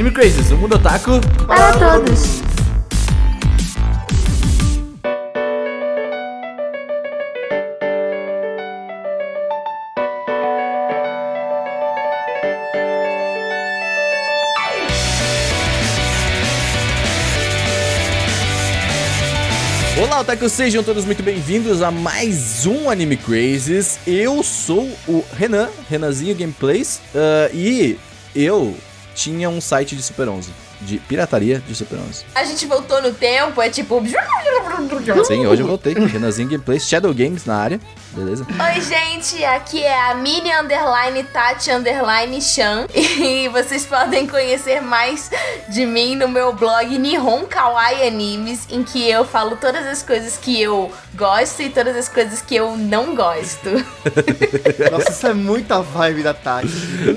Anime Crazes, o mundo otaku Para todos. Olá, otakus, sejam todos muito bem-vindos a mais um Anime Crazes. Eu sou o Renan, Renanzinho Gameplays, ah, e eu tinha um site de Super 11, de pirataria de Super 11. A gente voltou no tempo, é tipo. Sim, hoje eu voltei, Renanzinho Gameplays, Shadow Games na área, beleza? Oi, gente, aqui é a Mini Underline Tati Underline Chan. E vocês podem conhecer mais de mim no meu blog Nihon Kawaii Animes, em que eu falo todas as coisas que eu gosto e todas as coisas que eu não gosto. Nossa, isso é muita vibe da Tati.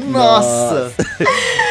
Nossa!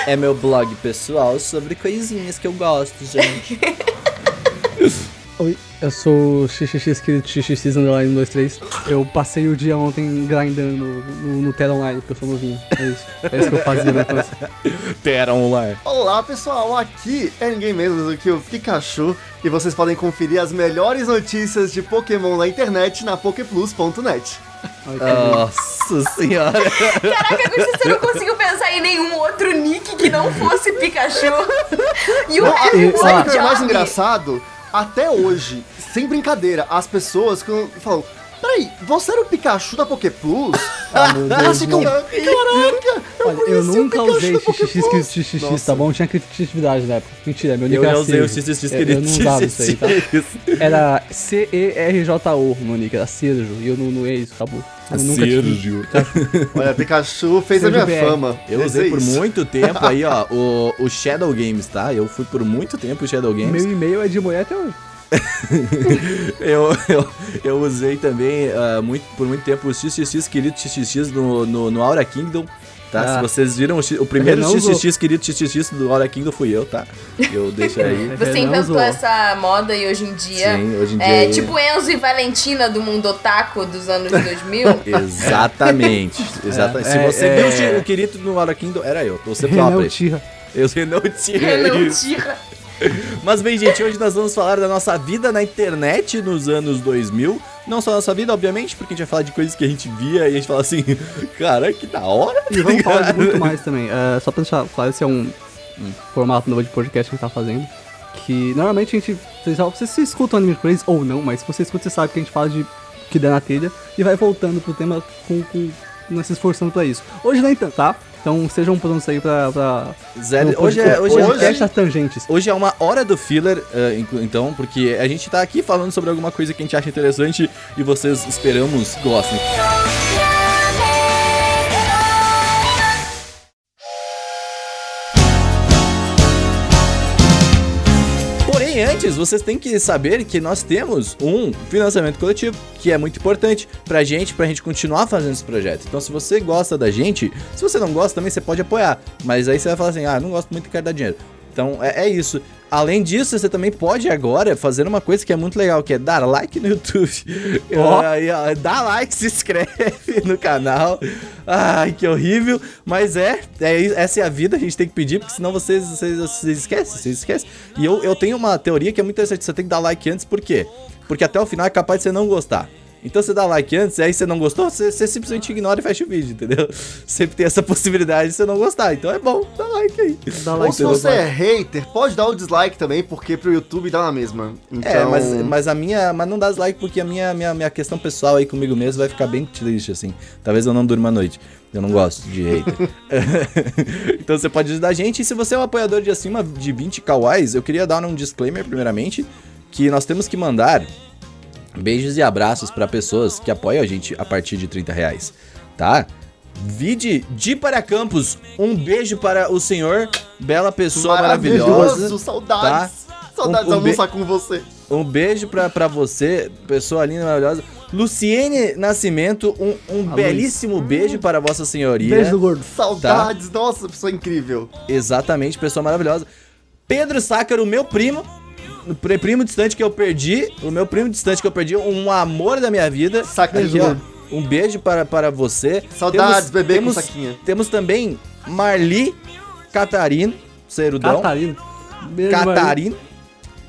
É meu blog pessoal sobre coisinhas que eu gosto, gente. Oi, eu sou o XXX querido XXX Underline 123. Eu passei o dia ontem grindando no, no, no Terra Online, porque eu sou novinho. É isso. É isso que eu fazia na infância. Um lar. Olá pessoal, aqui é ninguém menos do que o Pikachu e vocês podem conferir as melhores notícias de Pokémon na internet na pokeplus.net. Nossa senhora. Caraca, Gusto, você não conseguiu pensar em nenhum outro nick que não fosse Pikachu. E- one sabe o que é mais engraçado? Até hoje, sem brincadeira, as pessoas que falam. Peraí, você era o Pikachu da Poképlus? Ah, meu Deus, não. Caraca! Olha, eu conheci o nunca usei XXX Poképlus." querido XXX, Nossa. tá bom? Tinha criatividade na época. Mentira, meu nick Eu era já usei o. XXX Eu-. Eu não usava isso aí, tá? Era C-E-R-J-O no nick, era Sergio. E eu não, não é isso, acabou. Eu nunca tive. Olha, Pikachu fez a minha fama. Eu usei por muito tempo aí, ó, o, o Shadow Games, tá? Eu fui por muito tempo o Shadow Games. Meu e-mail é de mulher até hoje. Eu, eu, eu usei também ah, muito, por muito tempo o XXX querido XXX no, no, no Aura Kingdom. Tá? Ah. Se vocês viram o, X- o primeiro Renan usou. XXX querido XXX do Aura Kingdom fui eu, tá? Eu deixo aí. Você Renan inventou essa moda e hoje em dia. Sim, hoje em dia. É eu- tipo Enzo e Valentina do mundo otaku dos anos 2000. Exatamente. exatamente. Se É, você é, viu o é. querido no Aura Kingdom, era eu. Você Renan. Tira. Eu sei, não tinha Renan. Tira. Mas bem, gente, hoje nós vamos falar da nossa vida na internet nos anos 2000. Não só a nossa vida, obviamente, porque a gente vai falar de coisas que a gente via e a gente fala assim, cara, que da hora. E vamos falar de muito mais também. É, só pra deixar claro, esse é um, um formato novo de podcast que a gente tá fazendo. Que normalmente a gente. Vocês, já- vocês se escutam Anime Crazy ou não, mas se você escuta, você sabe que a gente fala de que der na telha e vai voltando pro tema com. com não se esforçando pra isso. Hoje nem tanto, tá? Então sejam prontos aí pra. pra Zero, hoje é, hoje, é, podcast das tangentes. hoje é uma hora do filler, inclu- então, porque a gente tá aqui falando sobre alguma coisa que a gente acha interessante e vocês esperamos gostem. Antes, vocês têm que saber que nós temos um financiamento coletivo, que é muito importante pra gente, pra gente continuar fazendo esse projeto. Então, se você gosta da gente, se você não gosta também, você pode apoiar. Mas aí você vai falar assim, ah, não gosto muito e quero dar dinheiro. Então, é, é isso. Além disso, você também pode agora fazer uma coisa que é muito legal, que é dar like no YouTube. Ó, dá like, se inscreve no canal. Ai, que horrível. Mas é, é essa é a vida, a gente tem que pedir, porque senão vocês, vocês, vocês esquecem, vocês esquecem. E eu, eu tenho uma teoria que é muito interessante, você tem que dar like antes, por quê? Porque até o final é capaz de você não gostar. Então você dá like antes, e aí você não gostou, você, você simplesmente ignora e fecha o vídeo, entendeu? Sempre tem essa possibilidade de você não gostar. Então é bom, dá like aí. Dá Ou like se você é hater, pode dar o dislike também, porque pro YouTube dá na mesma. Então, É, mas, mas a minha. Mas não dá dislike porque a minha, minha, minha questão pessoal aí comigo mesmo vai ficar bem triste, assim. Talvez eu não durma à noite. Eu não gosto de hater. então você pode ajudar a gente. E se você é um apoiador de acima de 20 kawais, eu queria dar um disclaimer, primeiramente, que nós temos que mandar beijos e abraços pra pessoas que apoiam a gente a partir de 30 reais, tá? Vide de para Campos, um beijo para o senhor, bela pessoa maravilhosa. saudades. Saudades Um- um de almoçar com você. Um beijo pra, pra você, pessoa linda, maravilhosa. Luciene Nascimento, um, um belíssimo beijo para Vossa Senhoria. Beijo do gordo. Saudades, nossa, pessoa incrível. Exatamente, pessoa maravilhosa. Pedro Sácaro, meu primo. Primo distante que eu perdi. O meu primo distante que eu perdi. Um amor da minha vida. Saquinho. Aqui, ó, um beijo para, para você. Saudades, bebê temos, com saquinha. Temos também Marli Catarino. Cerudão. Catarino. Beijo. Catarino,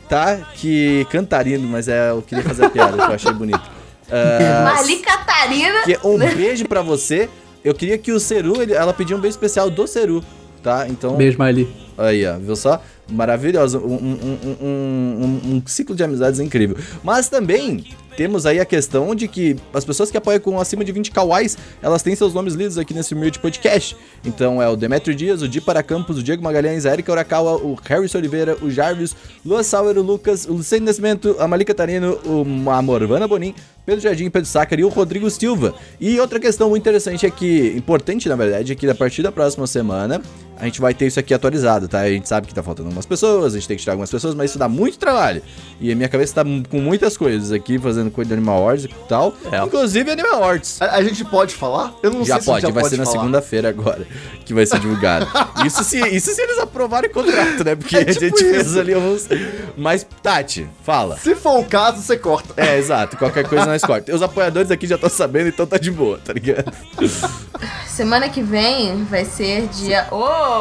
tá? Que cantarino, mas é, eu queria fazer a piada, que eu achei bonito. Ah, Marli Catarina. que um beijo pra você. Eu queria que o Ceru, ele- ela pediu um beijo especial do Ceru, tá? Então, Beijo, Marli. aí, ó, viu só? Maravilhoso, um, um- um- um- ciclo de amizades incrível. Mas também temos aí a questão de que as pessoas que apoiam com acima de 20 kawais, elas têm seus nomes lidos aqui nesse humilde podcast. Então é o Demetrio Dias, o Di para Campos, o Diego Magalhães, a Erika Urakawa, o Harrison Oliveira, o Jarvis, Lua Sauer, o Lucas, o Luciano Nascimento, a Malika Tarino, o, a Morvana Bonin, Pedro Jardim, Pedro Sácar e o Rodrigo Silva. E outra questão muito interessante é que, importante na verdade, é que a partir da próxima semana a gente vai ter isso aqui atualizado, tá? A gente sabe que tá faltando algumas pessoas, a gente tem que tirar algumas pessoas, mas isso dá muito trabalho. E a minha cabeça tá com muitas coisas aqui, fazendo coisa de Animal Awards e tal. É. Inclusive Animal Awards. A, a gente pode falar? Eu não Já sei se pode, já vai pode ser na falar. segunda-feira agora que vai ser divulgado. isso, se, isso se eles aprovarem o contrato, né? Porque É a tipo gente fez isso. ali uns. Mas, Tati, fala. Se for o caso, você corta. É, exato. Qualquer coisa nós corta. Os apoiadores aqui já estão sabendo, então tá de boa, tá ligado? Semana que vem vai ser dia. Oh!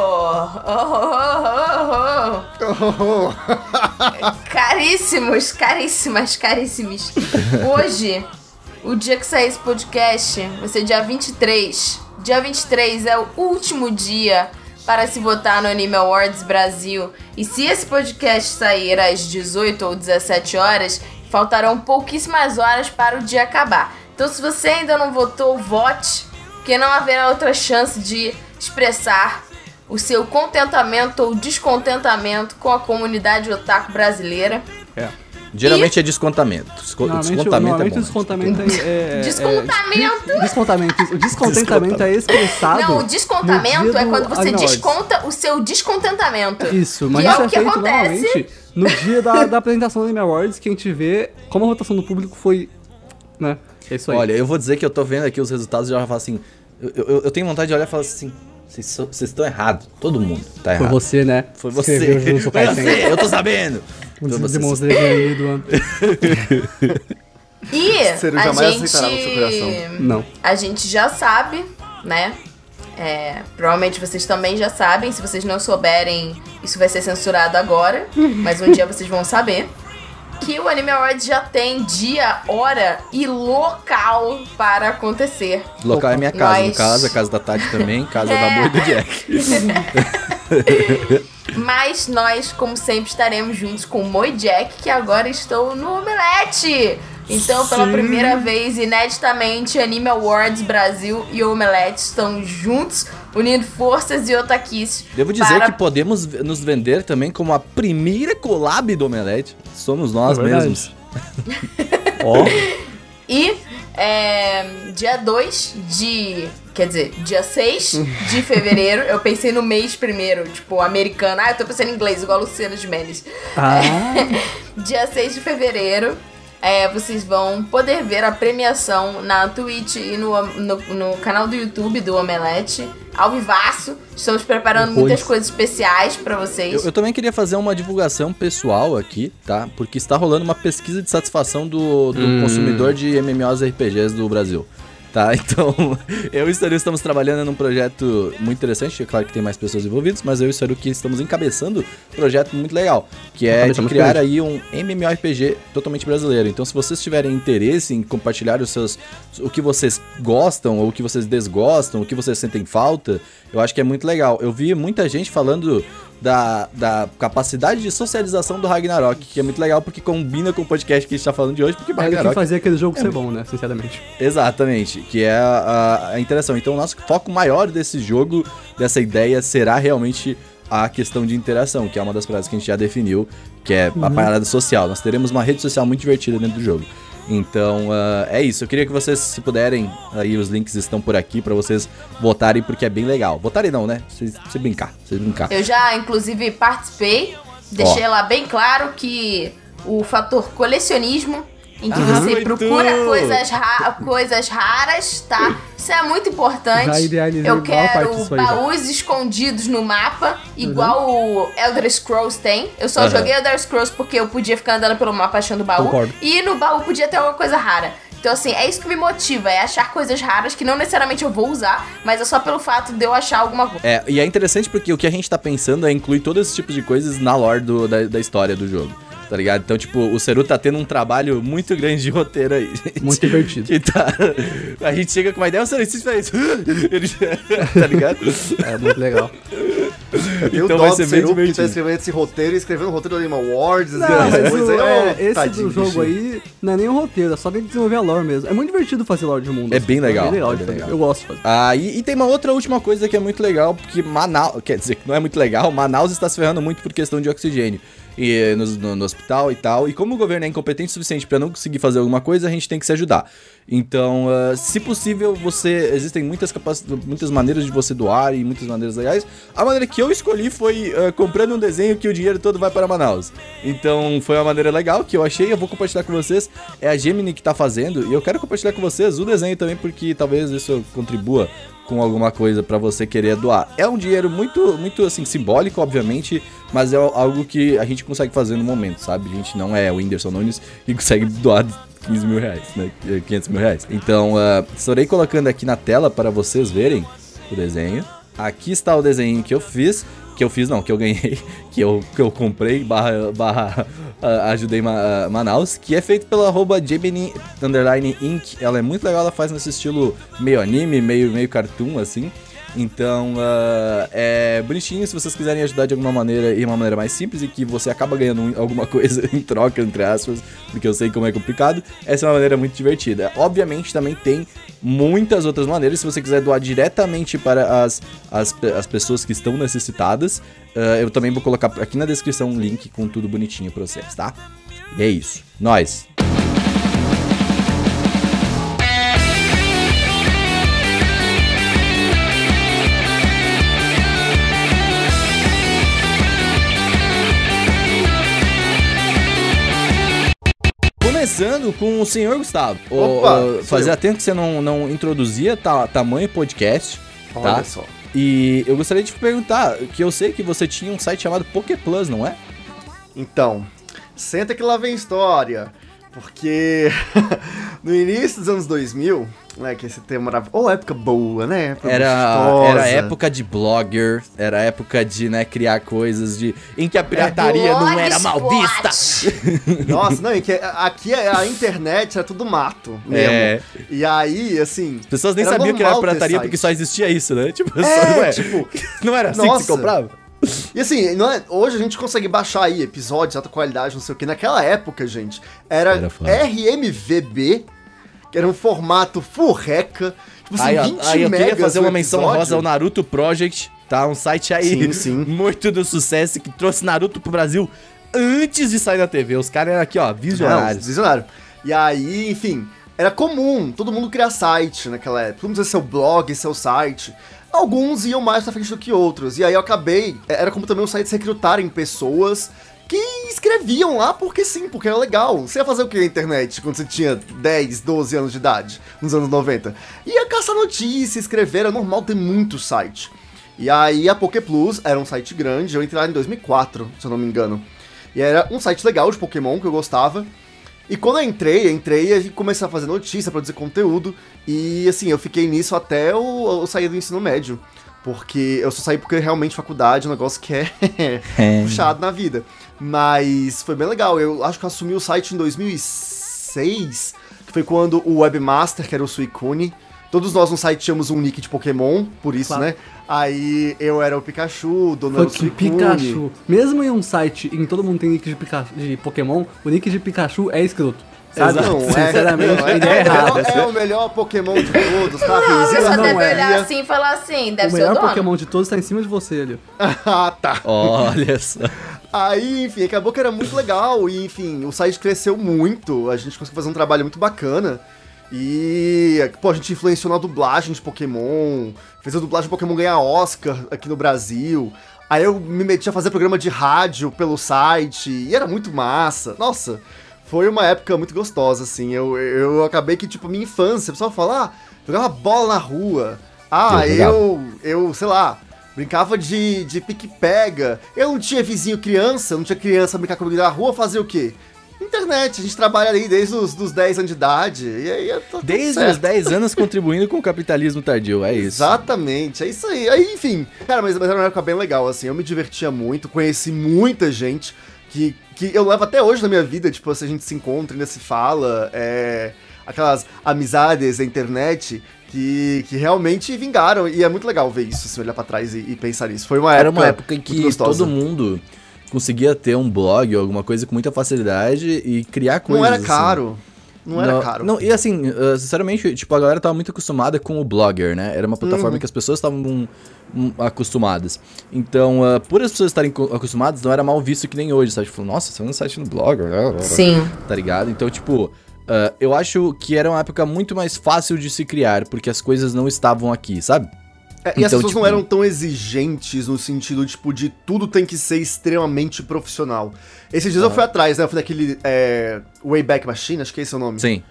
Caríssimos, caríssimas, caríssimos. Hoje, o dia que sair esse podcast vai ser dia 23. Dia 23 é o último dia para se votar no Anime Awards Brasil. E se esse podcast sair às 18 ou 17 horas, faltarão pouquíssimas horas para o dia acabar. Então, se você ainda não votou, vote, porque não haverá outra chance de expressar o seu contentamento ou descontentamento com a comunidade otaku brasileira. É. Geralmente é descontamento. Desco- Normalmente, descontamento normalmente é o bom. descontamento é. é- é- Descontamento? é- descontamento. O descontentamento é expressado. Não, o descontamento é do quando você desconta o seu descontentamento. Isso, mas Que isso é é, o que feito acontece. normalmente no dia da, da apresentação do Anime Awards, que a gente vê como a votação do público foi. Né? É isso aí. Olha, eu vou dizer que eu tô vendo aqui os resultados e já falo assim. Eu, eu, eu tenho vontade de olhar e falar assim. Vocês estão errados. Todo mundo tá foi errado. você, né? Foi você. Escreveu junto Foi você, eu tô sabendo. Um Então dos vocês- Demon Slayer aí do ano. E Ciro a jamais gente aceitará no seu coração. Não. a gente já sabe, né? É, provavelmente vocês também já sabem. Se vocês não souberem, isso vai ser censurado agora. mas um dia vocês vão saber. Que o Anime Awards já tem dia, hora e local para acontecer. Local é minha casa, no Nós- caso, a casa da Tati também, casa É. da Boi e do Jack. Mas nós, como sempre, estaremos juntos com o Moi Jack, que agora estou no Omelete. Então, pela primeira vez, ineditamente, Anime Awards Brasil e Omelete estão juntos, unindo forças e otaquis. Devo dizer para- que podemos nos vender também como a primeira collab do Omelete. Somos nós É mesmos. Ó. E é, dia 2 de. Quer dizer, dia 6 de fevereiro. eu pensei no mês primeiro, tipo, americano. Ah, eu tô pensando em inglês, igual a Luciana de Mendes. Ah, Dia 6 de fevereiro, é, vocês vão poder ver a premiação na Twitch e no, no, no canal do YouTube do Omelete, ao vivaço. Estamos preparando Depois. muitas coisas especiais pra vocês. Eu, eu também queria fazer uma divulgação pessoal aqui, tá? Porque está rolando uma pesquisa de satisfação do, do Hum. consumidor de MMOs e RPGs do Brasil. Tá, então eu e o Saru estamos trabalhando num projeto muito interessante, é claro que tem mais pessoas envolvidas, mas eu e o Saru que estamos encabeçando um projeto muito legal, que é de criar aí um MMORPG totalmente brasileiro. Então se vocês tiverem interesse em compartilhar os seus o que vocês gostam ou o que vocês desgostam, o que vocês sentem falta, eu acho que é muito legal. Eu vi muita gente falando da, da capacidade de socialização do Ragnarok, que é muito legal porque combina com o podcast que a gente tá falando de hoje, porque é o que Ragnarok fazia aquele jogo ser bom, né? Sinceramente. Exatamente, que é a, a interação. Então, o nosso foco maior desse jogo, dessa ideia, será realmente a questão de interação, que é uma das paradas que a gente já definiu, que é a parada social. Nós teremos uma rede social muito divertida dentro do jogo. Então, ah, é isso. Eu queria que vocês, se puderem, aí os links estão por aqui pra vocês votarem, porque é bem legal. Votarem não, né? Vocês se brincar, vocês brincar. Eu já, inclusive, participei. Deixei lá bem claro que o fator colecionismo, em que Ah, você muito! procura coisas, ra- coisas raras, tá? Isso é muito importante. Eu quero já. baús escondidos no mapa, igual o Elder Scrolls tem. Eu só Aham. joguei Elder Scrolls porque eu podia ficar andando pelo mapa achando baú. Concordo. E no baú podia ter alguma coisa rara. Então, assim, é isso que me motiva, é achar coisas raras que não necessariamente eu vou usar, mas é só pelo fato de eu achar alguma coisa. É, e é interessante porque o que a gente tá pensando é incluir todos esses tipos de coisas na lore do, da, da história do jogo. Tá ligado? Então, tipo, o Seru tá tendo um trabalho muito grande de roteiro aí. gente. Muito divertido. Que tá. A gente chega com uma ideia, o Seru faz. Ele tá ligado? É muito legal. Eu Então dó vai do ser bem Seru que tá divertido. escrevendo esse roteiro e escrevendo o roteiro do Game Awards. Não, essas mas coisas o- aí, é, esse tadinho, do jogo bichinho. aí não é nem um roteiro, é só tem que desenvolver a lore mesmo. É muito divertido fazer lore de mundo. É assim. bem legal, É bem legal, é de bem fazer. legal. Eu gosto de fazer. Ah, e, e tem uma outra última coisa que é muito legal, porque Manaus. Quer dizer, que não é muito legal, Manaus está se ferrando muito por questão de oxigênio. E, no, no- no hospital e tal. E como o governo é incompetente o suficiente pra não conseguir fazer alguma coisa, a gente tem que se ajudar. Então, ah, se possível, você. Existem muitas capaci- muitas maneiras de você doar e muitas maneiras legais. A maneira que eu escolhi foi ah, comprando um desenho que o dinheiro todo vai para Manaus. Então, foi uma maneira legal que eu achei. Eu vou compartilhar com vocês. É a Gemini que tá fazendo. E eu quero compartilhar com vocês o desenho também, porque talvez isso contribua com alguma coisa pra você querer doar. É um dinheiro muito, muito assim, simbólico, obviamente, mas é algo que a gente consegue fazer no momento, sabe? A gente não é o Whindersson Nunes e consegue doar 15 mil reais, né? 500 mil reais. Então, ah, estarei colocando aqui na tela para vocês verem o desenho. Aqui está o desenho que eu fiz. Que eu fiz, não, que eu ganhei, que eu, que eu comprei, barra, barra ah, ajudei Ma- ah, Manaus, que é feito pela arroba Underline Inc. Ela é muito legal, ela faz nesse estilo meio anime, meio, meio cartoon, assim. Então, ah, é bonitinho se vocês quiserem ajudar de alguma maneira e uma maneira mais simples e que você acaba ganhando um- alguma coisa em troca, entre aspas, porque eu sei como é complicado. Essa é uma maneira muito divertida. Obviamente, também tem muitas outras maneiras. Se você quiser doar diretamente para as, as, as pessoas que estão necessitadas, ah, eu também vou colocar aqui na descrição um link com tudo bonitinho pra vocês, tá? E é isso. Nós. Começando com o senhor Gustavo. Opa, o- fazia tempo que você não, não introduzia ta, tamanho podcast, Olha tá? só. E eu gostaria de te perguntar, que eu sei que você tinha um site chamado Poképlus, não é? Então, senta que lá vem história. Porque no início dos anos 2000, né, que esse tema era... Ô, época boa, né? Época Era, gostosa. era época de blogger, era época de, né, criar coisas de... Em que a pirataria não era mal vista. Nossa, não, e que aqui a a internet era tudo mato mesmo. É. E aí, assim... As pessoas nem sabiam que era pirataria porque só existia isso, né? Tipo, É, só, não, é, tipo, não era assim que nossa. se comprava? E assim, não é- hoje a gente consegue baixar aí episódios alta qualidade, não sei o que. Naquela época, gente, era, Era. RMVB, que era um formato furreca. Tipo assim, Aí, ó, 20 aí eu queria fazer uma menção rosa ao Naruto Project, tá? Um site aí Sim, sim. muito do sucesso que trouxe Naruto pro Brasil antes de sair na TV. Os caras eram aqui, ó, Não, visionários. visionário. E aí, enfim, era comum todo mundo criar site naquela época. Todo mundo seu blog, seu site. Alguns iam mais pra frente do que outros. E aí eu acabei. Era como também um site recrutarem pessoas que escreviam lá porque sim, porque era legal. Você ia fazer o que na internet quando você tinha 10, 12 anos de idade, nos anos 90? Ia caçar notícia, escrever, era normal ter muito site. E aí a Poké Plus era um site grande, eu entrei lá em 2004, se eu não me engano. E era um site legal de Pokémon que eu gostava. E quando eu entrei, eu entrei e comecei a fazer notícia, produzir conteúdo. E assim, eu fiquei nisso até eu, eu sair do ensino médio. Porque eu só saí porque realmente faculdade é um negócio que é puxado na vida. Mas foi bem legal. Eu acho que eu assumi o site em 2006, que foi quando o webmaster, que era o Suicune, todos nós no site tínhamos um nick de Pokémon, por isso, Claro. né? Aí eu era o Pikachu, o dono era o Fucking Suicune. Pikachu. Mesmo em um site em que todo mundo tem nick de, Pika- de Pokémon, o nick de Pikachu é escroto. Sabe? Não, é, Sinceramente, não, é, ele é é, o errado. melhor, é o melhor Pokémon de todos, tá? Não, você isso, deve não olhar é. assim e falar assim, deve O ser o melhor dono. Pokémon de todos tá em cima de você ali. ah, tá. Olha só. Aí, enfim, acabou que era muito legal e, enfim, o site cresceu muito, a gente conseguiu fazer um trabalho muito bacana. E, pô, a gente influenciou na dublagem de Pokémon, fez a dublagem de Pokémon ganhar Oscar aqui no Brasil. Aí eu me meti a fazer programa de rádio pelo site, e era muito massa. Nossa, foi uma época muito gostosa, assim. Eu, eu acabei que, tipo, minha infância, o pessoal fala, ah, jogava bola na rua. Ah, Eu eu, eu, sei lá, brincava de, de pique-pega. Eu não tinha vizinho criança, não tinha criança brincar comigo na rua, fazer o quê? Internet, a gente trabalha ali desde os dos 10 anos de idade. E aí tá tudo Desde certo. os 10 anos contribuindo com o capitalismo tardio, é isso. Exatamente, é isso aí. Aí, enfim. Cara, mas, mas era uma época bem legal, assim. Eu me divertia muito, conheci muita gente que, que eu levo até hoje na minha vida. Tipo, se a gente se encontra, ainda se fala. É, aquelas amizades da internet que, que realmente vingaram. E é muito legal ver isso, assim, olhar pra trás e, e pensar nisso. Foi uma Era época. uma época em que todo mundo conseguia ter um blog ou alguma coisa com muita facilidade e criar coisas. Não era assim. caro. Não era caro. Não, e assim, uh, sinceramente, tipo, a galera tava muito acostumada com o Blogger, né? Era uma plataforma Uhum. que as pessoas estavam hum, acostumadas. Então, uh, por as pessoas estarem co- acostumadas, não era mal visto que nem hoje, sabe? Tipo, nossa, você é um site no Blogger, né? Sim. tá ligado? Então, tipo, uh, eu acho que era uma época muito mais fácil de se criar, porque as coisas não estavam aqui, sabe? É, e as Então, pessoas tipo- não eram tão exigentes no sentido, tipo, de tudo tem que ser extremamente profissional. Esses dias eu fui atrás, né? Eu fui naquele é, Wayback Machine, acho que esse é o nome. Sim.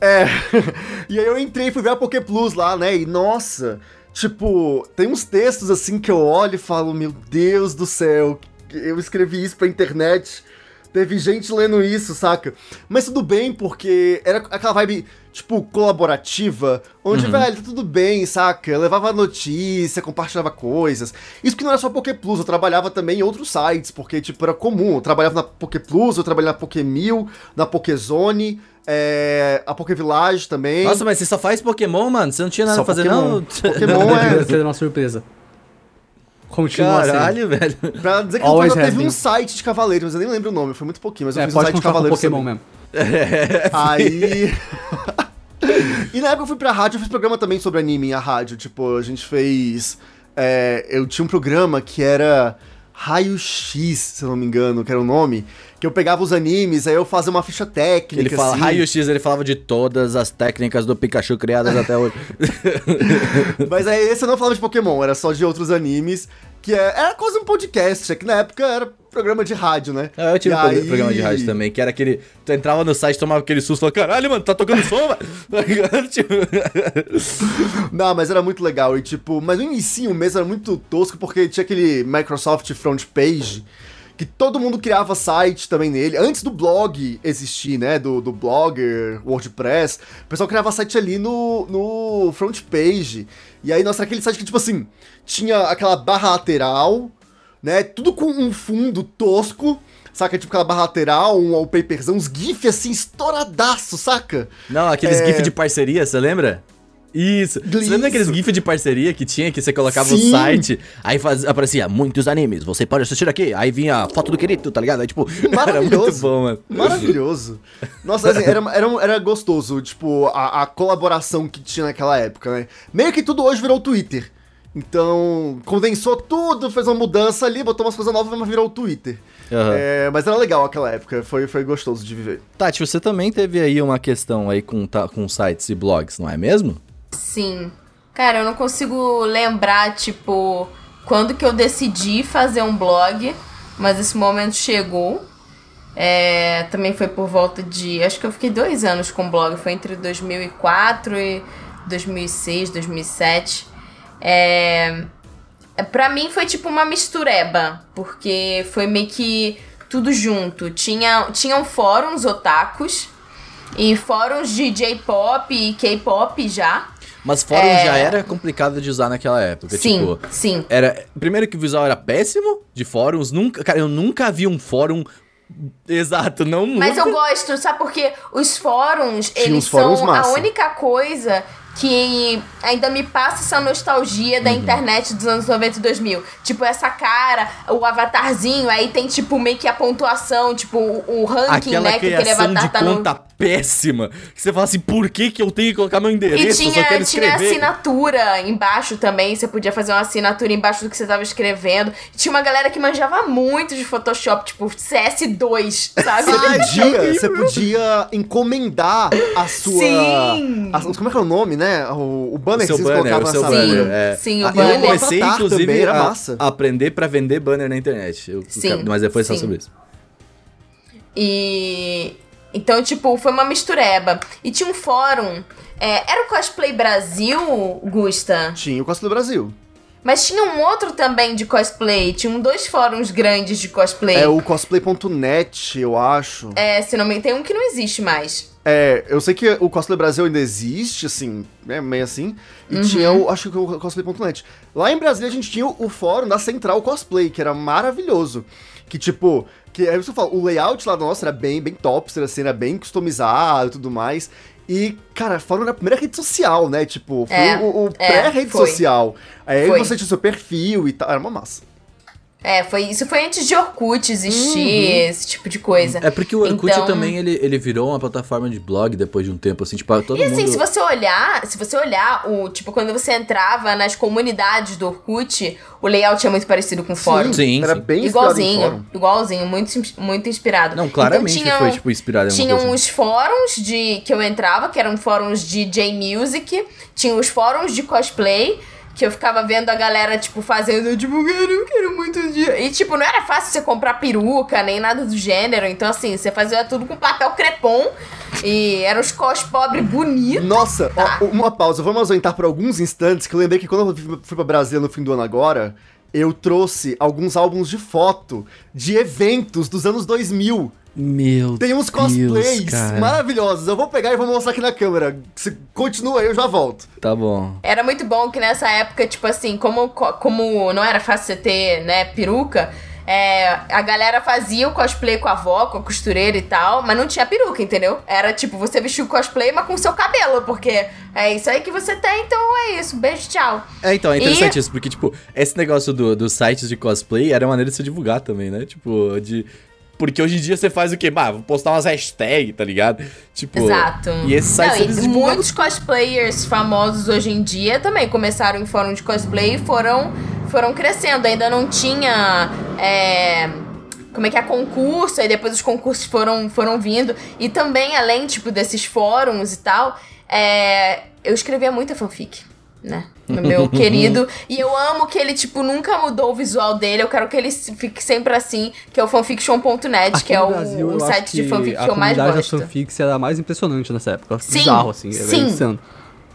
É. e aí eu entrei e fui ver a Poké Plus lá, né? E nossa, tipo, tem uns textos assim que eu olho e falo, meu Deus do céu, eu escrevi isso pra internet. Teve gente lendo isso, saca? Mas tudo bem, porque era aquela vibe, tipo, colaborativa, onde, velho, tá tudo bem, saca? Eu levava notícia, compartilhava coisas. Isso que não era só Poké Plus, eu trabalhava também em outros sites, porque, tipo, era comum. Eu trabalhava na Poké Plus, eu trabalhava na Poké Mil, na Pokézone, é, a Poké Village também. Nossa, mas você só faz Pokémon, mano? Você não tinha nada Só pra fazer, Pokémon. não? Pokémon é. Devia ser uma surpresa. Continua sendo. Caralho, velho. Pra dizer que Always teve has um been. site de cavaleiro, mas eu nem lembro o nome, foi muito pouquinho, mas eu É, fiz um site de cavaleiro Pokémon também. mesmo. Aí. e na época eu fui pra rádio, eu fiz programa também sobre anime em a rádio. Tipo, a gente fez. é, eu tinha um programa que era Raio X, se eu não me engano, que era o nome. Que eu pegava os animes, aí eu fazia uma ficha técnica. Ele fala assim. raio X, ele falava de todas as técnicas do Pikachu criadas até hoje. Mas aí esse eu não falava de Pokémon, era só de outros animes. Que é, era quase um podcast, é que na época era programa de rádio, né? Ah, Eu tive E um aí- programa de rádio também, que era aquele. Tu entrava no site, tomava aquele susto e falava, caralho, mano, tá tocando som, mano. Tá? Tipo, Não, mas era muito legal. E tipo, mas o inicinho mesmo era muito tosco porque tinha aquele Microsoft Front Page que todo mundo criava site também nele. Antes do blog existir, né? Do, do Blogger, WordPress, o pessoal criava site ali no, no front page. E aí, nossa, era aquele site que, tipo assim, tinha aquela barra lateral, né? Tudo com um fundo tosco. Saca? Tipo aquela barra lateral, um wallpaperzão, uns GIF assim, estouradaço, saca? Não, aqueles É. GIF de parceria, você lembra? Isso. Você lembra aqueles GIF de parceria que tinha, que você colocava Sim. o site, aí faz, aparecia muitos animes, você pode assistir aqui, aí vinha a foto do querido, tá ligado? Aí tipo, era muito Maravilhoso. bom, mano. Maravilhoso. Nossa, assim, era, era, era gostoso, tipo, a, a colaboração que tinha naquela época, né? Meio que tudo hoje virou Twitter. Então, condensou tudo, fez uma mudança ali, botou umas coisas novas, mas virou o Twitter. Aham. É, mas era legal aquela época, foi, foi gostoso de viver. Tati, você também teve aí uma questão aí com, com sites e blogs, não é mesmo? Sim. Cara, eu não consigo lembrar, tipo, quando que eu decidi fazer um blog, mas esse momento chegou. É, também foi por volta de. Acho que eu fiquei dois anos com blog. Foi entre 2004 e 2006, 2007. É, é, pra mim foi tipo uma mistureba, porque foi meio que tudo junto. Tinha, tinham fóruns otakus e fóruns de J-pop e K-pop já. Mas fórum É. já era complicado de usar naquela época, sim, tipo... sim. Era, primeiro que o visual era péssimo de fóruns, nunca, cara, eu nunca vi um fórum exato, não Mas nunca. eu gosto, sabe? Porque os fóruns, Tinha eles uns fóruns são massa. a única coisa que ainda me passa essa nostalgia Uhum. da internet dos anos 90 e 2000. Tipo, essa cara, o avatarzinho, aí tem, tipo, meio que a pontuação, tipo, o, o ranking, Aquela né? Que aquele avatar de tá no... conta péssima. Que você fala assim, por que, que eu tenho que colocar meu E endereço? eu só tinha, quero tinha escrever. assinatura embaixo também. Você podia fazer uma assinatura embaixo do que você tava escrevendo. Tinha uma galera que manjava muito de Photoshop, tipo CS2, sabe? Você podia, você podia encomendar a sua. Sim. a- como é que é o nome, né? O, o banner O seu que vocês banner, colocavam o seu nessa banner. época. é. Sim, o Ah, Eu banner. comecei, Avatar inclusive, também era a, massa. a aprender pra vender banner na internet. Eu- Sim, mas depois só sim. sobre isso. E. Então, tipo, foi uma mistureba. E tinha um fórum. é, era o Cosplay Brasil, Gusta? Tinha o Cosplay Brasil. Mas tinha um outro também de cosplay. Tinham dois fóruns grandes de cosplay. É o cosplay.net, eu acho. É, se não me engano, tem um que não existe mais. É, eu sei que o Cosplay Brasil ainda existe, assim, né, meio assim. E Uhum. tinha o, acho que o cosplay.net. Lá em Brasília a gente tinha o, o fórum da Central Cosplay, que era maravilhoso. Que tipo, que é isso que o layout lá nosso era bem, bem topster, assim, era bem customizado e tudo mais. E, cara, fórum era a primeira rede social, né? Tipo, foi É, o, o é, pré-rede social. Aí Foi. você tinha o seu perfil e tal, era uma massa. É, foi isso foi antes de Orkut existir, esse tipo de coisa. É porque o Orkut Então- também, ele, ele virou uma plataforma de blog depois de um tempo, assim, tipo, todo E assim, mundo... se você olhar, se você olhar o, tipo, quando você entrava nas comunidades do Orkut, o layout é muito parecido com o fórum. Sim, era sim. bem inspirado em fórum. Igualzinho, igualzinho, muito, muito inspirado. Não, claramente Então, tinham- foi, tipo, inspirado em alguma Tinham coisa. os fóruns de que eu entrava, que eram fóruns de J-Music, tinha os fóruns de cosplay, que eu ficava vendo a galera, tipo, fazendo, tipo, cara, eu quero muito dia. E, tipo, não era fácil você comprar peruca, nem nada do gênero. Então, assim, você fazia tudo com papel crepom. E eram os cos pobre bonitos. Nossa, Tá. ó, uma pausa. Vamos ausentar por alguns instantes, que eu lembrei que quando eu fui- fui pra Brasília no fim do ano agora, eu trouxe alguns álbuns de foto de eventos dos anos 2000. Meu Tem uns Deus, cosplays cara. maravilhosos. Eu vou pegar e vou mostrar aqui na câmera. Você continua aí, eu já volto. Tá bom. Era muito bom que nessa época, tipo assim, como, como não era fácil você ter, né, peruca, é, a galera fazia o cosplay com a avó, com a costureira e tal, mas não tinha peruca, entendeu? Era tipo, você vestiu o cosplay, mas com o seu cabelo, porque é isso aí que você tem, então é isso. Beijo, tchau. É, então, é E- interessante isso, porque, tipo, esse negócio do, dos sites de cosplay era uma maneira de se divulgar também, né? Tipo, de. Porque hoje em dia você faz o quê? Bah, vou postar umas hashtags, tá ligado? Tipo. Exato. E esses sites Não, eles divulgam. muitos cosplayers famosos hoje em dia também começaram em fórum de cosplay e foram, foram crescendo. Ainda não tinha. é, como é que é concurso, aí depois os concursos foram, foram vindo. E também, além, tipo, desses fóruns e tal, é, eu escrevia muita fanfic, né? No meu querido. E eu amo que ele, tipo, nunca mudou o visual dele. Eu quero que ele fique sempre assim, que é o fanfiction.net, Aqui que é o, Brasil, o site de fanfic a que eu mais comunidade gosto. das fanfics era a mais impressionante nessa época. Sim, Bizarro, assim. Sim. insano.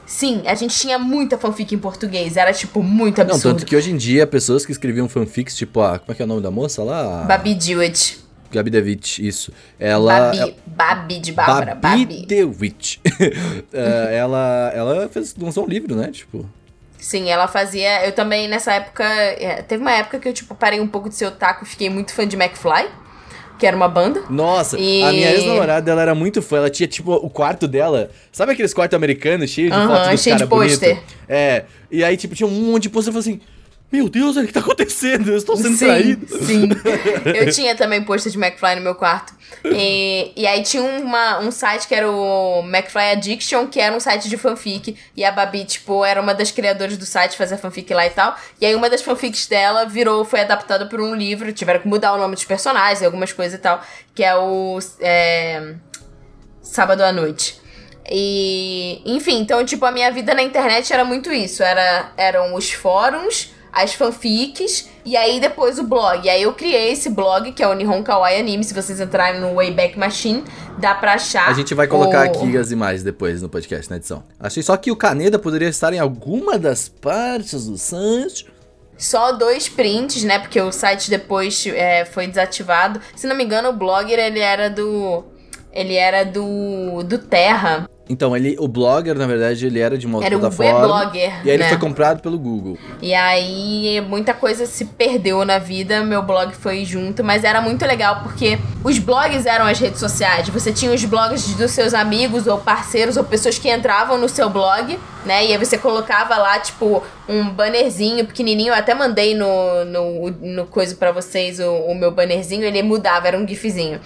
Sim, a gente tinha muita fanfic em português. Era, tipo, muito Não, absurdo. tanto que hoje em dia, pessoas que escreviam fanfics, tipo, a. Como é que é o nome da moça lá? A Babi Dewitt. Gabi DeWitt, isso. Ela. Babi, Babi de Bárbara. Babi Babi. DeWitt. É, ela, ela fez, lançou um livro, né? Tipo. Sim, ela fazia. Eu também, nessa época. é, teve uma época que eu, tipo, parei um pouco de ser otaku e fiquei muito fã de McFly, que era uma banda. Nossa, E- a minha ex-namorada, ela era muito fã. Ela tinha, tipo, o quarto dela. Sabe aqueles quartos americanos cheios de fotos dos cheio de pôster. É. E aí, tipo, tinha um monte de pôster. Eu falei assim: Meu Deus, olha o que tá acontecendo? Eu estou sendo sim, traído. sim. Eu tinha também pôster de McFly no meu quarto. E, e aí tinha uma, um site que era o McFly Addiction, que era um site de fanfic. E a Babi, tipo, era uma das criadoras do site, fazia fanfic lá e tal. E aí uma das fanfics dela virou, foi adaptada por um livro. Tiveram que mudar o nome dos personagens, algumas coisas e tal. Que é o. É, Sábado à Noite. E, enfim, então, tipo, a minha vida na internet era muito isso. Era, eram os fóruns, as fanfics, e aí depois o blog. E aí eu criei esse blog, que é o Nihon Kawaii Anime. Se vocês entrarem no Wayback Machine, dá pra achar. A gente vai colocar o- aqui as imagens depois no podcast, na edição. Achei só que o Caneda poderia estar em alguma das partes do site. Só dois prints, né? Porque o site depois é, foi desativado. Se não me engano, o blogger, ele era do... Ele era do... Do Terra. Então, ele, o blogger, na verdade, ele era de uma outra Era o plataforma. weblogger, E aí ele né? foi comprado pelo Google. E aí, muita coisa se perdeu na vida, meu blog foi junto, mas era muito legal porque os blogs eram as redes sociais. Você tinha os blogs dos seus amigos ou parceiros ou pessoas que entravam no seu blog, né? E aí você colocava lá, tipo, um bannerzinho pequenininho. Eu até mandei no, no, no coisa pra vocês o, o meu bannerzinho, ele mudava, era um gifzinho.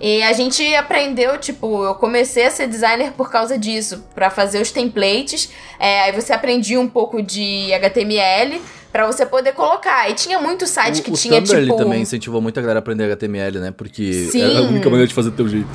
E a gente aprendeu, tipo, eu comecei a ser designer por causa disso, pra fazer os templates. É, aí você aprendia um pouco de HTML pra você poder colocar. E tinha muito site que o, o tinha, Tumblr ele tipo. também incentivou muito a galera a aprender HTML, né? Porque Sim. era a única maneira de fazer do teu jeito.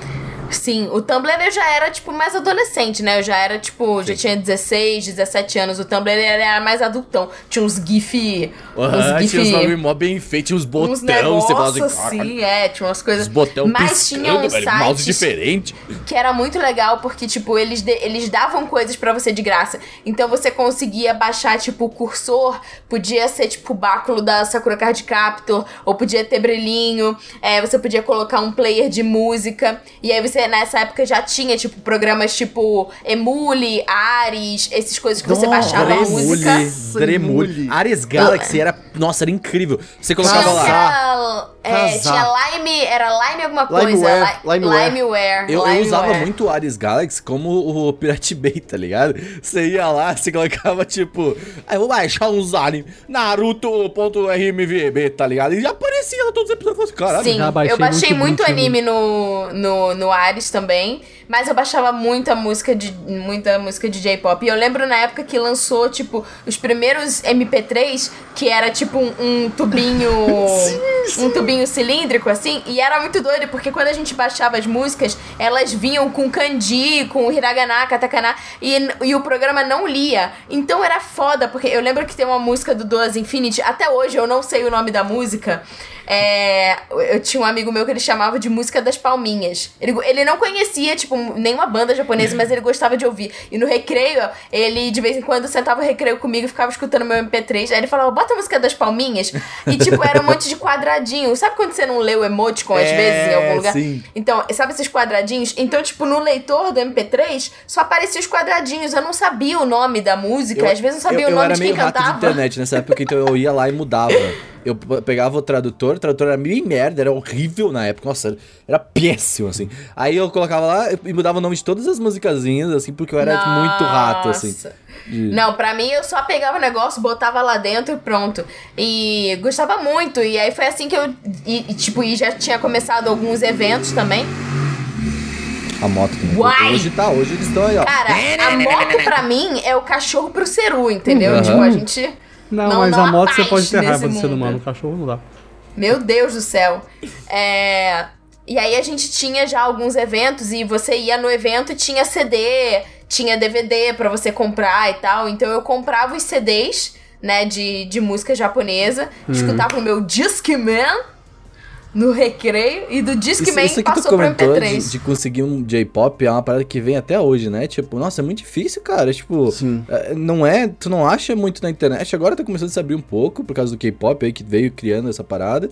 Sim, o Tumblr eu já era, tipo, mais adolescente, né? Eu já era, tipo, já tinha 16, 17 anos. O Tumblr ele era mais adultão. Tinha uns GIF. Aham, uns tinha uns GIF. bagulho mó bem feito, tinha uns Uns botão, você fala negócios assim, assim, é, tinha umas coisas. os botão Mas tinha uns velho, mouse diferente. que era muito legal porque, tipo, eles, de- eles davam coisas pra você de graça. Então você conseguia baixar, tipo, o cursor, podia ser, tipo, o báculo da Sakura Card Captor, ou podia ter brilhinho, é, você podia colocar um player de música. E aí você, nessa época, já tinha, tipo, programas tipo Emule, Ares, essas coisas que você baixava a música. Dremule. Emule. Ares Galaxy era. Nossa, era incrível. Você colocava Tinha, lá. é, Casar. tinha Lime, era Lime alguma coisa. Limeware, Li- Limeware. Limeware. Eu, eu Limeware. usava muito o Ares Galaxy como o Pirate Bay, tá ligado? Você ia lá, você colocava tipo, aí eu vou baixar uns anime, Naruto.rmvb, tá ligado? E já aparecia todos os episódios. Eu Caralho, Sim, Já baixei eu baixei muito muito, anime no, no, no Ares também, mas eu baixava muita música de muita música de J-pop. E eu lembro na época que lançou, tipo, os primeiros MP3, que era tipo um, um tubinho. um tubinho cilíndrico, assim, e era muito doido, porque quando a gente baixava as músicas, elas vinham com kanji, com hiragana, katakana, e, e o programa não lia. Então era foda, porque eu lembro que tem uma música do Duas Infinity, até hoje eu não sei o nome da música. É, eu tinha um amigo meu que ele chamava de música das palminhas. Ele, ele não conhecia, tipo, nenhuma banda japonesa, mas ele gostava de ouvir. E no recreio, ele de vez em quando sentava o recreio comigo e ficava escutando meu MP3. Aí ele falava, bota a música das palminhas. E, tipo, era um monte de quadradinho. Sabe quando você não lê o emoticon às É, vezes em algum lugar? sim. Então, sabe esses quadradinhos? Então, tipo, no leitor do MP3, só apareciam os quadradinhos. Eu não sabia o nome da música, às vezes não sabia eu, o nome eu era de quem meio rato de cantava. internet nessa época, então eu ia lá e mudava. Eu pegava o tradutor, o tradutor era meio merda, era horrível na época, nossa, era péssimo, assim. Aí eu colocava lá e mudava o nome de todas as musicazinhas, assim, porque eu era tipo, muito rato, assim. Nossa. de- Não, pra mim eu só pegava o negócio, botava lá dentro e pronto. E gostava muito. E aí foi assim que eu. E, e, tipo, e já tinha começado alguns eventos também. A moto também. Uai! Hoje tá, hoje eles estão aí, ó. Cara, a moto pra mim é o cachorro pro ceru, entendeu? Aham. Tipo, a gente. Não, Não mas dá a moto você pode ter raiva do ser humano, o cachorro não dá. Meu Deus do céu. É. E aí a gente tinha já alguns eventos e você ia no evento e tinha CD, tinha DVD pra você comprar e tal. Então eu comprava os CDs, né, de, de música japonesa, Uhum. escutava o meu Discman no recreio e do Isso, Discman isso que tu passou pro comentou MP3. de, de conseguir um J-pop é uma parada que vem até hoje, né? Tipo, nossa, é muito difícil, cara. Tipo, Sim. é, não é. Tu não acha muito na internet. Agora tá começando a se abrir um pouco por causa do K-pop aí que veio criando essa parada.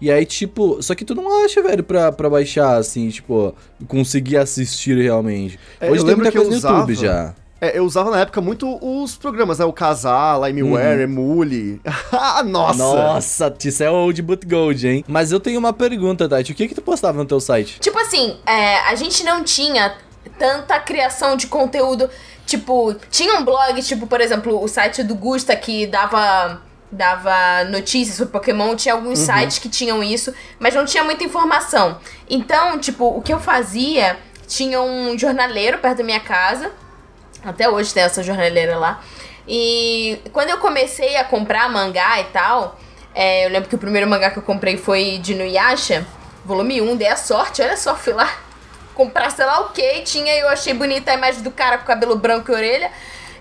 E aí, tipo, só que tu não acha, velho, pra, pra baixar, assim, tipo, conseguir assistir realmente. É, Hoje eu tem lembro muita que eu coisa no YouTube usava- já. É, eu usava na época muito os programas, né? O Casar, Limeware, Emule. Ah, Nossa! Uhum. Nossa, isso é old but gold, hein? Mas eu tenho uma pergunta, Tati. O que que tu postava no teu site? Tipo assim, é, a gente não tinha tanta criação de conteúdo. Tipo, tinha um blog, tipo, por exemplo, o site do Gusta que dava dava notícias sobre Pokémon, tinha alguns sites que tinham isso, mas não tinha muita informação. Então, tipo, o que eu fazia, tinha um jornaleiro perto da minha casa, até hoje tem essa jornaleira lá. E quando eu comecei a comprar mangá e tal, é, eu lembro que o primeiro mangá que eu comprei foi de Nuyasha, volume 1, dei a sorte, olha só, fui lá comprar sei lá o que, tinha eu achei bonita a imagem do cara com cabelo branco e orelha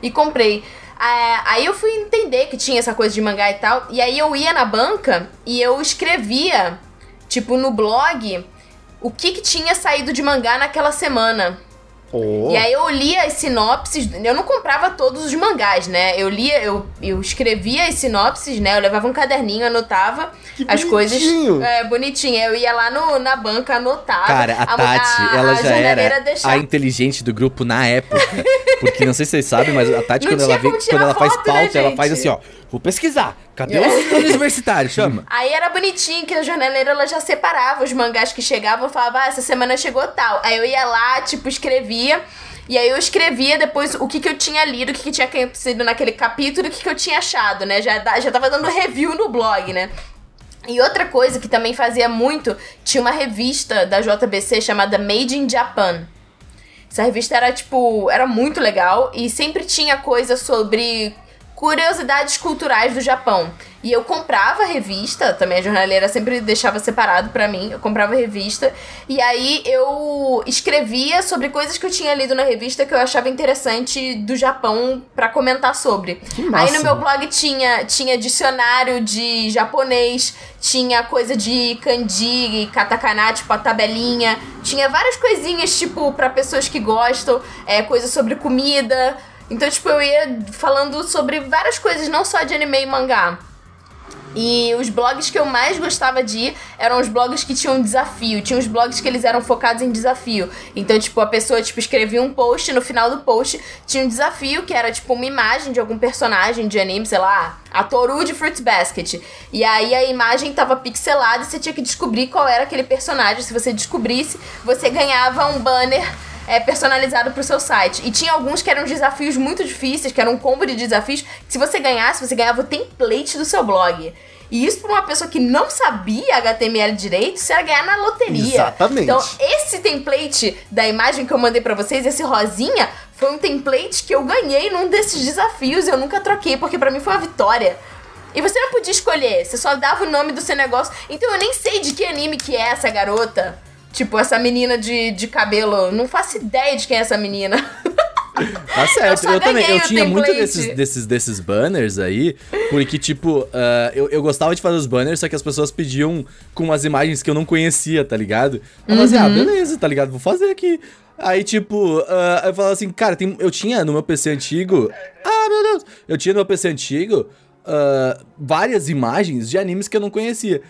e comprei. É, aí eu fui entender que tinha essa coisa de mangá e tal, e aí eu ia na banca e eu escrevia, tipo, no blog, o que, que tinha saído de mangá naquela semana. Oh. E aí eu lia as sinopses, eu não comprava todos os mangás, né? Eu lia, eu, eu escrevia as sinopses, né? Eu levava um caderninho, anotava Que as coisas. bonitinho. É, bonitinho. Eu ia lá no, na banca, anotava. Cara, a Tati, a- ela a já era deixava- a inteligente do grupo na época. Porque não sei se vocês sabem, mas a Tati, Não quando ela, vem, tirar quando ela faz foto, né, pauta, ela gente? faz assim, ó. Vou pesquisar. Cadê É. os universitários? Chama. Aí era bonitinho que a jornaleira ela já separava os mangás que chegavam e falava, ah, essa semana chegou tal. Aí eu ia lá, tipo, escrevia. E aí eu escrevia depois o que, que eu tinha lido, o que, que tinha acontecido naquele capítulo, o que, que eu tinha achado, né? Já, já tava dando review no blog, né? E outra coisa que também fazia muito, tinha uma revista da JBC chamada Made in Japan. Essa revista era, tipo, era muito legal e sempre tinha coisa sobre curiosidades culturais do Japão. E eu comprava revista, também a jornaleira sempre deixava separado para mim. Eu comprava revista e aí eu escrevia sobre coisas que eu tinha lido na revista que eu achava interessante do Japão para comentar sobre. Que massa. Aí no meu blog tinha tinha dicionário de japonês, tinha coisa de kanji, katakana, tipo a tabelinha, tinha várias coisinhas tipo para pessoas que gostam, é coisa sobre comida. Então, tipo, eu ia falando sobre várias coisas, não só de anime e mangá. E os blogs que eu mais gostava de ir eram os blogs que tinham desafio. Tinha os blogs que eles eram focados em desafio. Então, tipo, a pessoa, tipo, escrevia um post, no final do post tinha um desafio que era, tipo, uma imagem de algum personagem de anime, sei lá, a Toru de Fruits Basket. E aí a imagem tava pixelada e você tinha que descobrir qual era aquele personagem. Se você descobrisse, você ganhava um banner é, personalizado pro seu site. E tinha alguns que eram desafios muito difíceis, que eram um combo de desafios, que se você ganhasse, você ganhava o template do seu blog. E isso pra uma pessoa que não sabia HTML direito, você ia ganhar na loteria. Exatamente. Então, esse template da imagem que eu mandei para vocês, esse rosinha, foi um template que eu ganhei num desses desafios e eu nunca troquei, porque para mim foi uma vitória. E você não podia escolher, você só dava o nome do seu negócio. Então eu nem sei de que anime que é essa garota. Tipo, essa menina de, de cabelo. Não faço ideia de quem é essa menina. Tá certo, Eu eu, também. Eu tinha muito template. desses, desses, desses banners aí, porque, tipo, ah, eu, eu gostava de fazer os banners, só que as pessoas pediam com umas imagens que eu não conhecia, tá ligado? Eu falei assim, ah, beleza, tá ligado? Vou fazer aqui. Aí, tipo, ah, eu falava assim, cara, tem, eu tinha no meu PC antigo. Ah, meu Deus! Eu tinha no meu PC antigo ah, várias imagens de animes que eu não conhecia.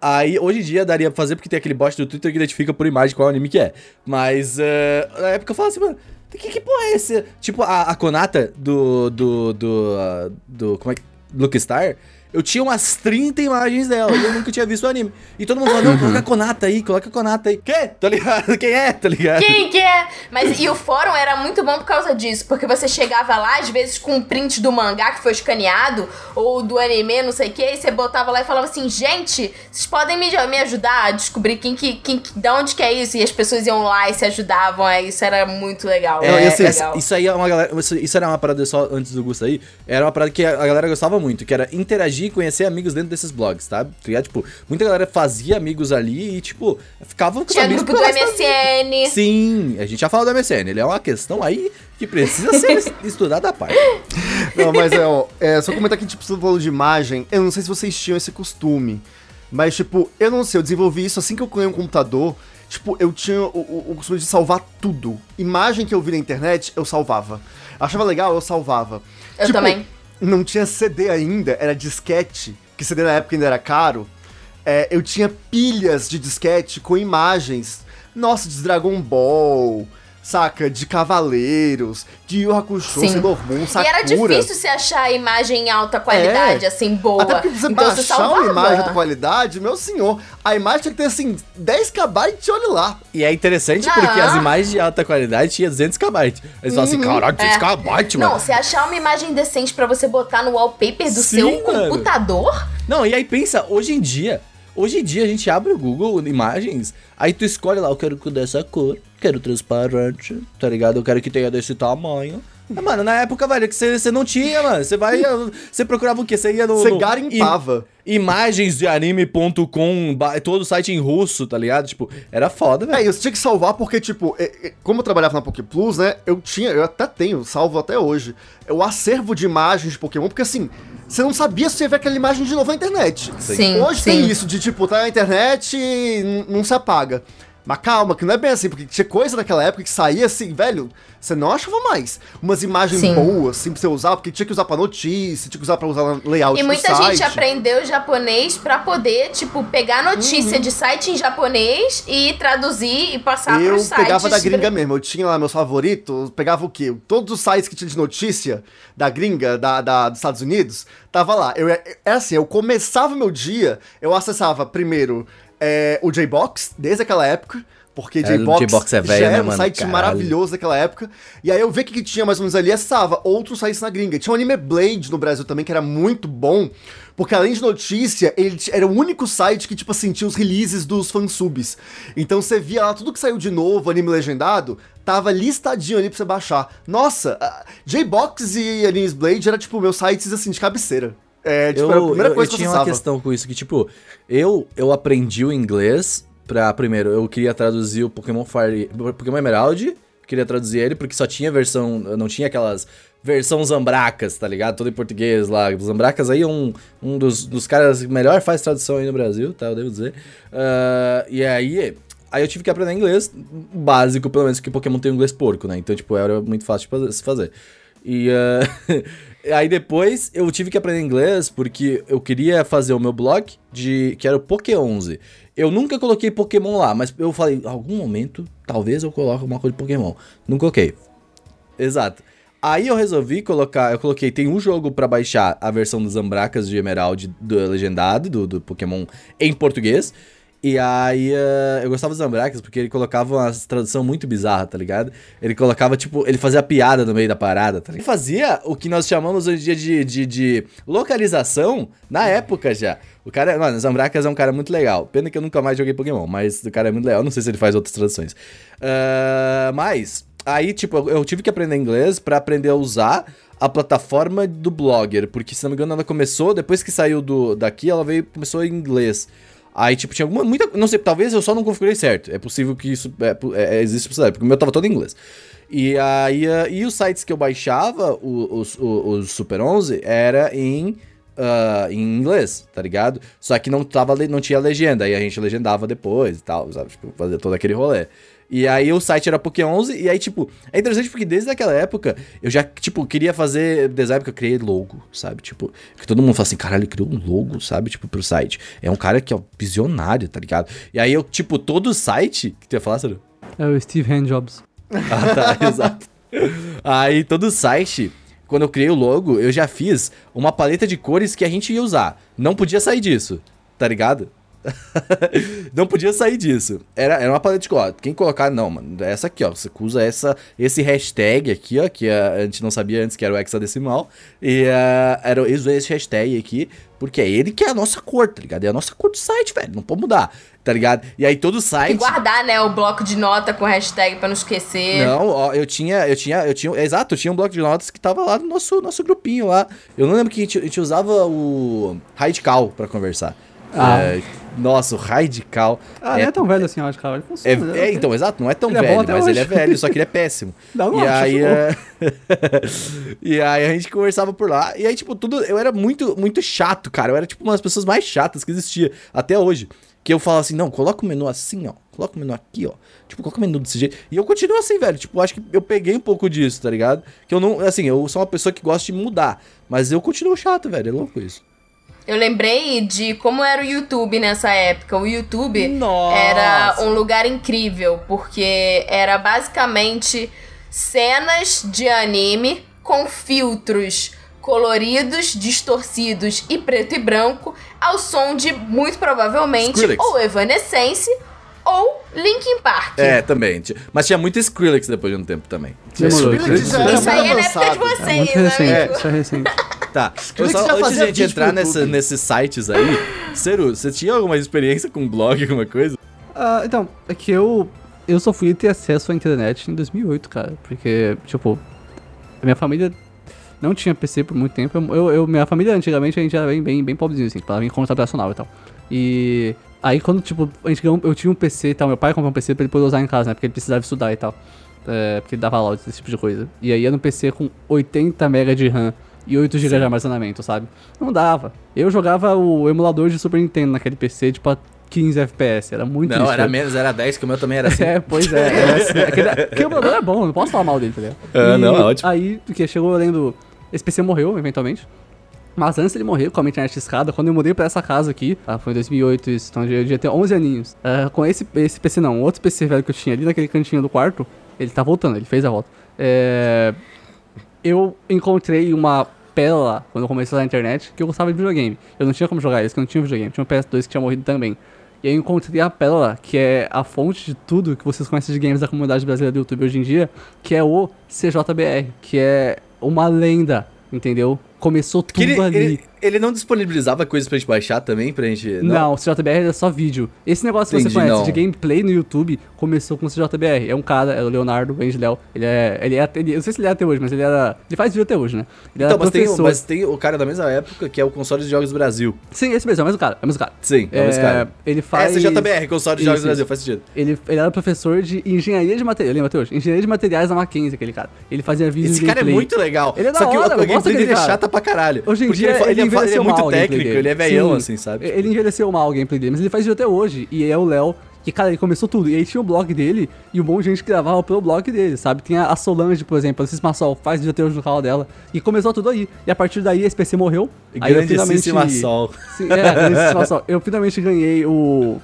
Aí, hoje em dia, daria pra fazer, porque tem aquele bot do Twitter que identifica por imagem qual anime que é. Mas, ah, na época eu falava assim, mano, que, que porra é esse? Tipo, a, a Konata do. do. do. ah, do como é que. Luke Star. Eu tinha umas 30 imagens dela e eu nunca tinha visto o anime. E todo mundo falou, não, coloca a Konata aí, coloca a Konata aí. Quê? Tá ligado? Quem é? Tá ligado? Quem que é? Mas e o fórum era muito bom por causa disso, porque você chegava lá, às vezes, com um print do mangá que foi escaneado, ou do anime, não sei o que, e você botava lá e falava assim, gente, vocês podem me, me ajudar a descobrir quem que, quem que, de onde que é isso? E as pessoas iam lá e se ajudavam, aí isso era muito legal. É, muito essa- legal. isso aí é uma galera. Isso, isso era uma parada só antes do Gusto aí. Era uma parada que a, a galera gostava muito, que era interagir e conhecer amigos dentro desses blogs, tá? Tipo, muita galera fazia amigos ali e, tipo, ficava com Tinha amigos grupo do. MSN. Sim, a gente já falou do MSN. Ele é uma questão aí que precisa ser es- estudada à parte. Não, mas é, ó, é, só comentar que, tipo, você falou de imagem, eu não sei se vocês tinham esse costume, mas, tipo, eu não sei, eu desenvolvi isso assim que eu ganhei um computador, tipo, eu tinha o, o- o costume de salvar tudo. Imagem que eu vi na internet, eu salvava. Achava legal, eu salvava. Eu Tipo, também. Não tinha CD ainda, era disquete, que CD na época ainda era caro. É, eu tinha pilhas de disquete com imagens. Nossa, de Dragon Ball, saca? De Cavaleiros, de Yu Hakusho. Sailor Moon, E Sakura. era difícil você achar a imagem em alta qualidade, É. assim, boa. Até porque você então baixar uma imagem da qualidade, meu senhor, a imagem tinha que ter assim, 10 KB e olha lá. E é interessante Não. porque as imagens de alta qualidade tinha 200 KB. Eles falam assim, caralho, 200 É. KB, mano. Não, você achar uma imagem decente pra você botar no wallpaper do Sim, seu mano. computador? Não, e aí pensa, hoje em dia, hoje em dia a gente abre o Google Imagens, aí tu escolhe lá, eu quero que dessa cor, quero transparente, tá ligado? Eu quero que tenha desse tamanho. Mas, mano, na época, velho, que você não tinha, mano. Você vai. Você procurava o quê? Você ia no. Você garimpava. im- Imagensdeanime.com, ba- todo site em russo, tá ligado? Tipo, era foda, É, velho. e eu tinha que salvar porque, tipo, é, é, como eu trabalhava na Poké Plus, né, eu tinha, eu até tenho, salvo até hoje, é o acervo de imagens de Pokémon, porque assim, você não sabia se ia ver aquela imagem de novo na internet. Sim, Hoje sim. tem isso de, tipo, tá na internet e não se apaga. Mas calma, que não é bem assim, porque tinha coisa naquela época que saía assim, velho, você não achava mais. Umas imagens Sim. boas, assim, pra você usar, porque tinha que usar pra notícia, tinha que usar pra usar layout E muita site. gente aprendeu japonês pra poder, tipo, pegar notícia Uhum. de site em japonês e traduzir e passar Eu pros sites. pegava da gringa mesmo, eu tinha lá meus favoritos, pegava o quê? Todos os sites que tinha de notícia da gringa, da, da- dos Estados Unidos, tava lá. Eu, é assim, eu começava meu dia, eu acessava primeiro é, o J-Box, desde aquela época, porque É, J-Box J-Box é velho, já né, era um mano? site Caralho. maravilhoso daquela época. E aí eu vi que, que tinha mais ou menos ali, acessava outros sites na gringa. Tinha o Anime Blade no Brasil também, que era muito bom, porque além de notícia, ele era o único site que, tipo assim, tinha os releases dos fansubs. Então você via lá tudo que saiu de novo, anime legendado, tava listadinho ali pra você baixar. Nossa, J-Box e Animes Blade era, tipo, meus sites, assim, de cabeceira. É, tipo, eu, eu- coisa eu que eu tinha uma questão com isso, que tipo, eu, eu aprendi o inglês pra, primeiro, eu queria traduzir o Pokémon Fire, Pokémon Emerald, queria traduzir ele porque só tinha versão, não tinha aquelas versão Zambracas, tá ligado? Tudo em português lá. Zambracas aí é um, um dos, dos caras que melhor faz tradução aí no Brasil, tá? Eu devo dizer. Ah, e aí... Aí eu tive que aprender inglês básico, pelo menos, que Pokémon tem um inglês porco, né? Então, tipo, era muito fácil de fazer- se fazer. E ah, aí depois eu tive que aprender inglês porque eu queria fazer o meu blog de que era o Poké11. Eu nunca coloquei Pokémon lá, mas eu falei, algum momento, talvez eu coloque alguma coisa de Pokémon. Não coloquei. Exato. Aí eu resolvi colocar, eu coloquei, tem um jogo pra baixar a versão dos Zambracas de Emerald do legendado, do, do Pokémon em português. E aí eh, eu gostava dos Zambracas porque ele colocava uma tradução muito bizarra, tá ligado? Ele colocava, tipo, ele fazia piada no meio da parada, tá ligado? Ele fazia o que nós chamamos hoje em dia de, de, de localização na época já. O cara, mano, o Zambracas é um cara muito legal. Pena que eu nunca mais joguei Pokémon, mas o cara é muito legal. Não sei se ele faz outras traduções. Ah, mas, aí, tipo, eu, tive que aprender inglês pra aprender a usar a plataforma do Blogger, porque se não me engano ela começou, depois que saiu do, daqui, ela veio, começou em inglês. Aí, tipo, tinha alguma, muita, não sei, talvez eu só não configurei certo. É possível que isso, é, é, é, existe possibilidade, porque o meu tava todo em inglês. E aí, ah, e os sites que eu baixava, o- os, Super 11, era em, ah, em inglês, tá ligado? Só que não, tava, não tinha legenda, aí a gente legendava depois e tal, sabe? Tipo, fazer todo aquele rolê. E aí o site era Poké 11, e aí, tipo, é interessante porque desde aquela época eu já, tipo, queria fazer design porque eu criei logo, sabe? Tipo, que todo mundo fala assim, caralho, ele criou um logo, sabe? Tipo, pro site. É um cara que é um visionário, tá ligado? E aí eu, tipo, todo site. que tu ia falar, Sérgio? É o Steve Handjobs. Ah, tá, exato. Aí todo site, quando eu criei o logo, eu já fiz uma paleta de cores que a gente ia usar. Não podia sair disso, tá ligado? não podia sair disso. Era, era uma paleta de cor. Quem colocar, não, mano. é Essa aqui, ó. Você usa essa, esse hashtag aqui, ó. Que a, a gente não sabia antes que era o hexadecimal. E uh, era, eu usei esse hashtag aqui. Porque é ele que é a nossa cor, tá ligado? É a nossa cor do site, velho. Não pode mudar, tá ligado? E aí todo E site. guardar, né, o bloco de nota com hashtag pra não esquecer. Não, ó, eu tinha, eu tinha, eu tinha, exato, eu tinha um bloco de notas que tava lá no nosso, nosso grupinho lá. Eu não lembro que a gente, a gente usava o Radical pra conversar. Ah. É, nossa, o Radical. Ah, não é tão velho assim, eu acho, cara. Ele é, funciona. né? é, então, exato, não é tão Ele é velho, mas ele é hoje. velho, só que ele é péssimo. Não, não e aí, é... e aí a gente conversava por lá, e aí, tipo, tudo. Eu era muito, muito chato, cara. Eu era, tipo, uma das pessoas mais chatas que existia até hoje. Que eu falo assim, não, coloca o menu assim, ó. Coloca o menu aqui, ó. Tipo, coloca o menu desse jeito. E eu continuo assim, velho. Tipo, acho que eu peguei um pouco disso, tá ligado? Que eu não. Assim, eu sou uma pessoa que gosta de mudar. Mas eu continuo chato, velho. É louco isso. Eu lembrei de como era o YouTube nessa época. O YouTube Nossa. era um lugar incrível, porque era basicamente cenas de anime com filtros coloridos, distorcidos e preto e branco, ao som de, muito provavelmente, Skrillex. ou Evanescence ou Linkin Park. É, também. Mas tinha muito Skrillex depois de um tempo também. Demorou. Skrillex já era Isso aí é na época de É vocês, muito né, recente, amigo? isso é recente. Tá, eu só, antes de a gente entrar nessa, nesses sites aí, Ceru, você tinha alguma experiência com blog, alguma coisa? Ah, então, é que eu, eu só fui ter acesso à internet em 2008, cara. Porque, tipo, a minha família não tinha PC por muito tempo. Eu, eu- minha família, antigamente, a gente era bem, bem, bem pobrezinho, assim, pra vir conta operacional e tal. E aí, quando, tipo, a gente ganhou, eu tinha um PC e tal, meu pai comprou um PC pra ele poder usar em casa, né? Porque ele precisava estudar e tal. É, porque ele dava aula desse tipo de coisa. E aí era um PC com 80 MB de RAM e 8 GB de armazenamento, sabe? Não dava. Eu jogava o emulador de Super Nintendo naquele PC, tipo, a 15 FPS. Era muito Não, triste, era velho. menos, era 10, que o meu também era assim. É, pois é. é assim, aquele, aquele emulador é bom, não posso falar mal dele, tá ligado? É, E não, é ótimo. Aí, porque chegou lendo. Esse PC morreu, eventualmente. Mas antes dele morrer, com a minha internet escada, quando eu mudei pra essa casa aqui, ah, foi em 2008 isso, então eu devia ter 11 aninhos. Ah, com esse, esse PC não, outro PC velho que eu tinha ali naquele cantinho do quarto, ele tá voltando, ele fez a volta. É, eu encontrei uma quando eu comecei a usar a internet que eu gostava de videogame. Eu não tinha como jogar isso, que eu não tinha videogame. Tinha um PS2 que tinha morrido também. E aí eu encontrei a Pérola, que é a fonte de tudo que vocês conhecem de games da comunidade brasileira do YouTube hoje em dia, que é o CJBR, que é uma lenda, entendeu? Começou tudo Que ele, ali. ele, ele não disponibilizava coisas pra gente baixar também, pra gente... Não, o CJBR é só vídeo. Esse negócio que você Entendi, conhece não. de gameplay no YouTube começou com o CJBR. É um cara, é o Leonardo Benjiléu. Ele é. Ele é. Ele, eu não sei se ele é até hoje, mas ele era. Ele faz vídeo até hoje, né? Ele era Então, mas tem, mas tem o cara da mesma época, que é o console de jogos do Brasil. Sim, esse mesmo, é o mesmo cara. É o mesmo cara. Sim, é o mesmo cara. Ele faz. Essa JBR, console de jogos Isso, do Brasil, faz sentido. Ele, ele era professor de engenharia de materiais. Lembra até hoje? Engenharia de materiais na Mackenzie, aquele cara. Ele fazia vídeos Esse de cara é gameplay. muito legal. Ele é da Só que hora, o, eu gosto dele é cara. Chata pra caralho. Hoje em dia ele, ele, ele, é, fa- ele envelheceu é muito mal técnico, ele é velhão, Sim, assim, sabe? Ele envelheceu mal o gameplay dele, mas ele faz vídeo até hoje. E é o Léo, que, cara, ele começou tudo. E aí tinha o blog dele e um monte de gente que gravava pelo blog dele, sabe? Tem a, Solange, por exemplo, a Sol, faz vídeo até hoje no canal dela. E começou tudo aí. E a partir daí esse PC morreu. aí eu Grandíssima sol. Sim, é. Eu finalmente ganhei o,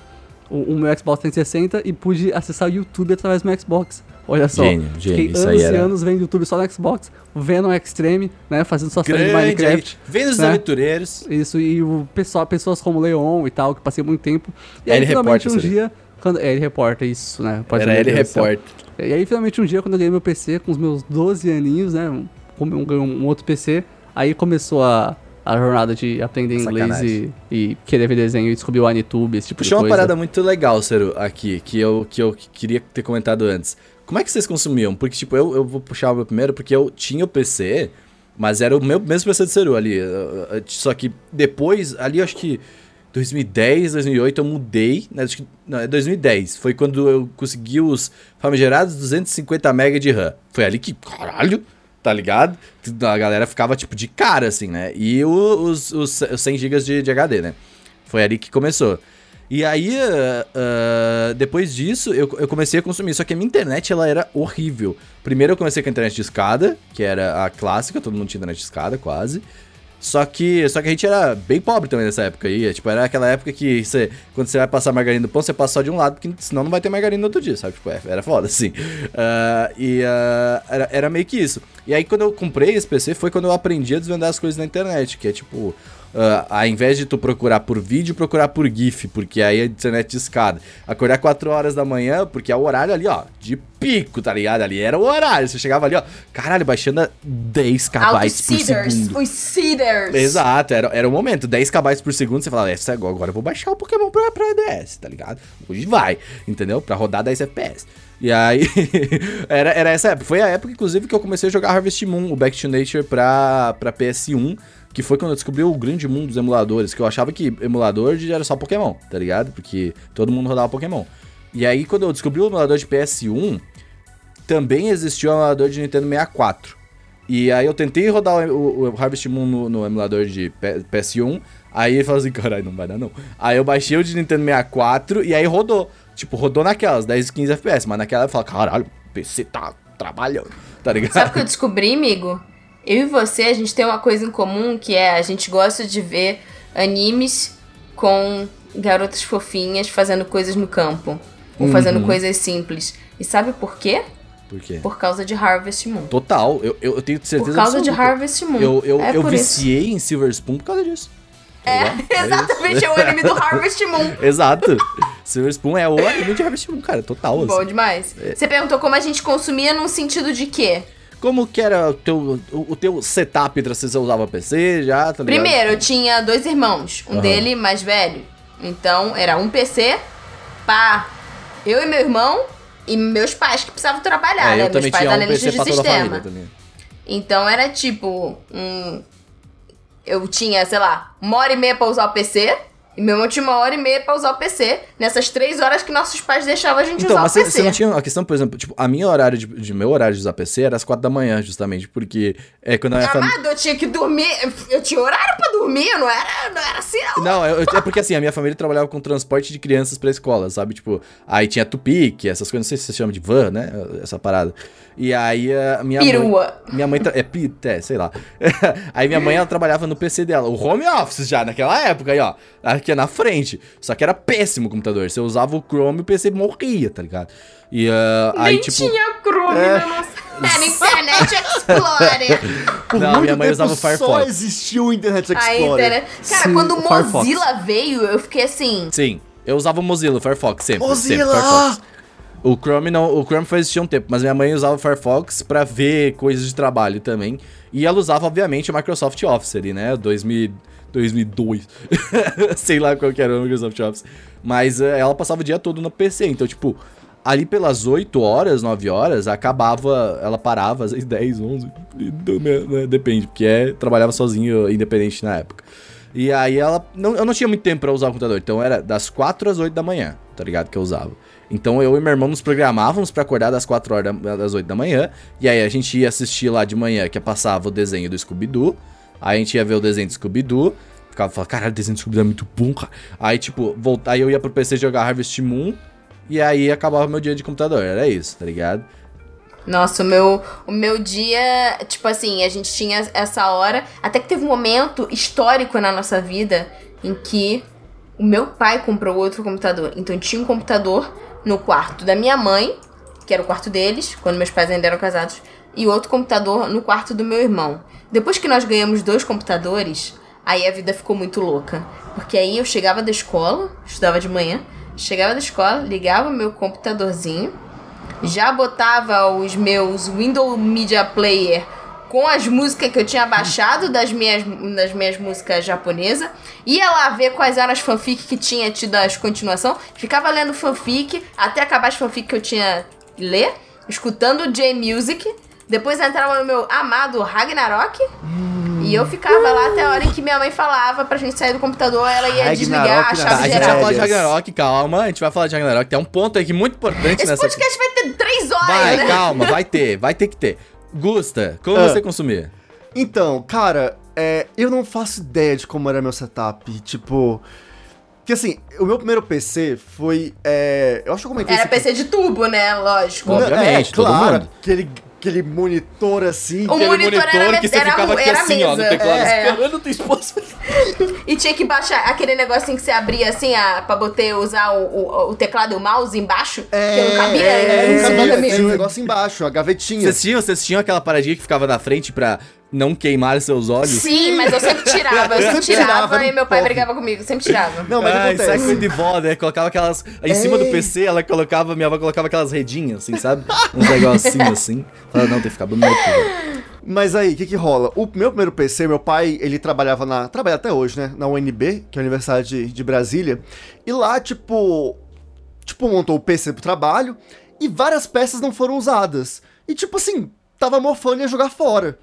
o, o meu Xbox 360 e pude acessar o YouTube através do meu Xbox. Olha só. Gênio, gênio, Fiquei isso anos e anos vendo YouTube só no Xbox, vendo o Extreme, né? Fazendo suas séries de Minecraft. vendo os né? aventureiros. Isso, e o pessoal, pessoas como Leon e tal, que passei muito tempo. E aí, ele finalmente, um reporta, dia. Quando, é, ele reporta isso, né? Pode Era ele repórter. E aí, finalmente, um dia, quando eu ganhei meu PC, com os meus 12 aninhos, né? Um, um, um, outro PC, aí começou a, a jornada de aprender inglês e, e querer ver desenho e descobrir o Anitube, esse tipo Puxou de uma coisa. parada muito legal, Cero, aqui, que eu, que eu queria ter comentado antes. Como é que vocês consumiam? Porque, tipo, eu, eu vou puxar o meu primeiro, porque eu tinha o PC, mas era o meu mesmo PC de Ceru ali. Só que depois, ali acho que 2010, 2008 eu mudei. né, acho que, não, é 2010. Foi quando eu consegui os famigerados 250 MB de RAM. Foi ali que, caralho, tá ligado? A galera ficava, tipo, de cara, assim, né? E os, os, os 100 GB de, de HD, né? Foi ali que começou. E aí, ah, ah, depois disso, eu, eu comecei a consumir. Só que a minha internet, ela era horrível. Primeiro eu comecei com a internet de escada, que era a clássica, todo mundo tinha internet de escada, quase. Só que, só que a gente era bem pobre também nessa época aí. Tipo, era aquela época que você, quando você vai passar margarina do pão, você passa só de um lado, porque senão não vai ter margarina no outro dia, sabe? Tipo, é, era foda, assim. Ah, e ah, era, era meio que isso. E aí, quando eu comprei esse PC, foi quando eu aprendi a desvendar as coisas na internet, que é tipo. Ah, ao invés de tu procurar por vídeo, procurar por GIF, porque aí a internet de escada. Acordar 4 horas da manhã, porque é o horário ali, ó, de pico, tá ligado? Ali era o horário. Você chegava ali, ó, caralho, baixando a 10 KB por segundo. Os seeders. Exato, era, era o momento. 10 KB por segundo, você fala, essa agora, agora eu vou baixar o Pokémon pra, pra DS, tá ligado? Hoje vai, entendeu? Pra rodar 10 FPS. E aí, era, era essa época. Foi a época, inclusive, que eu comecei a jogar Harvest Moon, o Back to Nature pra, pra PS1, que foi quando eu descobri o grande mundo dos emuladores, que eu achava que emulador era só Pokémon, tá ligado? Porque todo mundo rodava Pokémon. E aí, quando eu descobri o emulador de PS1, também existiu o emulador de Nintendo 64. E aí eu tentei rodar o, o- Harvest Moon no, no emulador de P- PS1. Aí ele falou assim, caralho, não vai dar não. Aí eu baixei o de Nintendo 64 e aí rodou. Tipo, rodou naquelas, 10, 15 FPS. Mas naquela eu falei, caralho, o PC tá trabalhando, tá ligado? Sabe o que eu descobri, amigo? Eu e você, a gente tem uma coisa em comum que é a gente gosta de ver animes com garotas fofinhas fazendo coisas no campo. Ou fazendo Uhum. coisas simples. E sabe por quê? Por quê? Por causa de Harvest Moon. Total, eu, eu, eu tenho certeza Por causa de absoluta. Harvest Moon. Eu, eu, é eu por isso. viciei em Silver Spoon por causa disso. É isso. Exatamente, é o anime do Harvest Moon. Exato. Silver Spoon é o anime de Harvest Moon, cara, total. assim. Bom demais. É. Você perguntou como a gente consumia num sentido de quê? Como que era o teu, o, teu setup pra você usava PC já, tá? Primeiro, eu tinha dois irmãos. Um Aham. dele mais velho. Então, era um PC pra eu e meu irmão e meus pais que precisavam trabalhar, É, né? eu Meus pais tinha um de sistema. Então, era tipo... Um... Eu tinha, sei lá, uma hora e meia pra usar o PC... E meu irmão tinha uma hora e meia pra usar o PC, nessas três horas que nossos pais deixavam a gente Então, usar mas o PC. você não tinha a questão, por exemplo, tipo, a minha horário de, de meu horário de usar PC era às quatro da manhã, justamente, porque é quando a minha. Amado, eu tinha que dormir. Eu tinha horário pra dormir, não era, não era assim, não. Não, eu- é porque assim, a minha família trabalhava com transporte de crianças pra escola, sabe? Tipo, aí tinha tupique, essas coisas, não sei se você chama de van, né? Essa parada. E aí a minha mãe. Perua. Minha mãe. tra- É, pi- é, sei lá. aí minha mãe, ela trabalhava no PC dela. O home office já, naquela época aí, ó. Aqui na frente. Só que era péssimo o computador. Você usava o Chrome e o PC morria, tá ligado? E aí, Nem tipo. tinha Chrome É. na nossa. Era Internet Explorer. Por Não, minha mãe usava o Só Firefox. existiu o Internet Explorer. internet. Cara, Sim, quando o o Firefox. Mozilla veio, eu fiquei assim. Sim. Eu usava o Mozilla, o Firefox, sempre. Mozilla! Sempre, Firefox. O Chrome não, o Chrome foi existir um tempo, mas minha mãe usava o Firefox pra ver coisas de trabalho também. E ela usava, obviamente, o Microsoft Office ali, né? 2000, 2002. Sei lá qual que era o Microsoft Office. Mas eh, ela passava o dia todo no PC, então, tipo, ali pelas 8 horas, 9 horas, acabava, ela parava às vezes 10, 11, do- né, depende, porque é, trabalhava sozinho, independente na época. E aí ela, não, eu não tinha muito tempo pra usar o computador, então era das 4 às 8 da manhã, tá ligado, que eu usava. Então eu e meu irmão nos programávamos pra acordar das 4 horas da, das 8 da manhã, e aí a gente ia assistir lá de manhã, que passava o desenho do Scooby-Doo, aí a gente ia ver o desenho do Scooby-Doo, ficava falando, caralho, o desenho do Scooby-Doo é muito bom, cara. Aí, tipo, voltar, aí eu ia pro PC jogar Harvest Moon, e aí acabava meu dia de computador, era isso, tá ligado? Nossa, o meu, o meu dia, tipo assim, a gente tinha essa hora. Até que teve um momento histórico na nossa vida em que o meu pai comprou outro computador. Então tinha um computador no quarto da minha mãe, que era o quarto deles, quando meus pais ainda eram casados, e outro computador no quarto do meu irmão. Depois que nós ganhamos dois computadores, aí a vida ficou muito louca. Porque aí eu chegava da escola, estudava de manhã, chegava da escola, ligava meu computadorzinho já botava os meus Windows Media Player com as músicas que eu tinha baixado das minhas, das minhas músicas japonesas. Ia lá ver quais eram as fanfic que tinha tido as continuação. Ficava lendo fanfic até acabar as fanfic que eu tinha ler. Escutando J-Music. Depois entrava no meu amado Ragnarok. E eu ficava lá até a hora em que minha mãe falava pra gente sair do computador. Ela ia Ragnarok desligar a nas Tá, chave a gente vai geral. falar de. Ragnarok, calma, a gente vai falar de Ragnarok. Tem um ponto aqui muito importante Esse nessa... podcast vai ter três horas, Vai, né? calma, vai ter, vai ter que ter. Gusta, como Ah. você consumia? Então, cara, é, eu não faço ideia de como era meu setup. Tipo. Que assim, o meu primeiro PC foi. é, eu acho que eu comentei Era aqui. PC de tubo, né? Lógico. Obviamente, é, todo claro, mundo. Aquele, aquele monitor assim. O monitor era- que você era- ficava aqui assim, ó, no mesa. teclado, É. esperando tua esposa. E tinha que baixar aquele negocinho que você abria assim, a, pra botar, usar o, o, o teclado e o mouse embaixo, que não cabia. é, não cabia, da tinha um mesa. negócio embaixo, a gavetinha. Vocês tinham, vocês tinham aquela paradinha que ficava na frente pra não queimar seus olhos? Sim, mas eu sempre tirava, eu sempre Sempre tirava, e meu pai porre. brigava comigo, sempre tirava. Não, mas Ah, isso é acontece? coisa de vó, né? Colocava aquelas. Em cima do PC, ela colocava. Minha avó colocava aquelas redinhas, assim, sabe? Uns negocinhos assim. Falava, não, tem que ficar bonito. Mas aí, o que que rola? O meu primeiro PC, meu pai, ele trabalhava na... Trabalha até hoje, né? Na UNB, que é a Universidade de, de Brasília. E lá, tipo... Tipo, montou o PC pro trabalho e várias peças não foram usadas. E tipo assim, tava mofando e ia jogar fora.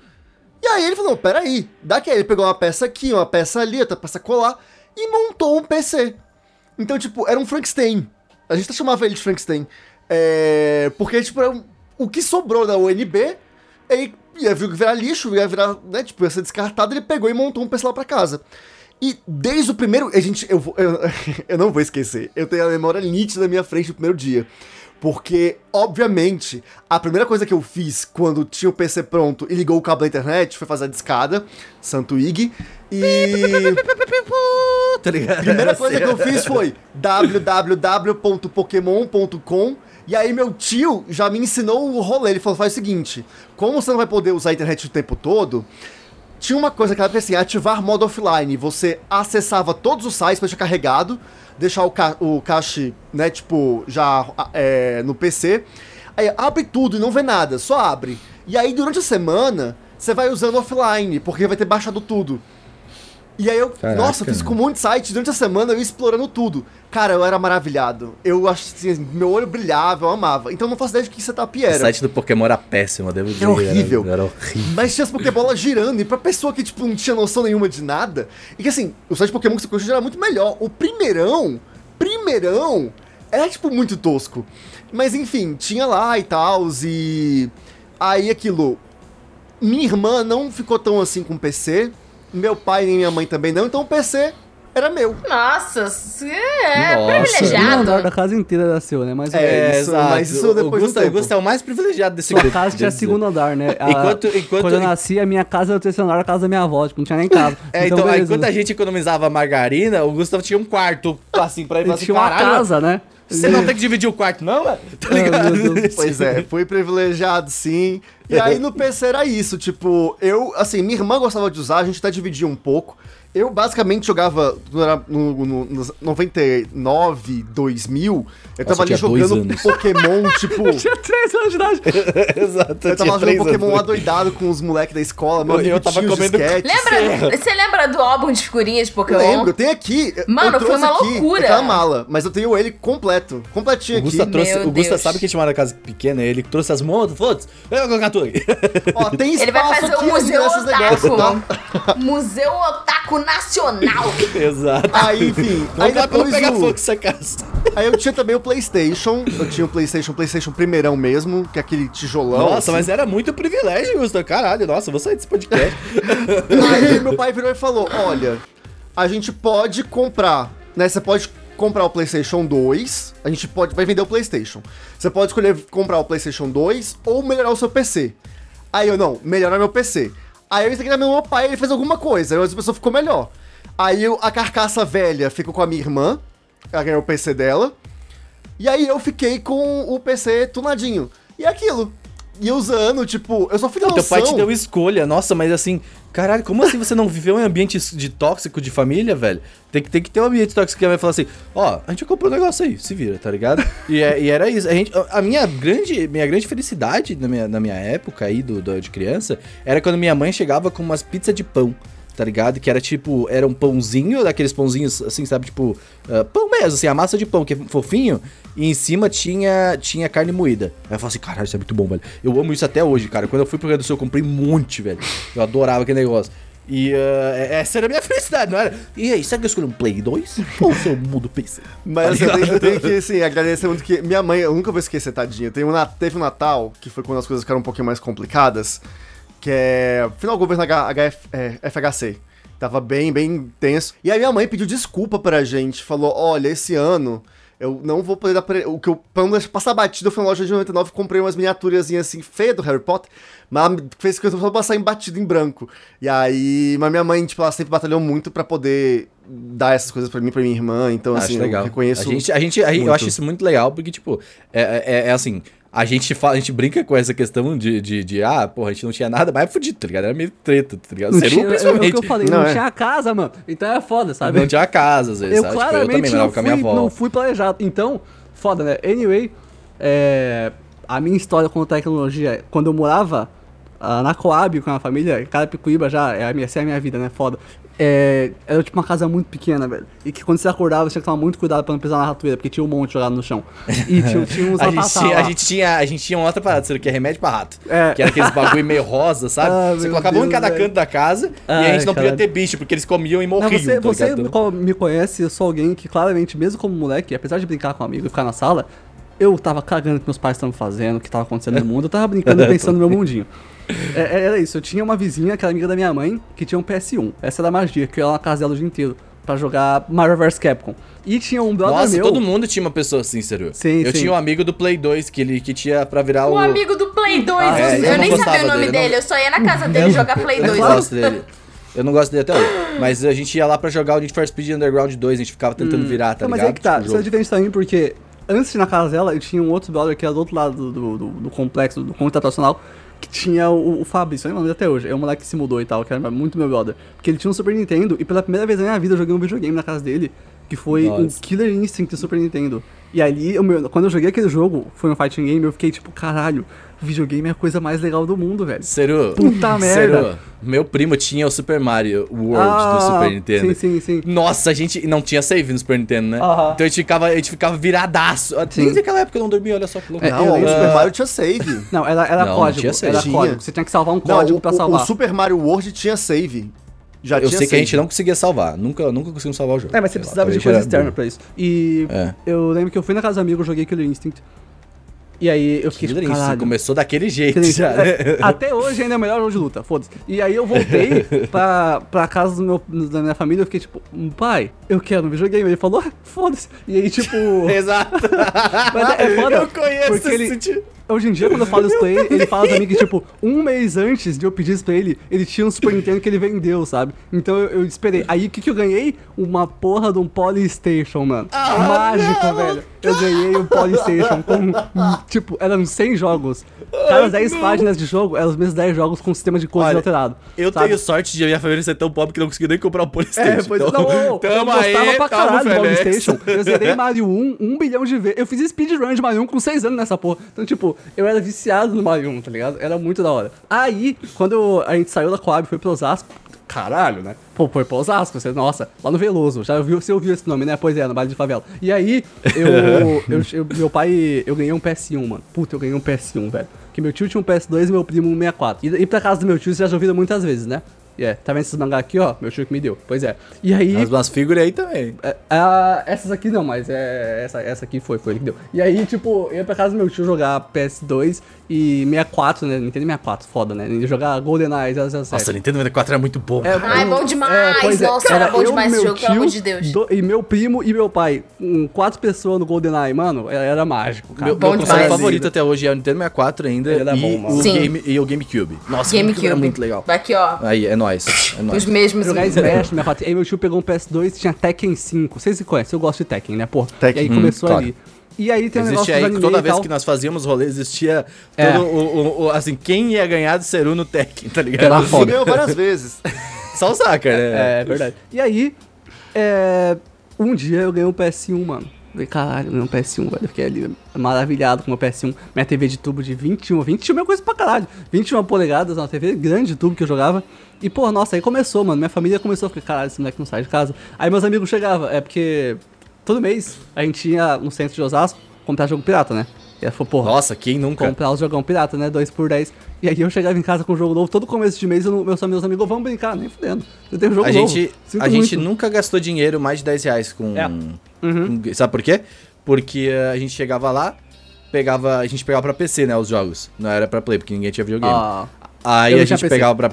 E aí ele falou, peraí, daqui ele pegou uma peça aqui, uma peça ali, outra peça colar e montou um PC. Então, tipo, era um Frankenstein. A gente chamava ele de Frankenstein. É, porque, tipo, um- o que sobrou da UNB, ele ia virar lixo, ia virar, né, tipo, ia ser descartado, ele pegou e montou um PC lá pra casa. E desde o primeiro, a gente, eu, eu, eu não vou esquecer, eu tenho a memória nítida na minha frente do primeiro dia. Porque, obviamente, a primeira coisa que eu fiz quando tinha o PC pronto e ligou o cabo da internet foi fazer a discada, Santo IG, e... Tá ligado? Primeira coisa que eu fiz foi www.pokémon.com e aí meu tio já me ensinou o rolê. Ele falou: faz o seguinte: como você não vai poder usar a internet o tempo todo, tinha uma coisa que era assim: ativar modo offline. Você acessava todos os sites para deixar carregado, deixar o, ca o cache, né, tipo, já é, no PC. Aí abre tudo e não vê nada, só abre. E aí durante a semana você vai usando offline, porque vai ter baixado tudo. E aí eu, Caraca, nossa, fiz com um monte de site, durante a semana eu ia explorando tudo. Cara, eu era maravilhado. Eu acho assim, meu olho brilhava, eu amava. Então eu não faço ideia de que setup O era. site do Pokémon era péssimo, devo dizer. horrível. Era, era horrível. Mas tinha as Pokébolas girando, e pra pessoa que, tipo, não tinha noção nenhuma de nada. E que assim, o site de Pokémon que você conhece era muito melhor. O primeirão, primeirão, era, tipo, muito tosco. Mas enfim, tinha lá e tal, e. Aí aquilo. Minha irmã não ficou tão assim com o PC. Meu pai nem minha mãe também não, então o PC era meu. Nossa, você é Nossa. O andar privilegiado. da casa inteira era seu, né? Mas É, isso, mas isso depois o Gusta, o Gusta é o mais privilegiado desse Sua grupo. casa tinha segundo andar, né? A- Enquanto- enquanto- Quando eu nasci, a minha casa era o terceiro andar, a casa da minha avó, tipo, não tinha nem casa. É, então, aí, beleza. enquanto a gente economizava margarina, o Gustavo tinha um quarto, assim, pra ele assim, tinha uma caralho, casa, né? você não tem que dividir o quarto, não, velho? Tá Ah, ligado? Deus. Pois é, fui privilegiado sim. E aí no PC era isso, tipo, eu, assim, minha irmã gostava de usar, a gente até dividia um pouco. Eu basicamente jogava no, no, no, nos 99, 2000. Eu tava ali tinha dois jogando. Pokémon, tipo. Eu tinha 3 anos de idade. Exato. Eu tava tinha jogando Pokémon anos. adoidado com os moleques da escola. Meu Eu- eu tava comendo-. Lembra? Você lembra do álbum de figurinhas de Eu Pokémon? lembro, tem aqui. eu- Mano, eu foi uma aqui loucura. Aquela mala, mas eu tenho ele completo. Completinho O Gusta aqui. trouxe. Meu o Gusta Deus. sabe que a gente mora na casa pequena, ele trouxe as montas, foda-se. Eu vou colocar tudo aqui. Ó, tem espaço Ele vai fazer aqui o Museu negócios, tá? Otaku. Museu Otaku Nacional. Exato. Aí, enfim. aí Vamos lá pra não pegar o- fogo essa casa. Aí eu tinha também o PlayStation. Eu tinha o PlayStation, PlayStation primeirão mesmo, que é aquele tijolão. Nossa, assim. mas era muito privilégio, Gusta. Caralho, nossa, eu vou sair desse podcast. Aí meu pai virou e falou: Olha, a gente pode comprar, né? Você pode comprar o PlayStation 2, a gente pode vai vender o PlayStation. Você pode escolher comprar o PlayStation 2 ou melhorar o seu PC. Aí eu não, melhorar meu PC. Aí eu entreguei na meu pai, ele fez alguma coisa, aí a pessoa ficou melhor. Aí eu- a carcaça velha ficou com a minha irmã, ela ganhou o PC dela. E aí eu fiquei com o PC tunadinho. E é aquilo. E usando, tipo, eu só fui ter Teu pai te noção- deu escolha, nossa, mas assim, caralho, como assim você não viveu em ambiente de tóxico de família, velho? Tem que, tem que ter um ambiente tóxico que vai falar assim, ó, a gente comprou um negócio aí, se vira, tá ligado? E, é- e era isso. A, gente, a minha grande, minha grande felicidade na minha, na minha época aí do, do- de criança era quando minha mãe chegava com umas pizzas de pão. Tá ligado? Que era tipo, era um pãozinho, daqueles pãozinhos assim, sabe? Tipo, ah, pão mesmo, assim, a massa de pão, que é fofinho, e em cima tinha, tinha carne moída. Aí eu falei assim, caralho, isso é muito bom, velho. Eu amo isso até hoje, cara. Quando eu fui pro Rio do Sul, eu comprei um monte, velho. Eu adorava aquele negócio. E ah, essa era a minha felicidade, não era? E aí, será que eu escolhi um Play 2? Ou se eu mudo o PC? Mas Tá eu, tenho, ligado? eu tenho que, assim, agradecer muito que minha mãe, eu nunca vou esquecer, tadinha. Tem um, teve um Natal, que foi quando as coisas ficaram um pouquinho mais complicadas, que é final governo H, HF, é, FHC. Tava bem, bem tenso. E aí minha mãe pediu desculpa pra gente, falou, olha, esse ano eu não vou poder dar pre... o que eu pra não passar batido, eu fui na loja de 99 comprei umas miniaturazinhas assim feias do Harry Potter, mas fez que eu só passar em batido em branco. E aí, mas minha mãe, tipo, ela sempre batalhou muito pra poder dar essas coisas pra mim, pra minha irmã, então assim, acho legal. eu reconheço A gente, a gente, a eu acho isso muito legal, porque, tipo, é, é- é assim, a gente, fala, a gente brinca com essa questão de, de, de, ah, porra, a gente não tinha nada, mas é fudido, tá ligado? Era meio treta, tá ligado? Não tinha, é o principalmente. que eu falei, Não, não, é. tinha casa, mano. Então é foda, sabe? Não tinha casa, às vezes, eu sabe? Tipo, claramente também não, morava com a minha fui, avó. não fui planejado. Então, foda, né? Anyway, é, a minha história com tecnologia, quando eu morava ah, na Coab com a família, Carapicuíba já, é a minha, essa é a minha vida, né? Foda. É, era tipo uma casa muito pequena, velho. E que quando você acordava, você tinha que tomar muito cuidado pra não pisar na ratoeira, porque tinha um monte jogado no chão. E tinha, tinha uns A gente, tinha, a, gente tinha, a gente tinha uma outra parada, que é remédio pra rato. É. Que era aqueles bagulho meio rosa, sabe? Ah, você colocava um em Deus, cada velho. canto da casa e a gente não podia caralho. ter bicho, porque eles comiam e Não, morriam. você tá você me conhece, eu sou alguém que claramente, mesmo como moleque, apesar de brincar com um amigo e ficar na sala, eu tava cagando o que meus pais estavam fazendo, o que tava acontecendo no mundo, eu tava brincando e pensando no meu mundinho. É, é- era isso, eu tinha uma vizinha, que era amiga da minha mãe, que tinha um PS1. Essa era a magia, que eu ia lá na casa dela o dia inteiro pra jogar Mario vs Capcom. E tinha um brother Nossa, meu... todo mundo tinha uma pessoa assim, Seru. Sim, eu sim. tinha um amigo do Play 2 que ele que tinha pra virar o. O amigo do Play 2, Ah, é, eu, eu nem sabia o nome dele, não- dele, eu só ia na casa dele jogar Play Eu 2. não gosto dele. Eu não gosto dele até hoje. Mas a gente ia lá pra jogar o Need for Speed Underground 2, a gente ficava tentando virar, tá Não, mas ligado? aí que tá, Tipo, isso é diferente também porque antes na casa dela, eu tinha um outro brother que era do outro lado do, do, do- complexo, do computacional, que tinha o, o Fabrício, eu lembro até hoje. É um moleque que se mudou e tal, que era muito meu brother. Porque ele tinha um Super Nintendo e pela primeira vez na minha vida eu joguei um videogame na casa dele, que foi o. Killer Instinct do Super Nintendo. E ali, o meu- quando eu joguei aquele jogo, foi um fighting game, eu fiquei tipo, caralho, videogame é a coisa mais legal do mundo, velho. Seru. Puta merda. Seru, meu primo tinha o Super Mario World Ah, do Super Nintendo. Sim, sim, sim. Nossa, a gente não tinha save no Super Nintendo, né? Aham. Então a gente ficava, a gente ficava viradaço. Desde aquela época eu não dormia, olha só que louco. É, Não, eu o. Super Mario tinha save. Não, era, era Não, não código, tinha save. era Tinha. código. Você tinha que salvar um Não, código o, pra o- salvar. o Super Mario World tinha save. Já eu tinha sei que a gente não conseguia salvar. Nunca, nunca conseguimos salvar o jogo. É, mas você Sei lá, precisava de talvez coisa externa pra isso. E É. eu lembro que eu fui na casa do amigo, joguei Killer Instinct. E aí eu fiquei Killer tipo, Instinct caralho. começou daquele jeito Killer já, Instinct- né? é, Até hoje ainda é o melhor jogo de luta, foda-se. E aí eu voltei pra, pra casa do meu, da minha família, eu fiquei tipo, pai, eu quero um videogame. Ele falou, "Ah, foda-se. E aí, tipo. Exato. Mas é, é foda. Eu conheço porque esse ele, sentido. Hoje em dia, quando eu falo isso pra ele, ele fala pra mim que, tipo, um mês antes de eu pedir isso pra ele, ele tinha um Super Nintendo que ele vendeu, sabe? Então eu, eu esperei. Aí o que, que eu ganhei? Uma porra de um Polystation, mano. Mágico, velho. Eu ganhei um Polystation com, tipo, eram 100 jogos. Cada 10 páginas de jogo eram os mesmos 10 jogos com sistema de cores Olha, alterado. Eu sabe? tenho sorte de a minha família ser tão pobre que não conseguiu nem comprar um Polystation. É, pois não, não, eu tamo gostava aí, pra caralho do. Polystation. Eu zerei Mario 1 um bilhão de vezes. Eu fiz speedrun de Mario 1 com 6 anos nessa porra. Então, tipo, eu era viciado no Mario 1, tá ligado? Era muito da hora. Aí, quando eu- a gente saiu da Coab e foi pro Osasco, caralho, né? Pô, foi pro Osasco, você, nossa, lá no Veloso. Já ouviu, você ouviu esse nome, né? Pois é, no baile de favela. E aí, eu, eu, eu- meu pai, eu ganhei um PS1, mano. Puta, eu ganhei um PS1, velho. Que meu tio tinha um PS2 e meu primo um 64. E ir pra casa do meu tio, você já ouviu muitas vezes, né? E é, tá vendo esses mangá aqui, ó? Meu tio que me deu. Pois é. E aí. Mas umas figuras aí também. É, ah, essas aqui não, mas é, essa, essa aqui foi, foi ele que deu. E aí, tipo, eu ia pra casa do meu tio jogar PS2 e 64, né? Nintendo 64, foda, né? E jogar GoldenEye 007. Nossa, Nintendo 64 era muito bom. É, Ai, bom demais! pois é. Nossa, era bom eu, demais esse meu jogo, pelo amor tio, de Deus. do- e meu primo e meu pai, com quatro pessoas no GoldenEye, mano, era, era mágico, cara. Meu, Bom meu console favorito até hoje é o Nintendo 64 ainda Ele era e, bom, mano. o game, e o GameCube. Nossa, o GameCube era muito legal. Aqui, ó. Aí, é nóis. É nóis. Os mesmos. Jogar Smash, 64. Aí meu tio pegou um PS2 tinha Tekken 5. Vocês se conhecem, eu gosto de Tekken, né, porra? Tekken. E aí Hum, começou claro. E aí tem um negócio aí, toda vez que nós fazíamos rolê, existia É. todo o, o- o- assim, quem ia ganhar de Seru no Tekken, tá ligado? Era foda. ganhou várias vezes. Só o Saka, né? É, é verdade. E aí, é, um dia eu ganhei um PS1, mano. Falei, caralho, eu ganhei um PS1, velho. Eu fiquei ali maravilhado com o meu PS1. Minha TV de tubo de 21, 21 é coisa pra caralho. 21 polegadas, uma TV grande de tubo que eu jogava. E, pô, nossa, aí começou, mano. Minha família começou a ficar, caralho, esse moleque não sai de casa. Aí meus amigos chegavam, é porque todo mês a gente ia no centro de Osasco comprar jogo pirata, né? E aí falou, porra, Nossa, quem nunca? comprar os jogão pirata, né? 2 por 10. E aí eu chegava em casa com um jogo novo, todo começo de mês, eu, meus, meus amigos, vamos brincar, nem fudendo. Eu tenho um jogo A novo. gente, Sinto a gente muito. nunca gastou dinheiro mais de 10 reais com, É. Uhum. com- Sabe por quê? Porque a gente chegava lá, pegava. A gente pegava pra PC, né? Os jogos. Não era pra Play, porque ninguém tinha videogame. Ah, Aí a gente PC. pegava pra.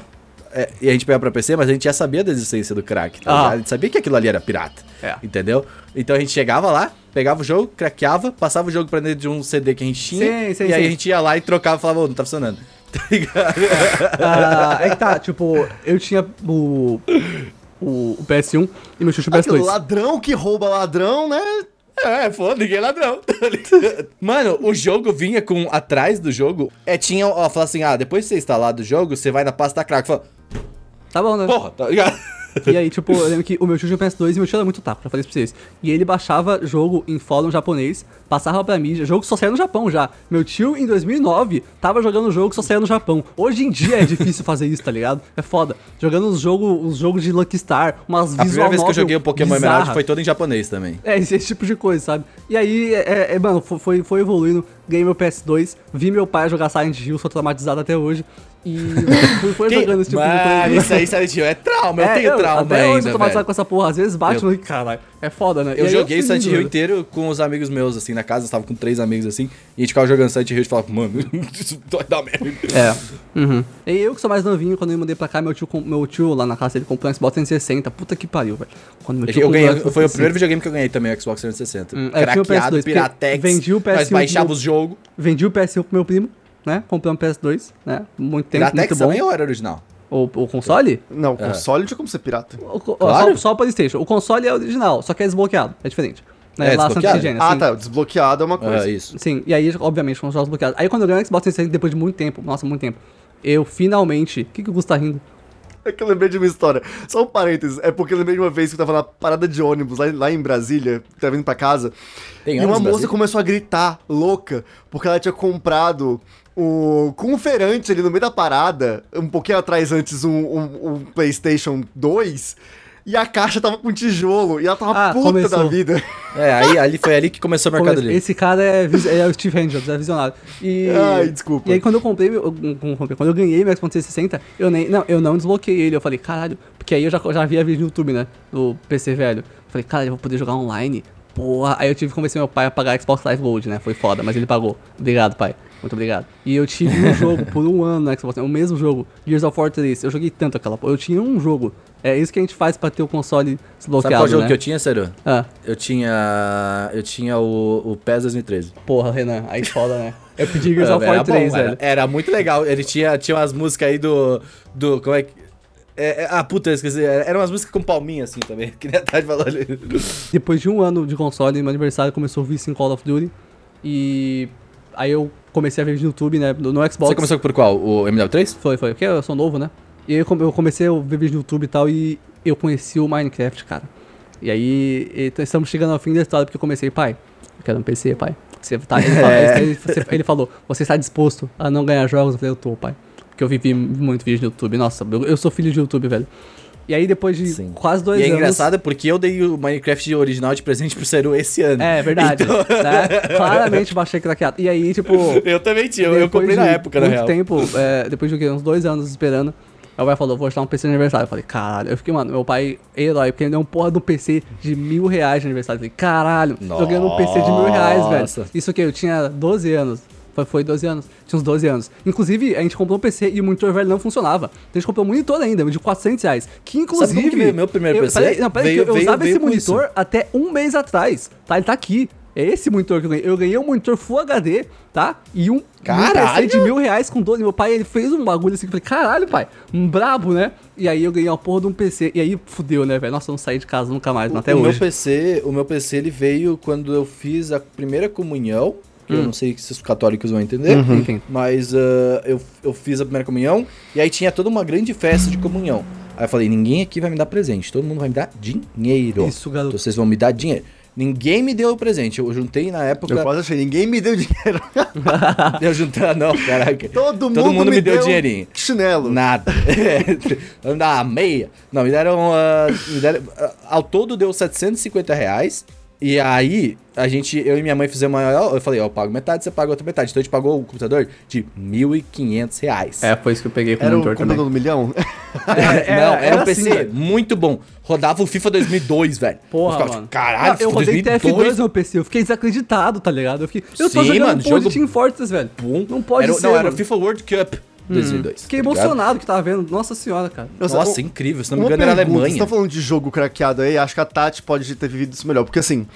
É, e a gente pegava pra PC, mas a gente já sabia da existência do crack, tá Ah. A gente sabia que aquilo ali era pirata. É. Entendeu? Então a gente chegava lá, pegava o jogo, craqueava, passava o jogo pra dentro de um CD que a gente tinha. Sim, sim, e aí sim. a gente ia lá e trocava e falava, ô, não tá funcionando. Tá ligado? ah, é que tá, tipo, eu tinha o, o, o PS1 e meu tio tinha o Aquilo, PS2. ladrão que rouba ladrão, né? É, foda, ninguém é ladrão. tá? Mano, o jogo vinha com. Atrás do jogo, é, tinha. Ó, falava assim: ah, depois de você instalar do jogo, você vai na pasta crack. Fala, Tá bom, né? porra, tá ligado? E aí, tipo, eu lembro que o meu tio tinha o PS2 e meu tio era muito taco, já falei isso pra vocês. E ele baixava jogo em fórum japonês, passava pra mídia, jogo que só saía no Japão já. Meu tio, em 2009, tava jogando jogo que só saía no Japão. Hoje em dia é difícil fazer isso, tá ligado? É foda. Jogando os jogos os jogos de Lucky Star, umas A visual primeira vez que eu joguei o Pokémon bizarra. Emerald foi todo em japonês também. É, esse, esse tipo de coisa, sabe? E aí, é, é, mano, fo- foi, foi evoluindo, ganhei meu PS2, vi meu pai jogar Silent Hill, sou traumatizado até hoje. E fui, Quem- jogando esse tipo de Mano, coisa. isso aí, Silent Hill, é trauma. eu É, tenho trauma até hoje eu ainda, tô velho. com essa porra. Às vezes bate Eu- no caralho. É foda, né? E Eu aí joguei fui Silent Hill inteiro com os amigos meus, assim, na casa. Eu tava com três amigos, assim. E a gente ficava jogando Silent Hill e falava, mano, isso vai dar merda. É. Uhum. E eu que sou mais novinho, quando eu me mudei pra cá, meu tio, meu tio lá na casa, ele comprou um Xbox 360. Puta que pariu, velho. Quando meu tio Eu ganhei, foi o 360, primeiro videogame que eu ganhei também, o Xbox 360. Hum, é, Craqueado, PS2, porque Piratex. vendi o Nós PS1 baixava pro- os jogos. Vendi o PS1 pro meu primo, né? Comprei um PS2, né? Muito tempo, Piratex muito bom. também ou era original? O, o console? Não, console tinha como ser pirata. O, Claro. só, só o Playstation. O console é original, só que é desbloqueado. É diferente. Né? É Lá desbloqueado? Santa Efigênia, Ah, assim. tá. Desbloqueado é uma coisa. Ah, isso. Sim, e aí, obviamente, com os jogos bloqueados. Aí quando eu ganhei o Xbox 360, depois de muito tempo, nossa, muito tempo, eu finalmente... O que, que o Gusto tá rindo? É que eu lembrei de uma história. Só um parênteses. É porque eu lembrei de uma vez que eu tava na parada de ônibus lá, lá em Brasília, tava vindo pra casa. Tem e uma moça Brasília? começou a gritar, louca, porque ela tinha comprado o, com um feirante ali no meio da parada, um pouquinho atrás antes, um, um- um PlayStation 2. E a caixa tava com tijolo. E ela tava Ah, puta começou. da vida. É, aí ali, foi ali que começou o Mercado Como Livre. Esse cara é, é o Steve Angels, é visionário. E, Ai, desculpa. E aí quando eu comprei, meu- eu- quando eu ganhei meu Xbox 360, eu nem, não, eu não desbloqueei ele. Eu falei, caralho, porque aí eu já, já via vídeo no YouTube, né, do PC velho. Eu falei, cara, eu vou poder jogar online porra. Aí eu tive que convencer meu pai a pagar Xbox Live Gold, né? Foi foda, mas ele pagou. Obrigado, pai. Muito obrigado. E eu tive um jogo por um ano no Xbox, o mesmo jogo, Gears of War 3. Eu joguei tanto aquela porra. Eu tinha um jogo. É isso que a gente faz pra ter o console Sabe desbloqueado, qual jogo né? que eu tinha, Sério? Ah, Eu tinha. Eu tinha o, o PES 2013. porra, Renan. Aí foda, né? Eu pedi Gears Era, of War era bom, 3, era, velho. era muito legal. Ele tinha, tinha umas músicas aí do. do como é que. É, é- ah, puta, eu esqueci. Eram umas músicas com palminha assim também. Que nem a Tati falou ali. Depois de um ano de console, meu aniversário começou o vício em Call of Duty. E aí eu comecei a ver vídeo no YouTube, né? No, no Xbox. Você começou por qual? O MW3? Foi, foi. Porque eu sou novo, né? E aí eu eu comecei a ver vídeo no YouTube e tal, e eu conheci o Minecraft, cara. E aí, então estamos chegando ao fim da história, porque eu comecei, pai, eu quero um PC, pai. Você tá, ele, fala- ele- você- ele falou, você está disposto a não ganhar jogos? Eu falei, eu tô, pai. Porque eu vivi muito vídeo no YouTube. Nossa, eu, eu sou filho de YouTube, velho. E aí, depois de Sim. quase dois E é anos... engraçado porque eu dei o Minecraft original de presente pro Seru esse ano. É, verdade. Então- né? Claramente baixei craqueado. E aí, tipo... Eu também tinha, eu, comprei na época, na real. tempo, é, depois de o quê? uns dois anos esperando, meu pai falou, vou dar um PC de aniversário. Eu falei, caralho. Eu fiquei, mano, meu pai é herói, porque ele deu um porra um PC de mil reais de aniversário. Eu falei, caralho, tô ganhando um PC de mil reais, velho. Isso que eu tinha 12 anos. Foi, foi 12 anos. Tinha uns 12 anos. Inclusive, a gente comprou um PC e o monitor velho não funcionava. Então a gente comprou um monitor ainda, de 400 reais. Que inclusive. que veio meu primeiro eu, PC? Peraí, não, peraí, Veio- eu veio- usava veio esse com isso. monitor até um mês atrás. Tá? Ele tá aqui. É esse monitor que eu ganhei. Eu ganhei um monitor Full HD, tá? E um, um Caralho! PC de mil reais com 12. Meu pai, ele fez um bagulho assim que eu falei, caralho, pai, um brabo, né? E aí eu ganhei uma porra de um PC. E aí fudeu, né, velho? Nossa, eu não saí de casa nunca mais, não, até o hoje. meu PC, o meu PC ele veio quando eu fiz a primeira comunhão. Que Eu não sei se os católicos vão entender. Enfim. Mas ah, eu, eu fiz a primeira comunhão e aí tinha toda uma grande festa de comunhão. Aí eu falei, ninguém aqui vai me dar presente, todo mundo vai me dar dinheiro. Isso, garoto. Então vocês vão me dar dinheiro. Ninguém me deu presente. Eu juntei na época. Eu quase achei, ninguém me deu dinheiro. Eu juntei. ah, Não, caraca. Todo, Todo mundo me deu deu dinheirinho. Chinelo. Nada. Vamos dar uma meia. Não, me deram. ah, me deram ao todo deu 750 reais. E aí, a gente, eu e minha mãe fizemos uma. Eu falei, ó, eu pago metade, você paga outra metade. Então a gente pagou o computador de 1.500 reais. É, foi isso que eu peguei com Era o o monitor também. computador do milhão? É, não, era, era um assim, PC velho. muito bom. Rodava o FIFA 2002, velho. Porra, eu ficava, mano. Caralho, eu FIFA rodei 2002. TF2 no PC, eu fiquei desacreditado, tá ligado? Eu, fiquei, eu tô Sim, jogando mano, porra jogo de Team Fortress, velho. Bom. Não pode era, ser, Não, era o mano. FIFA World Cup 2002. Fiquei tá ligado? emocionado que tava vendo. Nossa senhora, cara. Nossa, um- incrível. Se não me engano, era Alemanha. Vocês estão falando de jogo craqueado aí, acho que a Tati pode ter vivido isso melhor. Porque assim,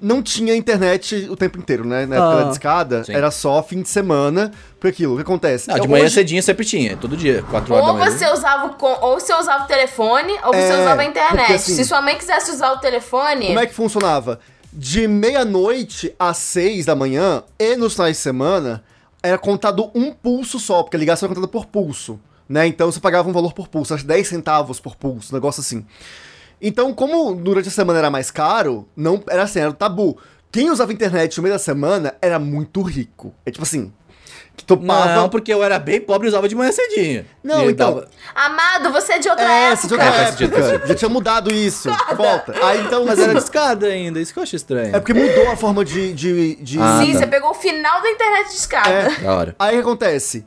não tinha internet o tempo inteiro, né? Na época Ah, da discada, sim. era só fim de semana por aquilo. O que acontece? Não, de manhã hoje- cedinho sempre tinha, todo dia, 4 horas Ou da manhã. você usava o com- ou você usava o telefone, ou você É, usava a internet. porque assim- Se sua mãe quisesse usar o telefone, Como é que funcionava? De meia-noite às seis da manhã e nos finais de semana, era contado um pulso só, porque a ligação era contada por pulso, né? Então você pagava um valor por pulso, acho que 10 centavos por pulso, um negócio assim. Então, como durante a semana era mais caro, não era assim, era tabu. Quem usava internet no meio da semana era muito rico. É tipo assim, que topava... Não, porque eu era bem pobre e usava de manhã cedinho. Não, E então- dava- amado, você é de outra É, época. você de outra É, época. Já tinha mudado isso. Volta. Aí então. Mas era discada ainda, isso que eu acho estranho. É porque mudou a forma de. de, de- Ah, Sim, tá. você pegou o final da internet de escada. É. Da hora. Aí o que acontece?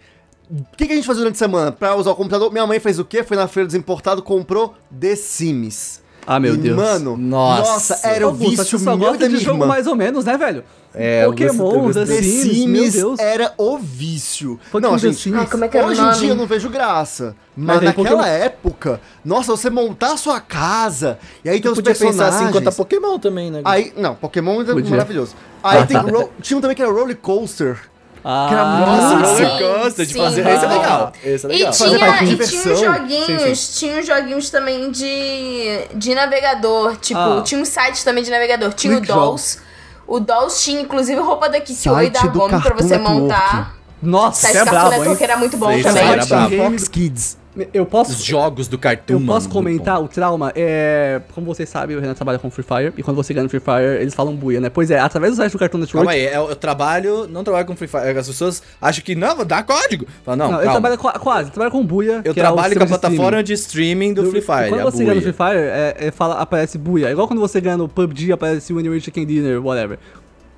O que, que a gente fazia durante a semana? Pra usar o computador, minha mãe fez o quê? Foi na feira desimportado, comprou The Sims. Ah, meu E, Deus. Mano, Nossa. nossa, era o Augusto, vício só e gosta da de jogo irmã. mais ou menos, né, velho? É, Pokémon, The Sims, Sims meu Deus. era o vício. Pokémon não, gente. Ai, como é que era o hoje em dia eu não vejo graça. Mas, Mas naquela Pokémon- época, nossa, você montar a sua casa, e aí tem os podia pensar personagens... assim quanto a Pokémon também, né? Aí, não, Pokémon é Podia. maravilhoso. Aí Ah, tem tá. tinha um também que era Roller Coaster. Ah, Que era Nossa, sim, roller coaster de sim. fazer. Esse é legal. Esse é E legal. Fazer parte tinha, e tinha uns joguinhos, Sim, tinha uns joguinhos também de, de navegador, tipo, Ah. tinha um site também de navegador, tinha Click o Dolls. O Dolls tinha inclusive roupa da e da Gomes pra você Network. montar. Nossa, Site você é Cartoon brabo, Network hein? era muito bom Sim, também. era brabo. Fox Kids. Eu posso... Os jogos do Cartoon, Eu posso comentar o trauma? É. Como vocês sabem, o Renan trabalha com Free Fire. E quando você ganha no Free Fire, eles falam buia, né? Pois é, através do site do Cartoon Network. Calma aí, eu, eu trabalho, não trabalho com Free Fire. As pessoas acham que não, dá código. Fala, não, Não, ele calma. trabalha com, quase, ele trabalha com buia. Eu é trabalho com a sistema de streaming. plataforma de streaming do Free Fire. Quando a você ganha no buia. Free Fire, é, é, fala, aparece buia. Igual quando você ganha no PUBG, aparece When You Reach Chicken Dinner, whatever.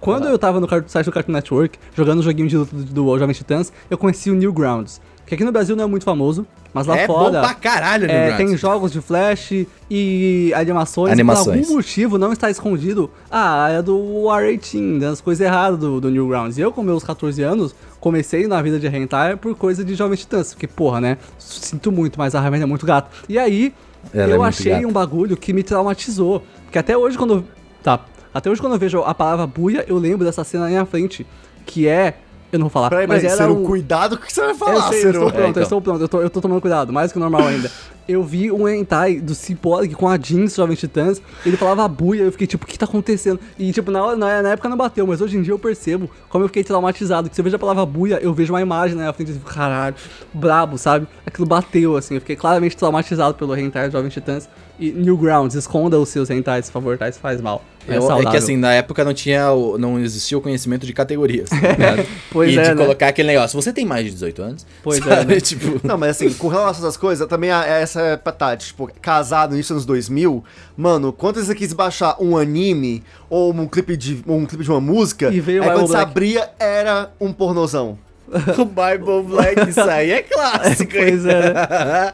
Quando eu tava no site do Cartoon Network, jogando o joguinho de luta do, do Jovem Titãs, eu conheci o Newgrounds. Que aqui no Brasil não é muito famoso, mas lá é fora. bom pra caralho, É, tem jogos de flash e animações. Animações. Por algum motivo não está escondido a área do R18, das coisas erradas do, do Newgrounds. E eu, com meus 14 anos, comecei na vida de hentai por coisa de Jovem Titãs. Porque, porra, né? Sinto muito, mas a Raven é muito gato. E aí, Ela é eu muito achei gata. um bagulho que me traumatizou. Porque até hoje, quando. Tá. Até hoje, quando eu vejo a palavra buia, eu lembro dessa cena na minha frente. Que é. Eu não vou falar. Peraí, mas mas era Ciro, um... cuidado com o que você vai Eu falar, sei, eu estou pronto, É, então. eu estou pronto, eu tô, eu tô tomando cuidado, mais que o normal ainda. Eu vi um hentai do Cyborg com a Jeans Jovem Titãs, ele falava buia, eu fiquei tipo, o que tá acontecendo? E tipo, na, hora- na, na época não bateu, mas hoje em dia eu percebo como eu fiquei traumatizado, que se eu vejo a palavra buia, eu vejo uma imagem na minha frente e fico, caralho, brabo, sabe? Aquilo bateu, assim, eu fiquei claramente traumatizado pelo hentai Jovem Titãs. E Newgrounds, esconda os seus hentais, por favor, tá? Isso faz mal. É, é que assim, na época não tinha, o- não existia o conhecimento de categorias, ligado? Pois e é, de né? colocar aquele negócio, você tem mais de 18 anos? Pois é, Sabe? né? Tipo, Não, mas assim, com relação a essas coisas, também a- essa é pra Tati, tipo, casado nisso nos 2000, mano, quando você quis baixar um anime ou um clipe de, um clipe de uma música, E veio aí quando você abria, era um pornozão. o Bible Black, isso aí é clássico. hein? Pois é?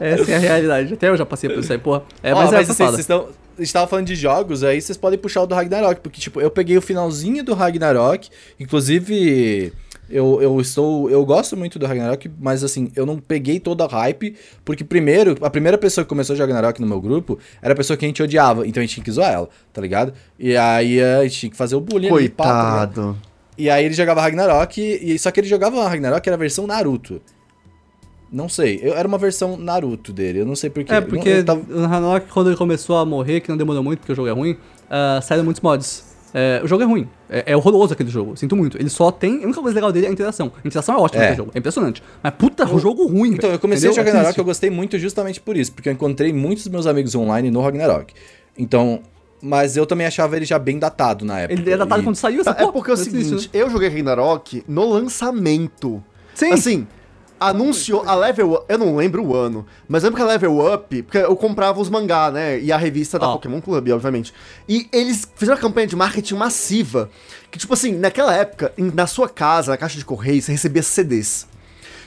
Essa é a realidade. Até eu já passei por isso aí, porra. É, Ó, mas, é mas essa assim, vocês estão. A gente tava falando de jogos, aí vocês podem puxar o do Ragnarok, porque, tipo, eu peguei o finalzinho do Ragnarok, inclusive. Eu, eu estou. Eu gosto muito do Ragnarok, mas assim, eu não peguei toda a hype, porque primeiro, a primeira pessoa que começou a jogar Ragnarok no meu grupo era a pessoa que a gente odiava, então a gente tinha que zoar ela, tá ligado? E aí a gente tinha que fazer o bullying ali, pá, tá? Coitado. E aí ele jogava Ragnarok, e só que ele jogava Ragnarok, era a versão Naruto. Não sei, eu, era uma versão Naruto dele, eu não sei porquê. É, porque não- tava- no Ragnarok, quando ele começou a morrer, que não demorou muito, porque o jogo é ruim, ah, saíram muitos mods. É, o jogo é ruim. É, é horroroso aquele jogo. Sinto muito. Ele só tem. A única coisa legal dele é a interação. A interação é ótima É. jogo. É impressionante. Mas puta, o jogo ruim. Então, velho. eu comecei Entendeu? a jogar É Ragnarok, eu gostei muito justamente por isso, porque eu encontrei muitos dos meus amigos online no Ragnarok. Então, mas eu também achava ele já bem datado na época. Ele é datado E- quando saiu essa Tá, é porque é o seguinte, né? eu joguei Ragnarok no lançamento. Sim. Assim, anunciou a Level Up, eu não lembro o ano, mas lembro que a Level Up, porque eu comprava os mangá, né, e a revista da Ó. Pokémon Club, obviamente. E eles fizeram uma campanha de marketing massiva, que tipo assim, naquela época, na sua casa, na caixa de correio, você recebia CDs.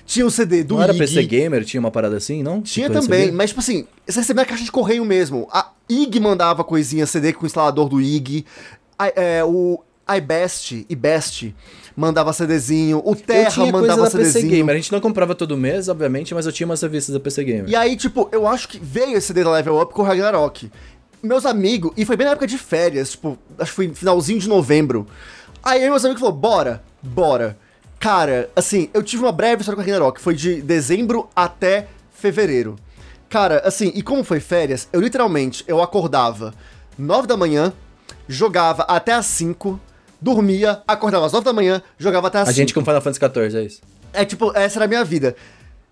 Tinha o CD do Não era PC Gamer, tinha uma parada assim, não? tinha Tipo, também, recebia? mas tipo assim, você recebia a caixa de correio mesmo. A IG mandava coisinha, CD com o instalador do IG. É, o iBest, iBest mandava CDzinho. O Terra tinha coisa mandava da PC CDzinho. Gamer, a gente não comprava todo mês, obviamente, mas eu tinha umas revistas da PC Gamer. E aí, tipo, eu acho que veio esse CD da Level Up com o Ragnarok. Meus amigos, e foi bem na época de férias, tipo, acho que foi finalzinho de novembro. Aí meus amigos falaram, bora, bora. Cara, assim, eu tive uma breve história com o Ragnarok, foi de dezembro até fevereiro. Cara, assim, e como foi férias, eu literalmente, eu acordava 9 da manhã, jogava até as 5, dormia, acordava às 9 da manhã, jogava até as A 5. gente com Final Fantasy XIV, é isso. É tipo, essa era a minha vida.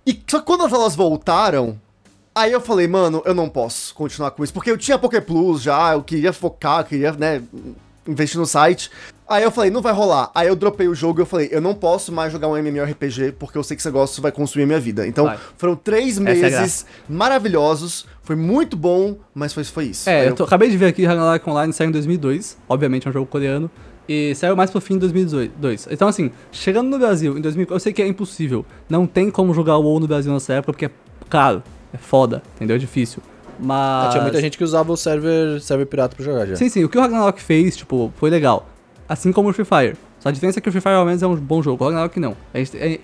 E só que quando as aulas voltaram, aí eu falei, mano, eu não posso continuar com isso. Porque eu tinha Poké Plus já, eu queria focar, eu queria, né, investir no site. Aí eu falei, não vai rolar. Aí eu dropei o jogo e eu falei, eu não posso mais jogar um MMORPG porque eu sei que esse negócio vai consumir a minha vida. Então, Vai. foram três é meses maravilhosos, foi muito bom, mas foi, foi isso. É, Aí eu tô- acabei de ver aqui Ragnarok Online saiu em 2002. Obviamente é um jogo coreano. E saiu mais pro fim de 2002. Então, assim, chegando no Brasil em 2000, eu sei que é impossível. Não tem como jogar o WoW no Brasil nessa época porque é caro, é foda, entendeu? É difícil. Mas. Ah, tinha muita gente que usava o server, server pirata pra jogar já. Sim, sim, o que o Ragnarok fez, tipo, foi legal. Assim como o Free Fire. Só a diferença é que o Free Fire ao menos é um bom jogo, o Ragnarok não. É, é,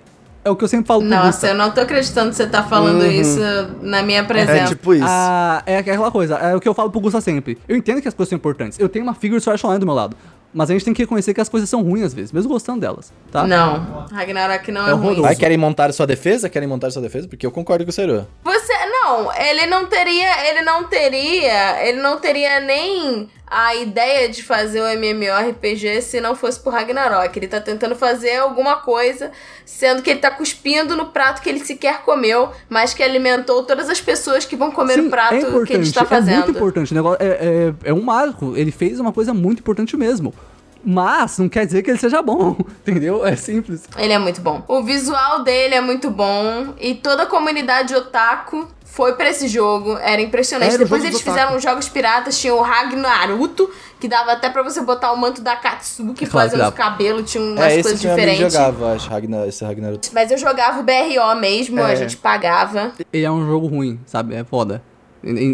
é o que eu sempre falo Nossa, Gusta. eu não tô acreditando que você tá falando Uhum. isso na minha É presença. tipo isso. Ah, é aquela coisa, é o que eu falo pro Gusta sempre. Eu entendo que as coisas são importantes. Eu tenho uma figure Sword Online do meu lado. Mas a gente tem que reconhecer que as coisas são ruins às vezes, mesmo gostando delas, tá? Não, Ragnarok não é, É ruim. Vai, querem montar sua defesa? Querem montar sua defesa? Porque eu concordo com o Seru. Você não, ele não teria, ele não teria, ele não teria nem a ideia de fazer o MMORPG se não fosse por Ragnarok. Ele tá tentando fazer alguma coisa, sendo que ele tá cuspindo no prato que ele sequer comeu, mas que alimentou todas as pessoas que vão comer Sim, o prato é que ele está É fazendo. muito importante. O negócio é, é, é um marco. Ele fez uma coisa muito importante mesmo. Mas não quer dizer que ele seja bom, entendeu? É simples. Ele é muito bom. O visual dele é muito bom e toda a comunidade otaku foi pra esse jogo, era impressionante. Era o Depois eles fizeram jogos piratas, tinha o Ragnaruto, que dava até pra você botar o manto da Katsuki, É claro fazer dava. cabelos, tinha umas É, esse coisas diferentes. jogava, acho, Ragnar, esse Ragnarok. Mas eu jogava o BRO mesmo, a É. gente pagava. Ele é um jogo ruim, sabe? É foda.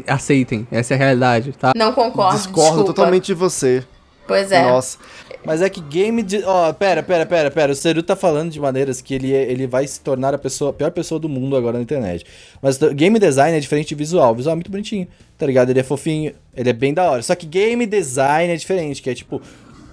Aceitem, essa é a realidade, tá? Não concordo, Discordo desculpa. totalmente de você. Pois é. Nossa. Mas é que game de. Ó, pera, pera, pera, pera. O Seru tá falando de maneiras que ele, é- ele vai se tornar a, pessoa, a pior pessoa do mundo agora na internet. Mas game design é diferente de visual. O visual é muito bonitinho, tá ligado? Ele é fofinho, ele é bem da hora. Só que game design é diferente, que é tipo.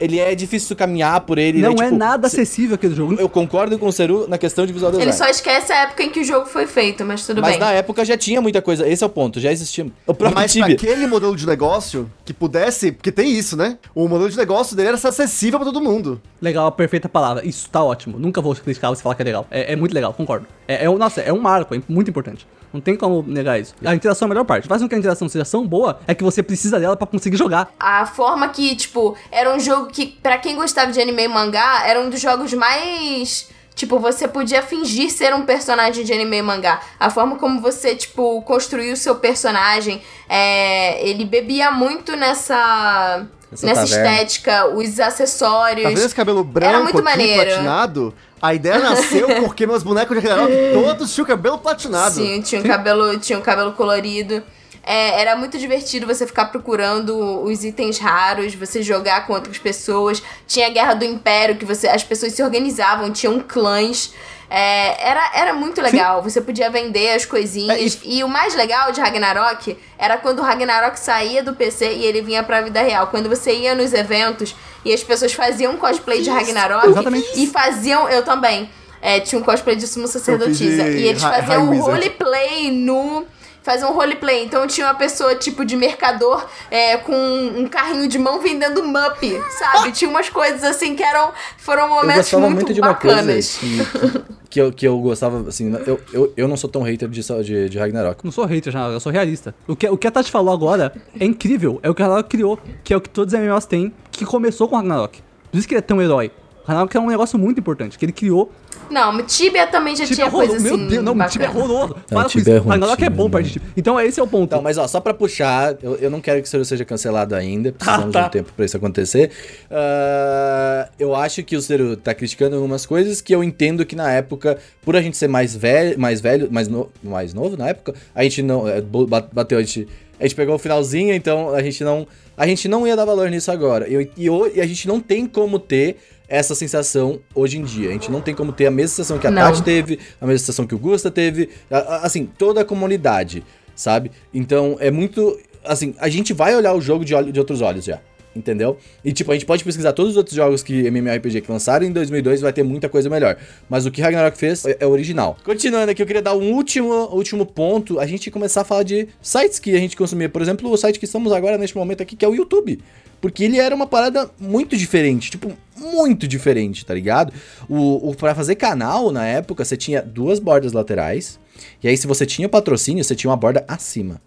Ele é difícil caminhar por ele. não ele é tipo, nada acessível aquele jogo. Eu concordo com o Seru na questão de visual design. Ele só esquece a época em que o jogo foi feito, mas tudo Mas bem. na época já tinha muita coisa. Esse é o ponto, já existia. O próprio Mas aquele modelo de negócio que pudesse, porque tem isso, né? O modelo de negócio dele era ser acessível pra todo mundo. Legal, a perfeita palavra. Isso tá ótimo. Nunca vou criticar você falar que é legal. É, é muito legal, concordo. É, é nossa, é um marco, é muito importante. Não tem como negar isso. A interação é a melhor parte. Faz com que a interação seja tão boa, é que você precisa dela pra conseguir jogar. A forma que, tipo, era um jogo que, pra quem gostava de anime e mangá, era um dos jogos mais. Tipo, você podia fingir ser um personagem de anime e mangá. A forma como você, tipo, construiu o seu personagem. é, ele bebia muito nessa. Essa nessa taverna. estética, os acessórios. Tá vendo esse cabelo branco muito aqui, maneiro. platinado? A ideia nasceu porque meus bonecos de Ragnarok todos tinham cabelo platinado. Sim, tinha um cabelo, tinha um cabelo colorido. É, era muito divertido você ficar procurando os itens raros, você jogar com outras pessoas. Tinha a Guerra do Império, que você, as pessoas se organizavam, tinham clãs. É, era, era muito legal. Você podia vender as coisinhas. É, e... o mais legal de Ragnarok era quando o Ragnarok saía do PC e ele vinha pra vida real. Quando você ia nos eventos e as pessoas faziam cosplay de Ragnarok Exatamente. e faziam. Eu também. É, tinha um cosplay de sumo sacerdotisa. E eles faziam Wizard. roleplay no. Faziam um roleplay. Então tinha uma pessoa tipo de mercador é, com um carrinho de mão vendendo mup, sabe? tinha umas coisas assim que eram. Foram Eu momentos gostava muito, muito, de uma bacanas. coisa que, que, eu, que eu gostava, assim, eu, eu, eu não sou tão hater de, de, de Ragnarok. Não sou hater, já, eu sou realista. O que, o que a Tati falou agora é incrível. É o que o Ragnarok criou, que é o que todos os MMOs têm, que começou com o Ragnarok. Por isso que ele é tão herói. O Ragnarok é um negócio muito importante, que ele criou. Não, Tibia também já Tibia tinha é horroroso. coisa assim. Meu Deus, não, bacana. Tibia é horroroso. Não, Para com Tibia isso. é Ragnarok é Tibia, bom de Tibia. Então esse é o ponto. Então, mas ó, só pra puxar, eu, eu não quero que o Seru seja cancelado ainda, precisamos tá. de um tempo pra isso acontecer. Ah, eu acho que o Seru tá criticando algumas coisas que eu entendo que na época, por a gente ser mais velho, mais velho, mais, no, mais novo na época, a gente não. é, Bateu, a gente. A gente pegou o finalzinho, então a gente não. A gente não ia dar valor nisso agora. E, e, e a gente não tem como ter essa sensação hoje em dia. A gente não tem como ter a mesma sensação que a Não. Tati teve, a mesma sensação que o Gusta teve, a- a- assim, toda a comunidade, sabe? Então é muito. Assim, a gente vai olhar o jogo de, olho- de outros olhos já. Entendeu? E tipo, a gente pode pesquisar todos os outros jogos que MMORPG que lançaram em 2002 vai ter muita coisa melhor. Mas o que Ragnarok fez é, é original. Continuando aqui, eu queria dar um último, último ponto. A gente começar a falar de sites que a gente consumia. Por exemplo, o site que estamos agora neste momento aqui, que é o YouTube. Porque ele era uma parada muito diferente, tipo, muito diferente, tá ligado? O, o para fazer canal na época, você tinha duas bordas laterais. E aí, se você tinha patrocínio, você tinha uma borda acima.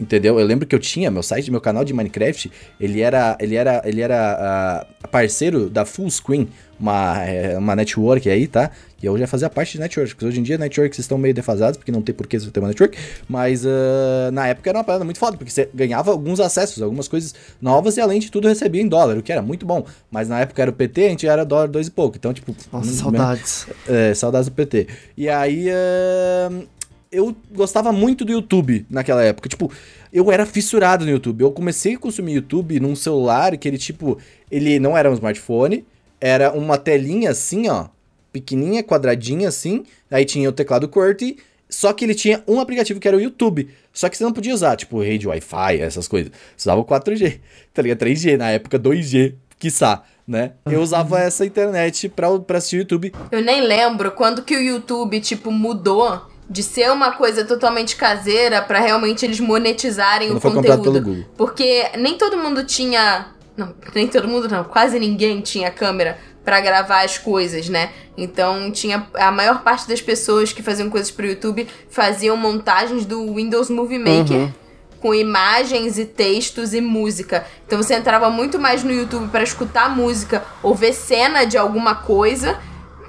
Entendeu? Eu lembro que eu tinha meu site, meu canal de Minecraft, ele era, ele era, ele era ah, parceiro da Full Screen, uma, é, uma network aí, tá? E eu já fazia parte de networks, porque hoje em dia networks estão meio defasados, porque não tem por que você ter uma network, mas ah, na época era uma parada muito foda, porque você ganhava alguns acessos, algumas coisas novas e além de tudo recebia em dólar, o que era muito bom. Mas na época era o PT, a gente era dólar dois e pouco, então tipo... Nossa, saudades. é, saudades do PT. E aí, ahn, eu gostava muito do YouTube naquela época. Tipo, eu era fissurado no YouTube. Eu comecei a consumir YouTube num celular que ele, tipo, ele não era um smartphone, era uma telinha assim, ó, pequenininha, quadradinha assim. Aí tinha o teclado QWERTY, só que ele tinha um aplicativo que era o YouTube. Só que você não podia usar, tipo, rede Wi-Fi, essas coisas. Você usava o 4G, tá ligado? 3G, na época 2G, quiçá, né? Eu usava essa internet pra, pra assistir o YouTube. Eu nem lembro quando que o YouTube, tipo, mudou de ser uma coisa totalmente caseira pra realmente eles monetizarem Quando o foi conteúdo. pelo Google. Porque nem todo mundo tinha. Não, nem todo mundo não, quase ninguém tinha câmera pra gravar as coisas, né? Então tinha a maior parte das pessoas que faziam coisas pro YouTube faziam montagens do Windows Movie Maker. Uhum. com imagens e textos e música. Então você entrava muito mais no YouTube para escutar música ou ver cena de alguma coisa.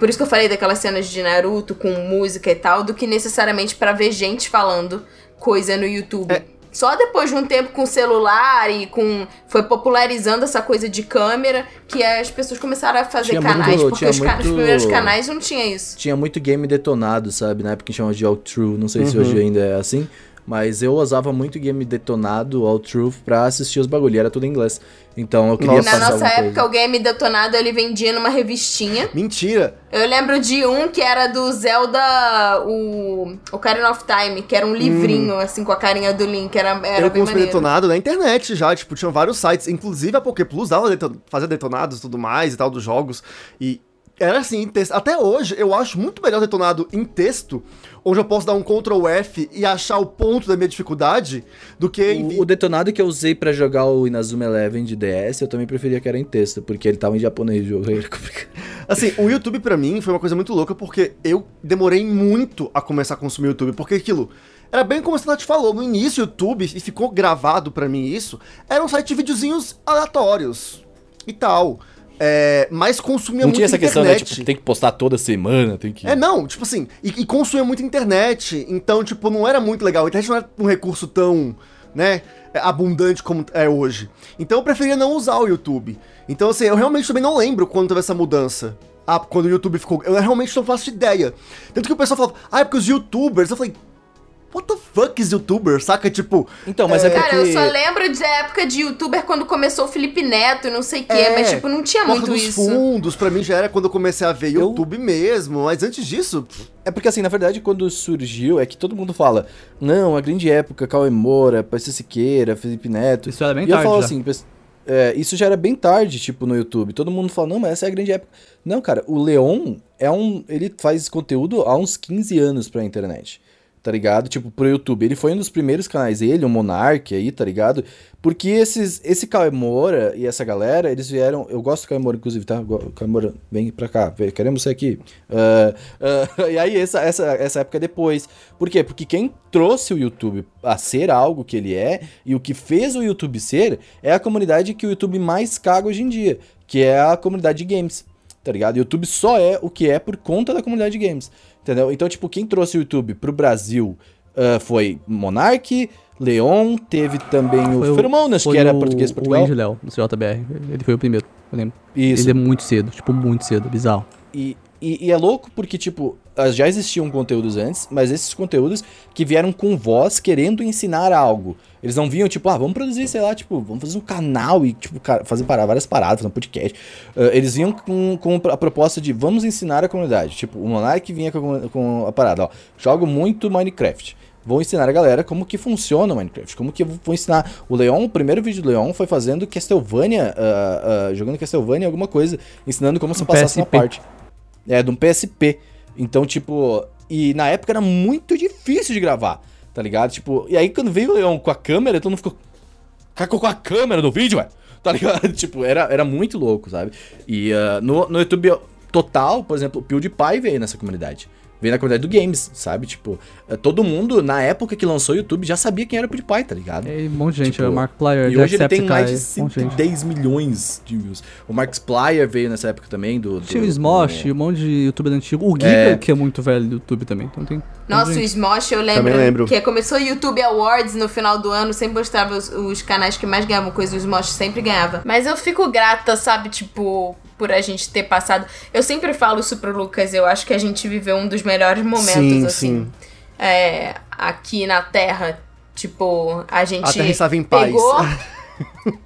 Por isso que eu falei daquelas cenas de Naruto com música e tal, do que necessariamente para ver gente falando coisa no YouTube. É. Só depois de um tempo com celular e com. Foi popularizando essa coisa de câmera que as pessoas começaram a fazer Tinha canais. muito- porque os, ca- os muito- primeiros canais não tinha isso. Tinha muito game detonado, sabe? Na época que chama de All True. Não sei se Uhum. hoje ainda é assim. Mas eu usava muito game detonado, All Truth, pra assistir os bagulho. e Era tudo em inglês. Então eu queria Nossa. Na passar nossa alguma época, coisa. o game detonado ele vendia numa revistinha. Mentira. Eu lembro de um que era do Zelda, o Ocarina of Time, que era um livrinho, assim, com a carinha do Link. Era, era eu bem consumi detonado na internet já, tipo, tinham vários sites, inclusive a Poké Plus dava deton fazia detonados e tudo mais e tal dos jogos. E era assim, em texto. Até hoje eu acho muito melhor detonado em texto, onde eu posso dar um Ctrl F e achar o ponto da minha dificuldade, do que em O, o detonado que eu usei pra jogar o Inazuma Eleven de DS, eu também preferia que era em texto, porque ele tava em japonês o jogo. era complicado. Assim, o YouTube pra mim foi uma coisa muito louca porque eu demorei muito a começar a consumir o YouTube, porque aquilo era bem como a Nath falou, no início o YouTube, e ficou gravado pra mim isso, era um site de videozinhos aleatórios e tal. É, mas consumia Não muito tinha essa questão, né? internet. Tipo, tem que postar toda semana, tem que. É, não, tipo assim, e, e consumia muito internet, então, tipo, não era muito legal. A internet não era um recurso tão, né, abundante como é hoje. Então eu preferia não usar o YouTube. Então, assim, eu realmente também não lembro quando teve essa mudança. Ah, quando o YouTube ficou. Eu realmente não faço ideia. Tanto que o pessoal falava, ah, é porque os youtubers. Eu falei, what the fuck is youtuber? Saca? Tipo. Então, mas é, porque. Cara, eu só lembro da época de youtuber quando começou o Felipe Neto e não sei o quê, É, mas tipo, não tinha Porta muito dos isso. fundos, pra mim já era quando eu comecei a ver Eu- YouTube mesmo. Mas antes disso. É porque assim, na verdade, quando surgiu, é que todo mundo fala, não, a grande época, Cauê Moura, PC Siqueira, Felipe Neto. Isso era bem e eu tarde falo já. assim, é, isso já era bem tarde, tipo, no YouTube. Todo mundo fala, não, mas essa é a grande época. Não, cara, o Leon é um. Ele faz conteúdo há uns 15 anos pra internet. Tá ligado? Tipo, pro YouTube. Ele foi um dos primeiros canais, ele, o Monark aí, tá ligado? Porque esses, esse Cauê Moura e essa galera, eles vieram. Eu gosto do Cauê Moura, inclusive, tá? Cauê Moura, vem pra cá, queremos você aqui. Ah, ah, e aí, essa, essa, essa época é depois. Por quê? Porque quem trouxe o YouTube a ser algo que ele é e o que fez o YouTube ser é a comunidade que o YouTube mais caga hoje em dia, que é a comunidade de games. Tá ligado? O YouTube só é o que é por conta da comunidade de games. Entendeu? Então, tipo, quem trouxe o YouTube pro Brasil ah, foi Monark, Leon, teve também o, Foi o- Feromonas, que era o- português de O Portugal. Andy Léo, do CJBR. Ele foi o primeiro, eu lembro. Isso. Ele é muito cedo, tipo, muito cedo, bizarro. E, e, e é louco porque, tipo, já existiam conteúdos antes, mas esses conteúdos que vieram com voz querendo ensinar algo. Eles não vinham, tipo, ah, vamos produzir, sei lá, tipo, vamos fazer um canal e, tipo, fazer parar várias paradas, fazer um podcast. Ah, eles vinham com, com a proposta de vamos ensinar a comunidade. Tipo, o Monark vinha com, com a parada, ó, jogo muito Minecraft. Vou ensinar a galera como que funciona o Minecraft, como que eu vou ensinar. O Leon, o primeiro vídeo do Leon foi fazendo Castlevania, ah, ah, jogando Castlevania alguma coisa, ensinando como se passasse uma parte. É, de um PSP. Então, tipo, e na época era muito difícil de gravar, tá ligado? Tipo, e aí quando veio o Leon com a câmera, todo mundo ficou. Cacou com a câmera no vídeo, velho. Tá ligado? tipo, era, era muito louco, sabe? E ah, no, no YouTube total, por exemplo, o PewDiePie veio nessa comunidade. Veio na comunidade do games, sabe? Tipo, eh, todo mundo, na época que lançou o YouTube, já sabia quem era o PewDiePie, tá ligado? É, um monte de gente, Tipo, o Mark Plyer, E hoje ele tem mais de monte de gente. 110 milhões de views. O Mark Splyer veio nessa época também, do... do Tinha o Smosh, do- um monte de youtuber antigo. O Giga, É. que é muito velho do YouTube também. Então tem. Nossa, o. Smosh, eu lembro, lembro. que começou o YouTube Awards no final do ano, sempre mostrava os, os canais que mais ganhavam coisa, o Smosh sempre ganhava. Mas eu fico grata, sabe, tipo, por a gente ter passado. Eu sempre falo isso pro Lucas, eu acho que a gente viveu um dos melhores momentos, Sim, assim, sim. é, aqui na Terra. Tipo, a gente. A Terra estava em paz. Pegou...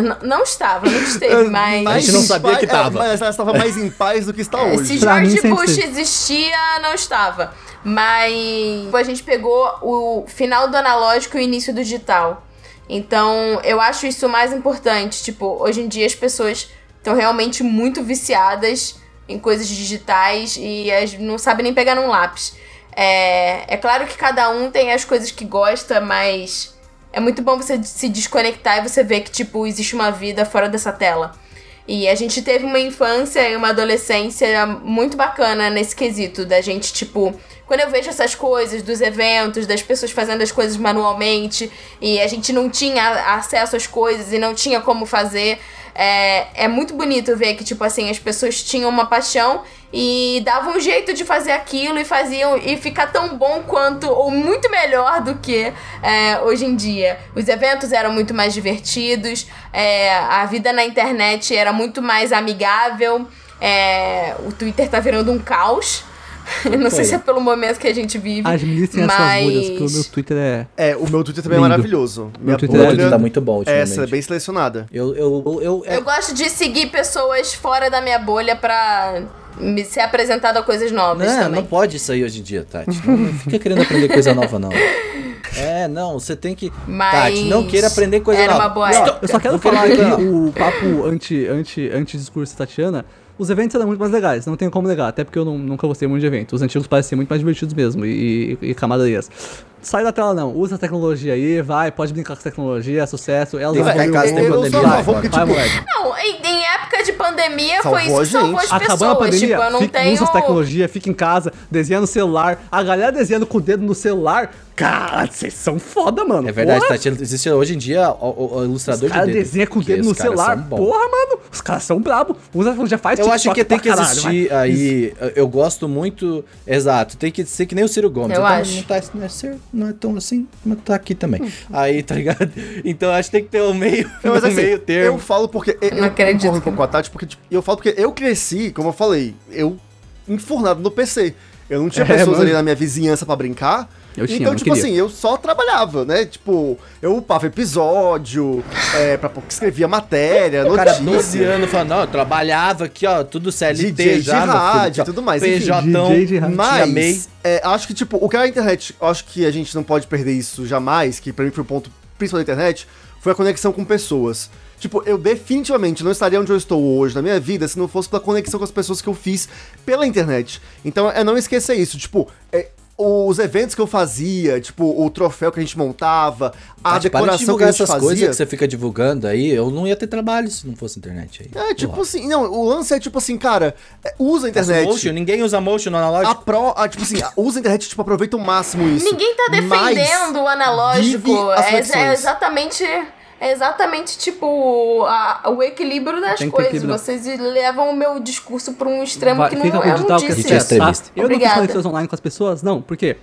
não, não- estava, não esteve, mas. A gente não sabia que tava. É, mas ela estava mais em paz do que está hoje. Se George Bush existia, não estava. Mas a gente pegou o final do analógico e o início do digital. Então, eu acho isso mais importante. Tipo, hoje em dia as pessoas estão realmente muito viciadas em coisas digitais e não sabem nem pegar num lápis. É, é claro que cada um tem as coisas que gosta, mas é muito bom você se desconectar e você ver que, tipo, existe uma vida fora dessa tela. E a gente teve uma infância e uma adolescência muito bacana nesse quesito, da gente, tipo, quando eu vejo essas coisas dos eventos, das pessoas fazendo as coisas manualmente e a gente não tinha acesso às coisas e não tinha como fazer, é, é muito bonito ver que, tipo assim, as pessoas tinham uma paixão e davam um jeito de fazer aquilo e faziam e ficar tão bom quanto ou muito melhor do que é, hoje em dia. Os eventos eram muito mais divertidos, é, a vida na internet era muito mais amigável. É, o Twitter tá virando um caos. Não sei se é pelo momento que a gente vive. Administrem mas... essas bolhas, porque o meu Twitter é. É, o meu Twitter também Lindo. é maravilhoso. Minha Twitter O é- Twitter tá muito bom ultimamente. essa é bem selecionada. Eu, eu, eu, eu- é- Eu gosto de seguir pessoas fora da minha bolha pra me ser apresentado a coisas novas Não, também. não pode isso aí hoje em dia, Tati. Não, não fica querendo aprender coisa nova, não. É, não, você tem que. Mas Tati, não queira aprender coisa era nova. uma boa Não, época. Eu só quero não falar que não. o papo anti, anti, anti-discurso Tatiana, os eventos eram muito mais legais, não tenho como negar, até porque eu não- nunca gostei muito de eventos. Os antigos parecem muito mais divertidos mesmo, e, e, e camadarias. Sai da tela não, usa a tecnologia aí, vai, pode brincar com a tecnologia, é sucesso. Elas Tem evoluem fracasso, o tem mundo. eu sou a pandemia. favor que, Vai, tipo, moleque. Não, em, em época de pandemia Salvou foi isso que salvou as Acabando pessoas. a pandemia, tipo, eu não fica- tenho. usa as tecnologia, fica em casa, desenha no celular. A galera desenhando com o dedo no celular. Cara, vocês são foda, mano. É verdade. Tati. Existe hoje em dia o, o- o ilustrador Os caras de dedo. desenham com o dedo no celular. Porra, mano. Os caras são brabos. Usa já faz Eu acho que tem que caralho, existir vai. aí. Eu gosto muito. Exato, tem que ser que nem o Ciro Gomes. Eu Então, acho. Não, tá, não, é ser, não é tão assim, mas tá aqui também. Hum. Aí, tá ligado? Então acho que tem que ter um meio, Não, mas um assim, meio termo. eu falo porque. Eu, Não eu acredito um que pouco com a Tati, porque tipo, eu falo porque eu cresci, como eu falei, eu enfurnado no PC. Eu não tinha É, pessoas mano. ali na minha vizinhança pra brincar. Eu tinha, então, tipo queria. assim, eu só trabalhava, né? Tipo, eu upava episódio, é, pra, escrevia matéria, O cara, notícia. 12 anos, falando, não, eu trabalhava aqui, ó, tudo CLT DJ de já, meu rádio filho, tudo mais, enfim. PJ, DJ de rádio. tinha MEI. Mas, é, acho que, tipo, o que a internet, acho que a gente não pode perder isso jamais, que pra mim foi o ponto principal da internet, foi a conexão com pessoas. Tipo, eu definitivamente não estaria onde eu estou hoje na minha vida se não fosse pela conexão com as pessoas que eu fiz pela internet. Então, é não esquecer isso. Tipo, é, os eventos que eu fazia, tipo, o troféu que a gente montava, a Tati, para de decoração que a divulgar gente essas coisas fazia. que você fica divulgando aí, eu não ia ter trabalho se não fosse internet aí. É, tipo Porra. assim, não, o lance é tipo assim, cara, é, usa a internet. Motion, ninguém usa motion no analógico. A pro, a, tipo assim, usa a internet, tipo, aproveita o máximo isso. Ninguém tá Mas defendendo o analógico. vive as É, é exatamente. É exatamente tipo a- o equilíbrio das que coisas. equilíbrio. Vocês levam o meu discurso pra um extremo Vai, que não eu que disse é isso. extremista. Eu não fiz conexões online com as pessoas, não, por quê?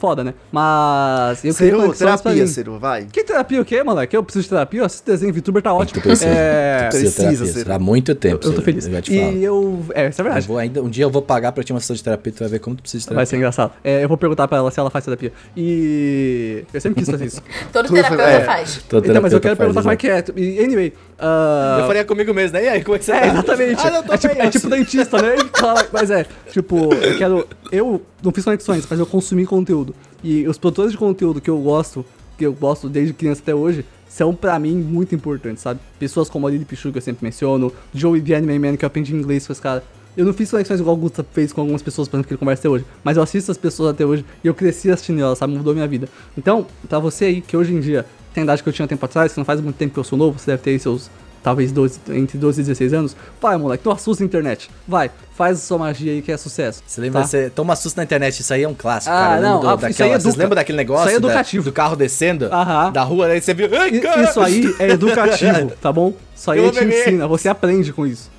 Foda, né? Mas eu pra terapia. Ciro, vai. Que terapia o quê, moleque? Eu preciso de terapia? Esse desenho VTuber tá ótimo. Tu precisa. É... Tu precisa precisa terapia, ser. Há muito tempo. Eu tô Ciro, feliz. Eu já te falo. E eu... É, isso é Eu verdade. vou ainda, um dia eu vou pagar pra ti uma sessão de terapia, tu vai ver como tu precisa de Vai terapia. ser engraçado. É, eu vou perguntar pra ela se ela faz terapia. E... Eu sempre quis fazer isso. Todo terapeuta é. faz. Todo então, mas eu quero faz perguntar como é isso. que é. E, anyway... ah, Eu faria comigo mesmo, né? E aí, como é que você É, tá? exatamente. Ah, não, tô é, tipo, é tipo dentista, né? Fala- Mas é, tipo, eu quero. Eu não fiz conexões, mas eu consumi conteúdo. E os produtores de conteúdo que eu gosto, que eu gosto desde criança até hoje, são pra mim muito importantes, sabe? Pessoas como a Lili Pichu, que eu sempre menciono, Joey The Anime Man, que eu aprendi inglês com esse cara. Eu não fiz conexões igual o Gusta fez com algumas pessoas, por exemplo, que ele conversa até hoje. Mas eu assisto as pessoas até hoje e eu cresci assistindo elas, sabe? Mudou minha vida. Então, pra você aí, que hoje em dia tem a idade que eu tinha tempo atrás, não faz muito tempo que eu sou novo, você deve ter aí seus talvez 12, entre 12 e 16 anos, vai, moleque, não assusta a internet. Vai, faz a sua magia aí que é sucesso. Você lembra, tá? você toma susto na internet, isso aí é um clássico, Ah, cara. Não, lembro ah, do- isso aí é Vocês educa- lembram daquele negócio? isso aí é da- educativo. do carro descendo Aham. da rua, aí você viu. Ai! Isso aí é educativo, tá bom? Isso aí Eu te ensina, você aprende com isso.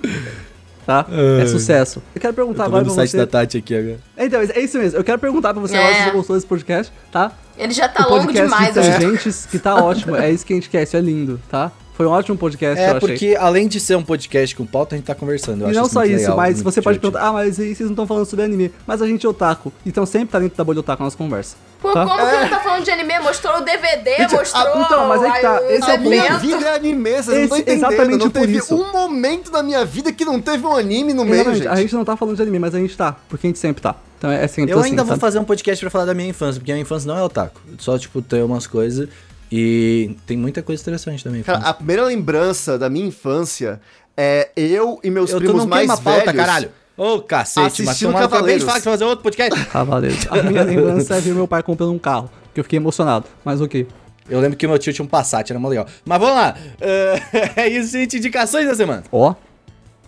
Tá? É sucesso. Eu quero perguntar Eu tô agora vendo pra o site você. da Tati aqui agora. Então, é isso mesmo. Eu quero perguntar pra você É. agora se você gostou desse podcast, tá? Ele já tá o longo demais, de né? inteligentes, que tá ótimo. É isso que a gente quer, isso é lindo, tá? Foi um ótimo podcast, É, eu achei. porque além de ser um podcast com pauta, a gente tá conversando. Eu E acho não só muito isso, legal, mas você pode divertido. perguntar, ah, mas vocês não estão falando sobre anime. Mas a gente é otaku, então sempre tá dentro da bolha otaku nas conversas. Pô, tá? como que não tá falando de anime? Mostrou o DVD, Gente, mostrou. ah, então, mas aí que tá, esse é A o minha vida é anime, vocês não estão Esse- entendendo. exatamente não por teve isso. um momento da minha vida que não teve um anime no meio, Exatamente, gente. a gente não tá falando de anime, mas a gente tá, porque a gente sempre tá. Então é sempre Eu assim, ainda vou sabe? fazer um podcast pra falar da minha infância, porque a minha infância não é otaku. Só, tipo, tem umas coisas e tem muita coisa interessante infância. Cara, a primeira lembrança da minha infância é eu e meus eu primos mais queima pauta, velhos. caralho. Ô, cacete, mas assistindo tomar- acabei de Cavaleiros. fazer outro podcast. Cavaleiros. A minha lembrança é ver meu pai comprando um carro, que eu fiquei emocionado, mas ok. Eu lembro que meu tio tinha um Passat, era mó legal. Mas vamos lá. É, É isso, gente. Indicações da semana. Ó,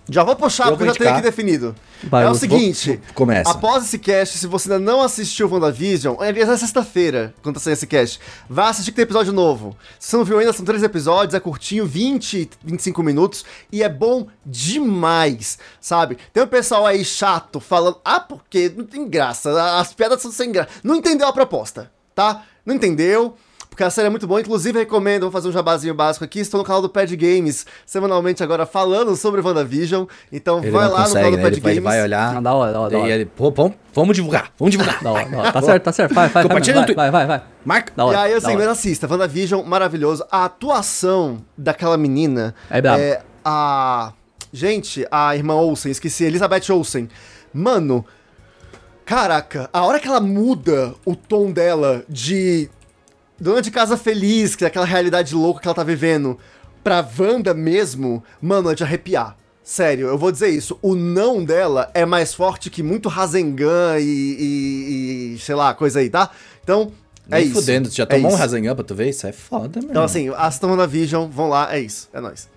Já vou puxar, Eu porque eu já tenho aqui definido. Vai, é o seguinte, Vou- começa. após esse cast, se você ainda não assistiu o WandaVision, aliás, é sexta-feira, quando tá saindo esse cast, vai assistir que tem episódio novo. Se você não viu ainda, são três episódios, é curtinho, 20, 25 minutos, e é bom demais, sabe? Tem um pessoal aí chato falando, ah, porque não tem graça, as piadas são sem graça. Não entendeu a proposta, tá? Não entendeu? Porque a série é muito boa, inclusive recomendo, vou fazer um jabazinho básico aqui, estou no canal do Pad Games, semanalmente agora falando sobre WandaVision, então Ele vai não lá no consegue, canal do né? Pad Ele Games. vai olhar. Ah, da hora, da hora, da E hora. ele, pô, vamos, vamos divulgar, vamos divulgar. Da hora, da hora. Tá certo, tá certo. Vai, vai, vai. Compartilha no Vai, Twitter. vai, vai, vai. Marca. Da hora. E aí, assim, hora. mas assista, WandaVision, maravilhoso. A atuação daquela menina É brabo. a. Gente, a irmã Olsen, esqueci, Elizabeth Olsen. Mano, caraca, a hora que ela muda o tom dela de dona de casa feliz, que é aquela realidade louca que ela tá vivendo, pra Wanda mesmo, mano, é de arrepiar. Sério, eu vou dizer isso. O não dela é mais forte que muito Rasengan e, e, e sei lá, coisa aí, tá? Então, é Nem isso. fudendo, tu já É tomou um isso. Rasengan pra tu ver? Isso é foda, mano. Então, assim, assistam WandaVision, vão lá, é isso, é nóis.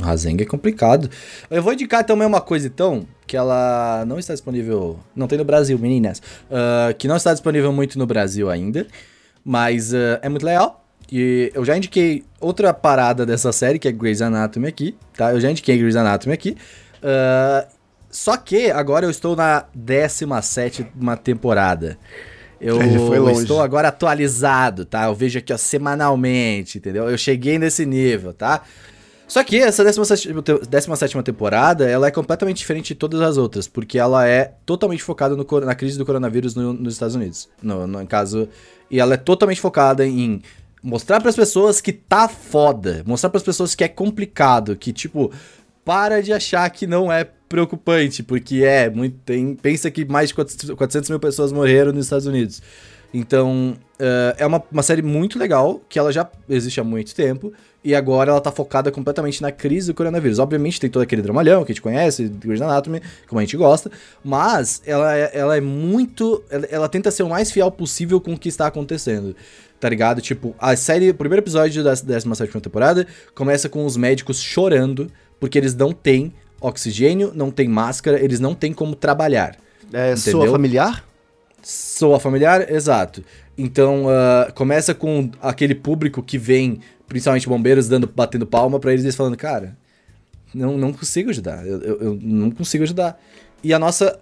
Rasengan é complicado. Eu vou indicar também uma coisa, então, que ela não está disponível. Não tem no Brasil, meninas. Ah, que não está disponível muito no Brasil ainda. Mas ah, é muito legal. E eu já indiquei outra parada dessa série, que é Grey's Anatomy aqui, tá? Eu já indiquei Grey's Anatomy aqui. Ah, só que agora eu estou na 17 temporada. Eu estou agora atualizado, tá? Eu vejo aqui, ó, semanalmente, entendeu? Eu cheguei nesse nível, tá? Só que essa 17, 17 temporada, ela é completamente diferente de todas as outras, porque ela é totalmente focada no na crise do coronavírus no- nos Estados Unidos. No, no caso, e ela é totalmente focada em mostrar pras pessoas que tá foda, mostrar pras pessoas que é complicado, que tipo, para de achar que não é preocupante, porque é, muito, tem, pensa que mais de 400 400 mil pessoas morreram nos Estados Unidos. Então, eh, é uma, uma série muito legal, que ela já existe há muito tempo, e agora ela tá focada completamente na crise do coronavírus. Obviamente tem todo aquele dramalhão que a gente conhece, Grey's Anatomy, como a gente gosta, mas ela é, ela é muito... Ela, ela tenta ser o mais fiel possível com o que está acontecendo, tá ligado? Tipo, a série, o primeiro episódio da 17ª temporada começa com os médicos chorando, porque eles não têm oxigênio, não têm máscara, eles não têm como trabalhar. É, sua Entendeu? familiar? Soa familiar? Exato. Então, ah, começa com aquele público que vem, principalmente bombeiros, dando, batendo palma pra eles e eles falando, cara, não, não consigo ajudar, eu, eu- eu não consigo ajudar. E a nossa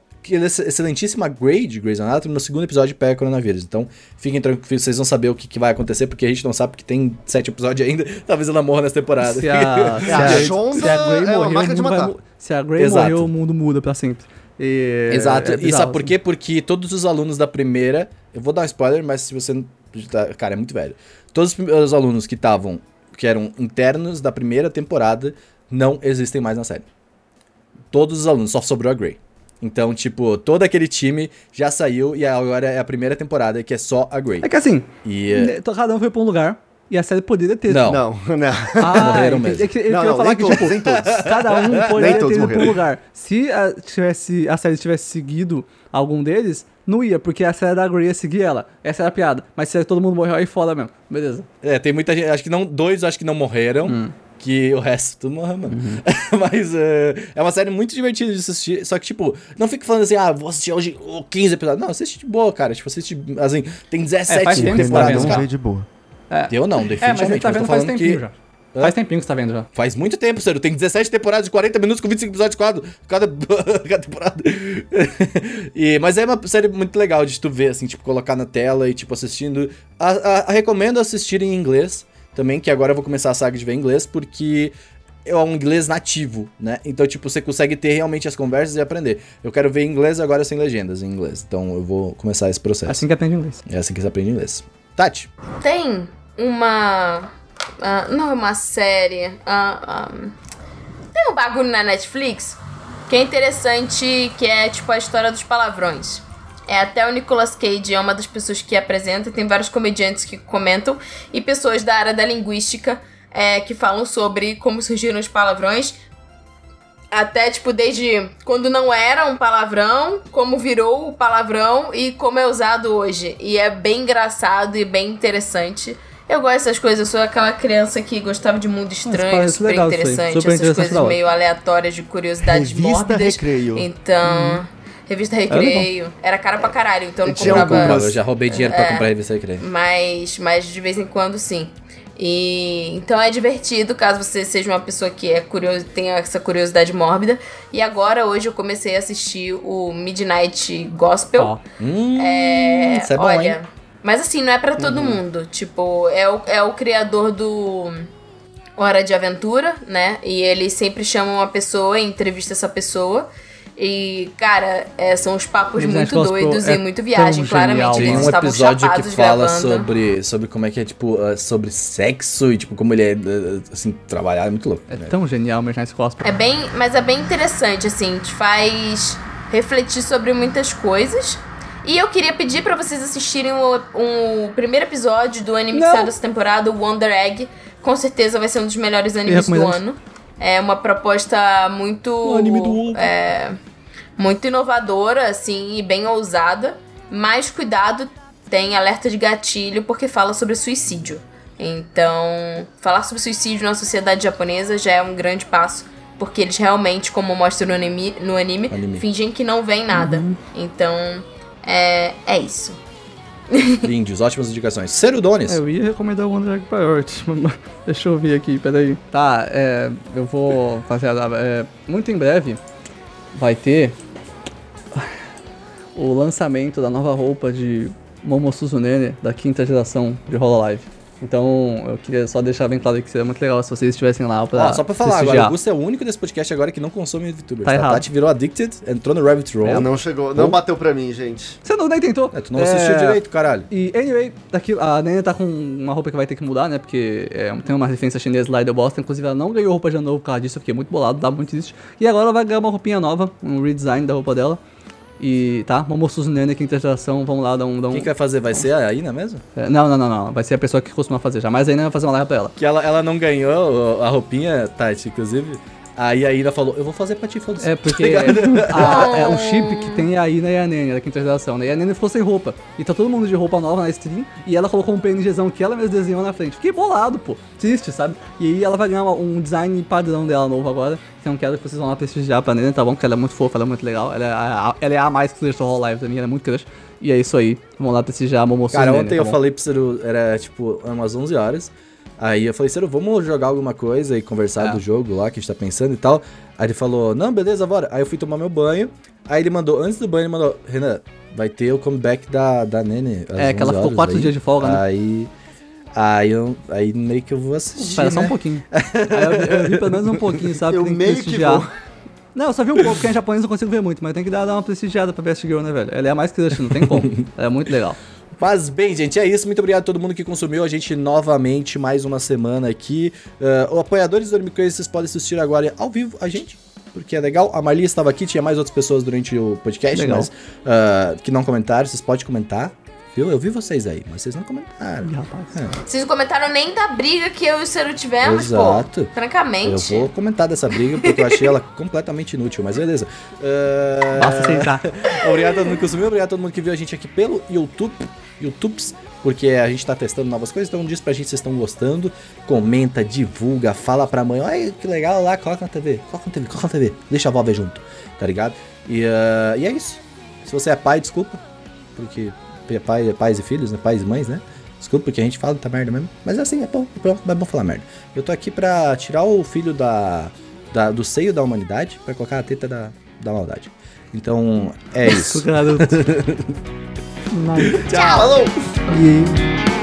excelentíssima Grade, Grey's Anatomy, no segundo episódio pega coronavírus. Então, fiquem tranquilos, vocês vão saber o que, que vai acontecer, porque a gente não sabe, porque tem sete episódios ainda, talvez ela morra nessa temporada. Se a, se A Shonda se a Grey é de mundo vai Se a Grey Exato. morrer, o mundo muda pra sempre. E- Exato. é e bizarro, sabe por assim. quê? Porque todos os alunos da primeira. Eu vou dar um spoiler, mas se você. não- tá- Cara, é muito velho. Todos os alunos que estavam. Que eram internos da primeira temporada não existem mais na série. Todos os alunos, só sobrou a Grey. Então, tipo, todo aquele time já saiu e agora é a primeira temporada que é só a Grey. É que assim, E. eh, cada um foi pra um lugar e a série poderia ter. Não. Não, não. Ah, Morreram mesmo. É que eu Não, queria não, falar nem que, todos, tipo, nem todos. cada um poderia ter ido pra um lugar. Se a, tivesse, a série tivesse seguido algum deles, não ia, porque a série da Grey ia seguir ela. Essa era a piada. Mas se todo mundo morreu aí foda mesmo. Beleza. É, tem muita gente. Acho que não. Dois acho que não morreram. Hum. Que o resto tudo morreu, mano. Uhum. Mas é, é uma série muito divertida de assistir. Só que, tipo, não fique falando assim, ah, vou assistir hoje oh, 15 episódios. Não, assiste de boa, cara. Tipo, assiste. Assim, tem 17 É, faz tempo tá temporadas, vendo, cara. de boa. Eu não, É, definitivamente. mas ele tá vendo faz tempinho que- já. Faz tempinho que você tá vendo já. Faz muito tempo, sério. Tem 17 temporadas de 40 minutos com 25 episódios cada, cada, cada temporada. e, mas é uma série muito legal de tu ver, assim, tipo, colocar na tela e, tipo, assistindo. A, a- a- recomendo assistir em inglês também, que agora eu vou começar a saga de ver em inglês, porque é um inglês nativo, né? Então, tipo, você consegue ter realmente as conversas e aprender. Eu quero ver em inglês agora sem legendas em inglês. Então eu vou começar esse processo. Assim que aprende inglês. É assim que você aprende inglês. Tati, Tem uma. Ah, não é uma série. ah, ah, tem um bagulho na Netflix que é interessante, que é tipo a história dos palavrões. É até o Nicolas Cage é uma das pessoas que apresenta, tem vários comediantes que comentam e pessoas da área da linguística é, que falam sobre como surgiram os palavrões. Até, tipo, desde quando não era um palavrão, como virou o palavrão e como é usado hoje. E é bem engraçado e bem interessante. Eu gosto dessas coisas, eu sou aquela criança que gostava de mundo estranho, parece super legal interessante, super essas interessante coisas meio aleatórias de curiosidades Revista mórbidas. Recreio. Então, revista Recreio, era cara pra caralho, então eu não Eu tinha comprava. algumas. Eu já roubei dinheiro pra comprar revista Recreio. Mas, mas de vez em quando sim. E então é divertido caso você seja uma pessoa que é curioso, tenha essa curiosidade mórbida. E agora hoje eu comecei a assistir o Midnight Gospel. Ó, Hum, É, isso é bom, olha, hein? Mas assim, não é pra todo mundo. Tipo, é o, é o criador do Hora de Aventura, né? E ele sempre chama uma pessoa e entrevista essa pessoa. E, cara, é, são uns papos muito doidos é e muito viagem. Claramente Tem eles um mano. estavam episódio que chapados fala gravando. sobre, sobre como é que é, tipo, uh, sobre sexo e, tipo, como ele é, uh, assim, trabalhar. É muito louco. é né? tão genial Midnight Gospel. É bem, mas é bem interessante, assim, te faz refletir sobre muitas coisas. E eu queria pedir pra vocês assistirem o, o primeiro episódio do anime que saiu dessa temporada, o Wonder Egg. Com certeza vai ser um dos melhores animes do ano. É uma proposta muito. O anime do ovo. é, muito inovadora, assim, e bem ousada. Mas cuidado, tem alerta de gatilho porque fala sobre suicídio. Então, falar sobre suicídio na sociedade japonesa já é um grande passo. Porque eles realmente, como mostra no anime, no anime, Anime. fingem que não vem nada. Então, é, é isso. Lindos, ótimas indicações. Cerudones. É, eu ia recomendar o Wonder Egg Priority. mas Deixa eu ver aqui, peraí. Tá, é. Eu vou fazer a. É, muito em breve vai ter o lançamento da nova roupa de Momo Suzunene da quinta geração de Hololive. Então, eu queria só deixar bem claro que seria muito legal se vocês estivessem lá pra. Ó, só pra falar, agora, o Augusto é o único desse podcast agora que não consome VTubers. Tá Tá errado. A Tati virou addicted, entrou no Rabbit Roll. É, não chegou, não bateu pra mim, gente. Você não nem tentou. É, tu não assistiu direito, caralho. E, anyway, daqui, a Nene tá com uma roupa que vai ter que mudar, né? Porque é, tem uma referência chinesa lá e deu bosta. Inclusive, ela não ganhou roupa de novo por causa disso. Eu fiquei muito bolado, dá muito triste. E agora ela vai ganhar uma roupinha nova, um redesign da roupa dela. E tá, Momosuzu Nene, quinta geração, vamos lá dar um. Dar um Quem que vai fazer? Vai ser a Ina mesmo? É, não, não, não, não. Vai ser a pessoa que costuma fazer já. Mas a Nene vai fazer uma live pra ela. Que ela, ela não ganhou a roupinha, Tati, inclusive. Aí a Ina falou, eu vou fazer pra ti, foda-se. É, porque a- é, o chip que tem a Ina e a Nene, da quinta geração, né? E a Nene ficou sem roupa. E tá todo mundo de roupa nova na stream. E ela colocou um PNGzão que ela mesma desenhou na frente. Fiquei bolado, pô. Triste, sabe? E aí ela vai ganhar uma- um design padrão dela novo agora. Então quero que vocês vão lá prestigiar pra Nene, tá bom? Porque ela é muito fofa, ela é muito legal. Ela é a, ela é a mais crush do Live pra mim, ela é muito crush. E é isso aí. Vamos lá prestigiar a Momosu Cara, Nene, ontem tá eu bom? falei pro Ciro, era tipo umas 11 horas. Aí eu falei, Ciro, vamos jogar alguma coisa e conversar É. do jogo lá que a gente tá pensando e tal. Aí ele falou, não, beleza, bora. Aí eu fui tomar meu banho. Aí ele mandou, antes do banho, ele mandou, Renan, vai ter o comeback da, da Nene. É, que ela 11 ficou quatro aí." dias de folga, né? Aí. Aí, eu, aí meio que eu vou assistir. Espera só né? um pouquinho. Aí eu, vi- eu vi pelo menos um pouquinho, sabe? Eu meio que vou. Não, eu só vi um pouco, porque em japonês eu não consigo ver muito, mas tem que dar, dar uma prestigiada pra Best Girl, né, velho? Ela é a mais crush, não tem como. Ela é muito legal. Mas bem, gente, é isso. Muito obrigado a todo mundo que consumiu a gente novamente, mais uma semana aqui. Uh, o apoiadores do Anime vocês podem assistir agora ao vivo a gente. Porque é legal. A Marli estava aqui, tinha mais outras pessoas durante o podcast, Legal. mas uh, que não comentaram. Vocês podem comentar. Viu? Eu vi vocês aí, mas vocês não comentaram. Ih, rapaz. Vocês não comentaram nem da briga que eu e o Ciro tivemos, Exato. pô. Francamente. Eu vou comentar dessa briga porque eu achei ela completamente inútil, mas beleza. Uh, Basta aceitar. obrigado a todo mundo que consumiu, obrigado a todo mundo que viu a gente aqui pelo YouTube, YouTubes, porque a gente tá testando novas coisas, então diz pra gente se vocês estão gostando, comenta, divulga, fala pra mãe, olha que legal lá, coloca na TV, coloca na TV, coloca na TV, deixa a avó ver junto, tá ligado? E, ah, e é isso. Se você é pai, desculpa, porque é pai, é pais e filhos, né, pais e mães, né? Desculpa, porque a gente fala muita merda mesmo. Mas assim, é bom, é bom, é bom falar merda. Eu tô aqui pra tirar o filho da, da- do seio da humanidade pra colocar a teta da, da maldade. Então, é isso. Tchau! Falou! Yeah.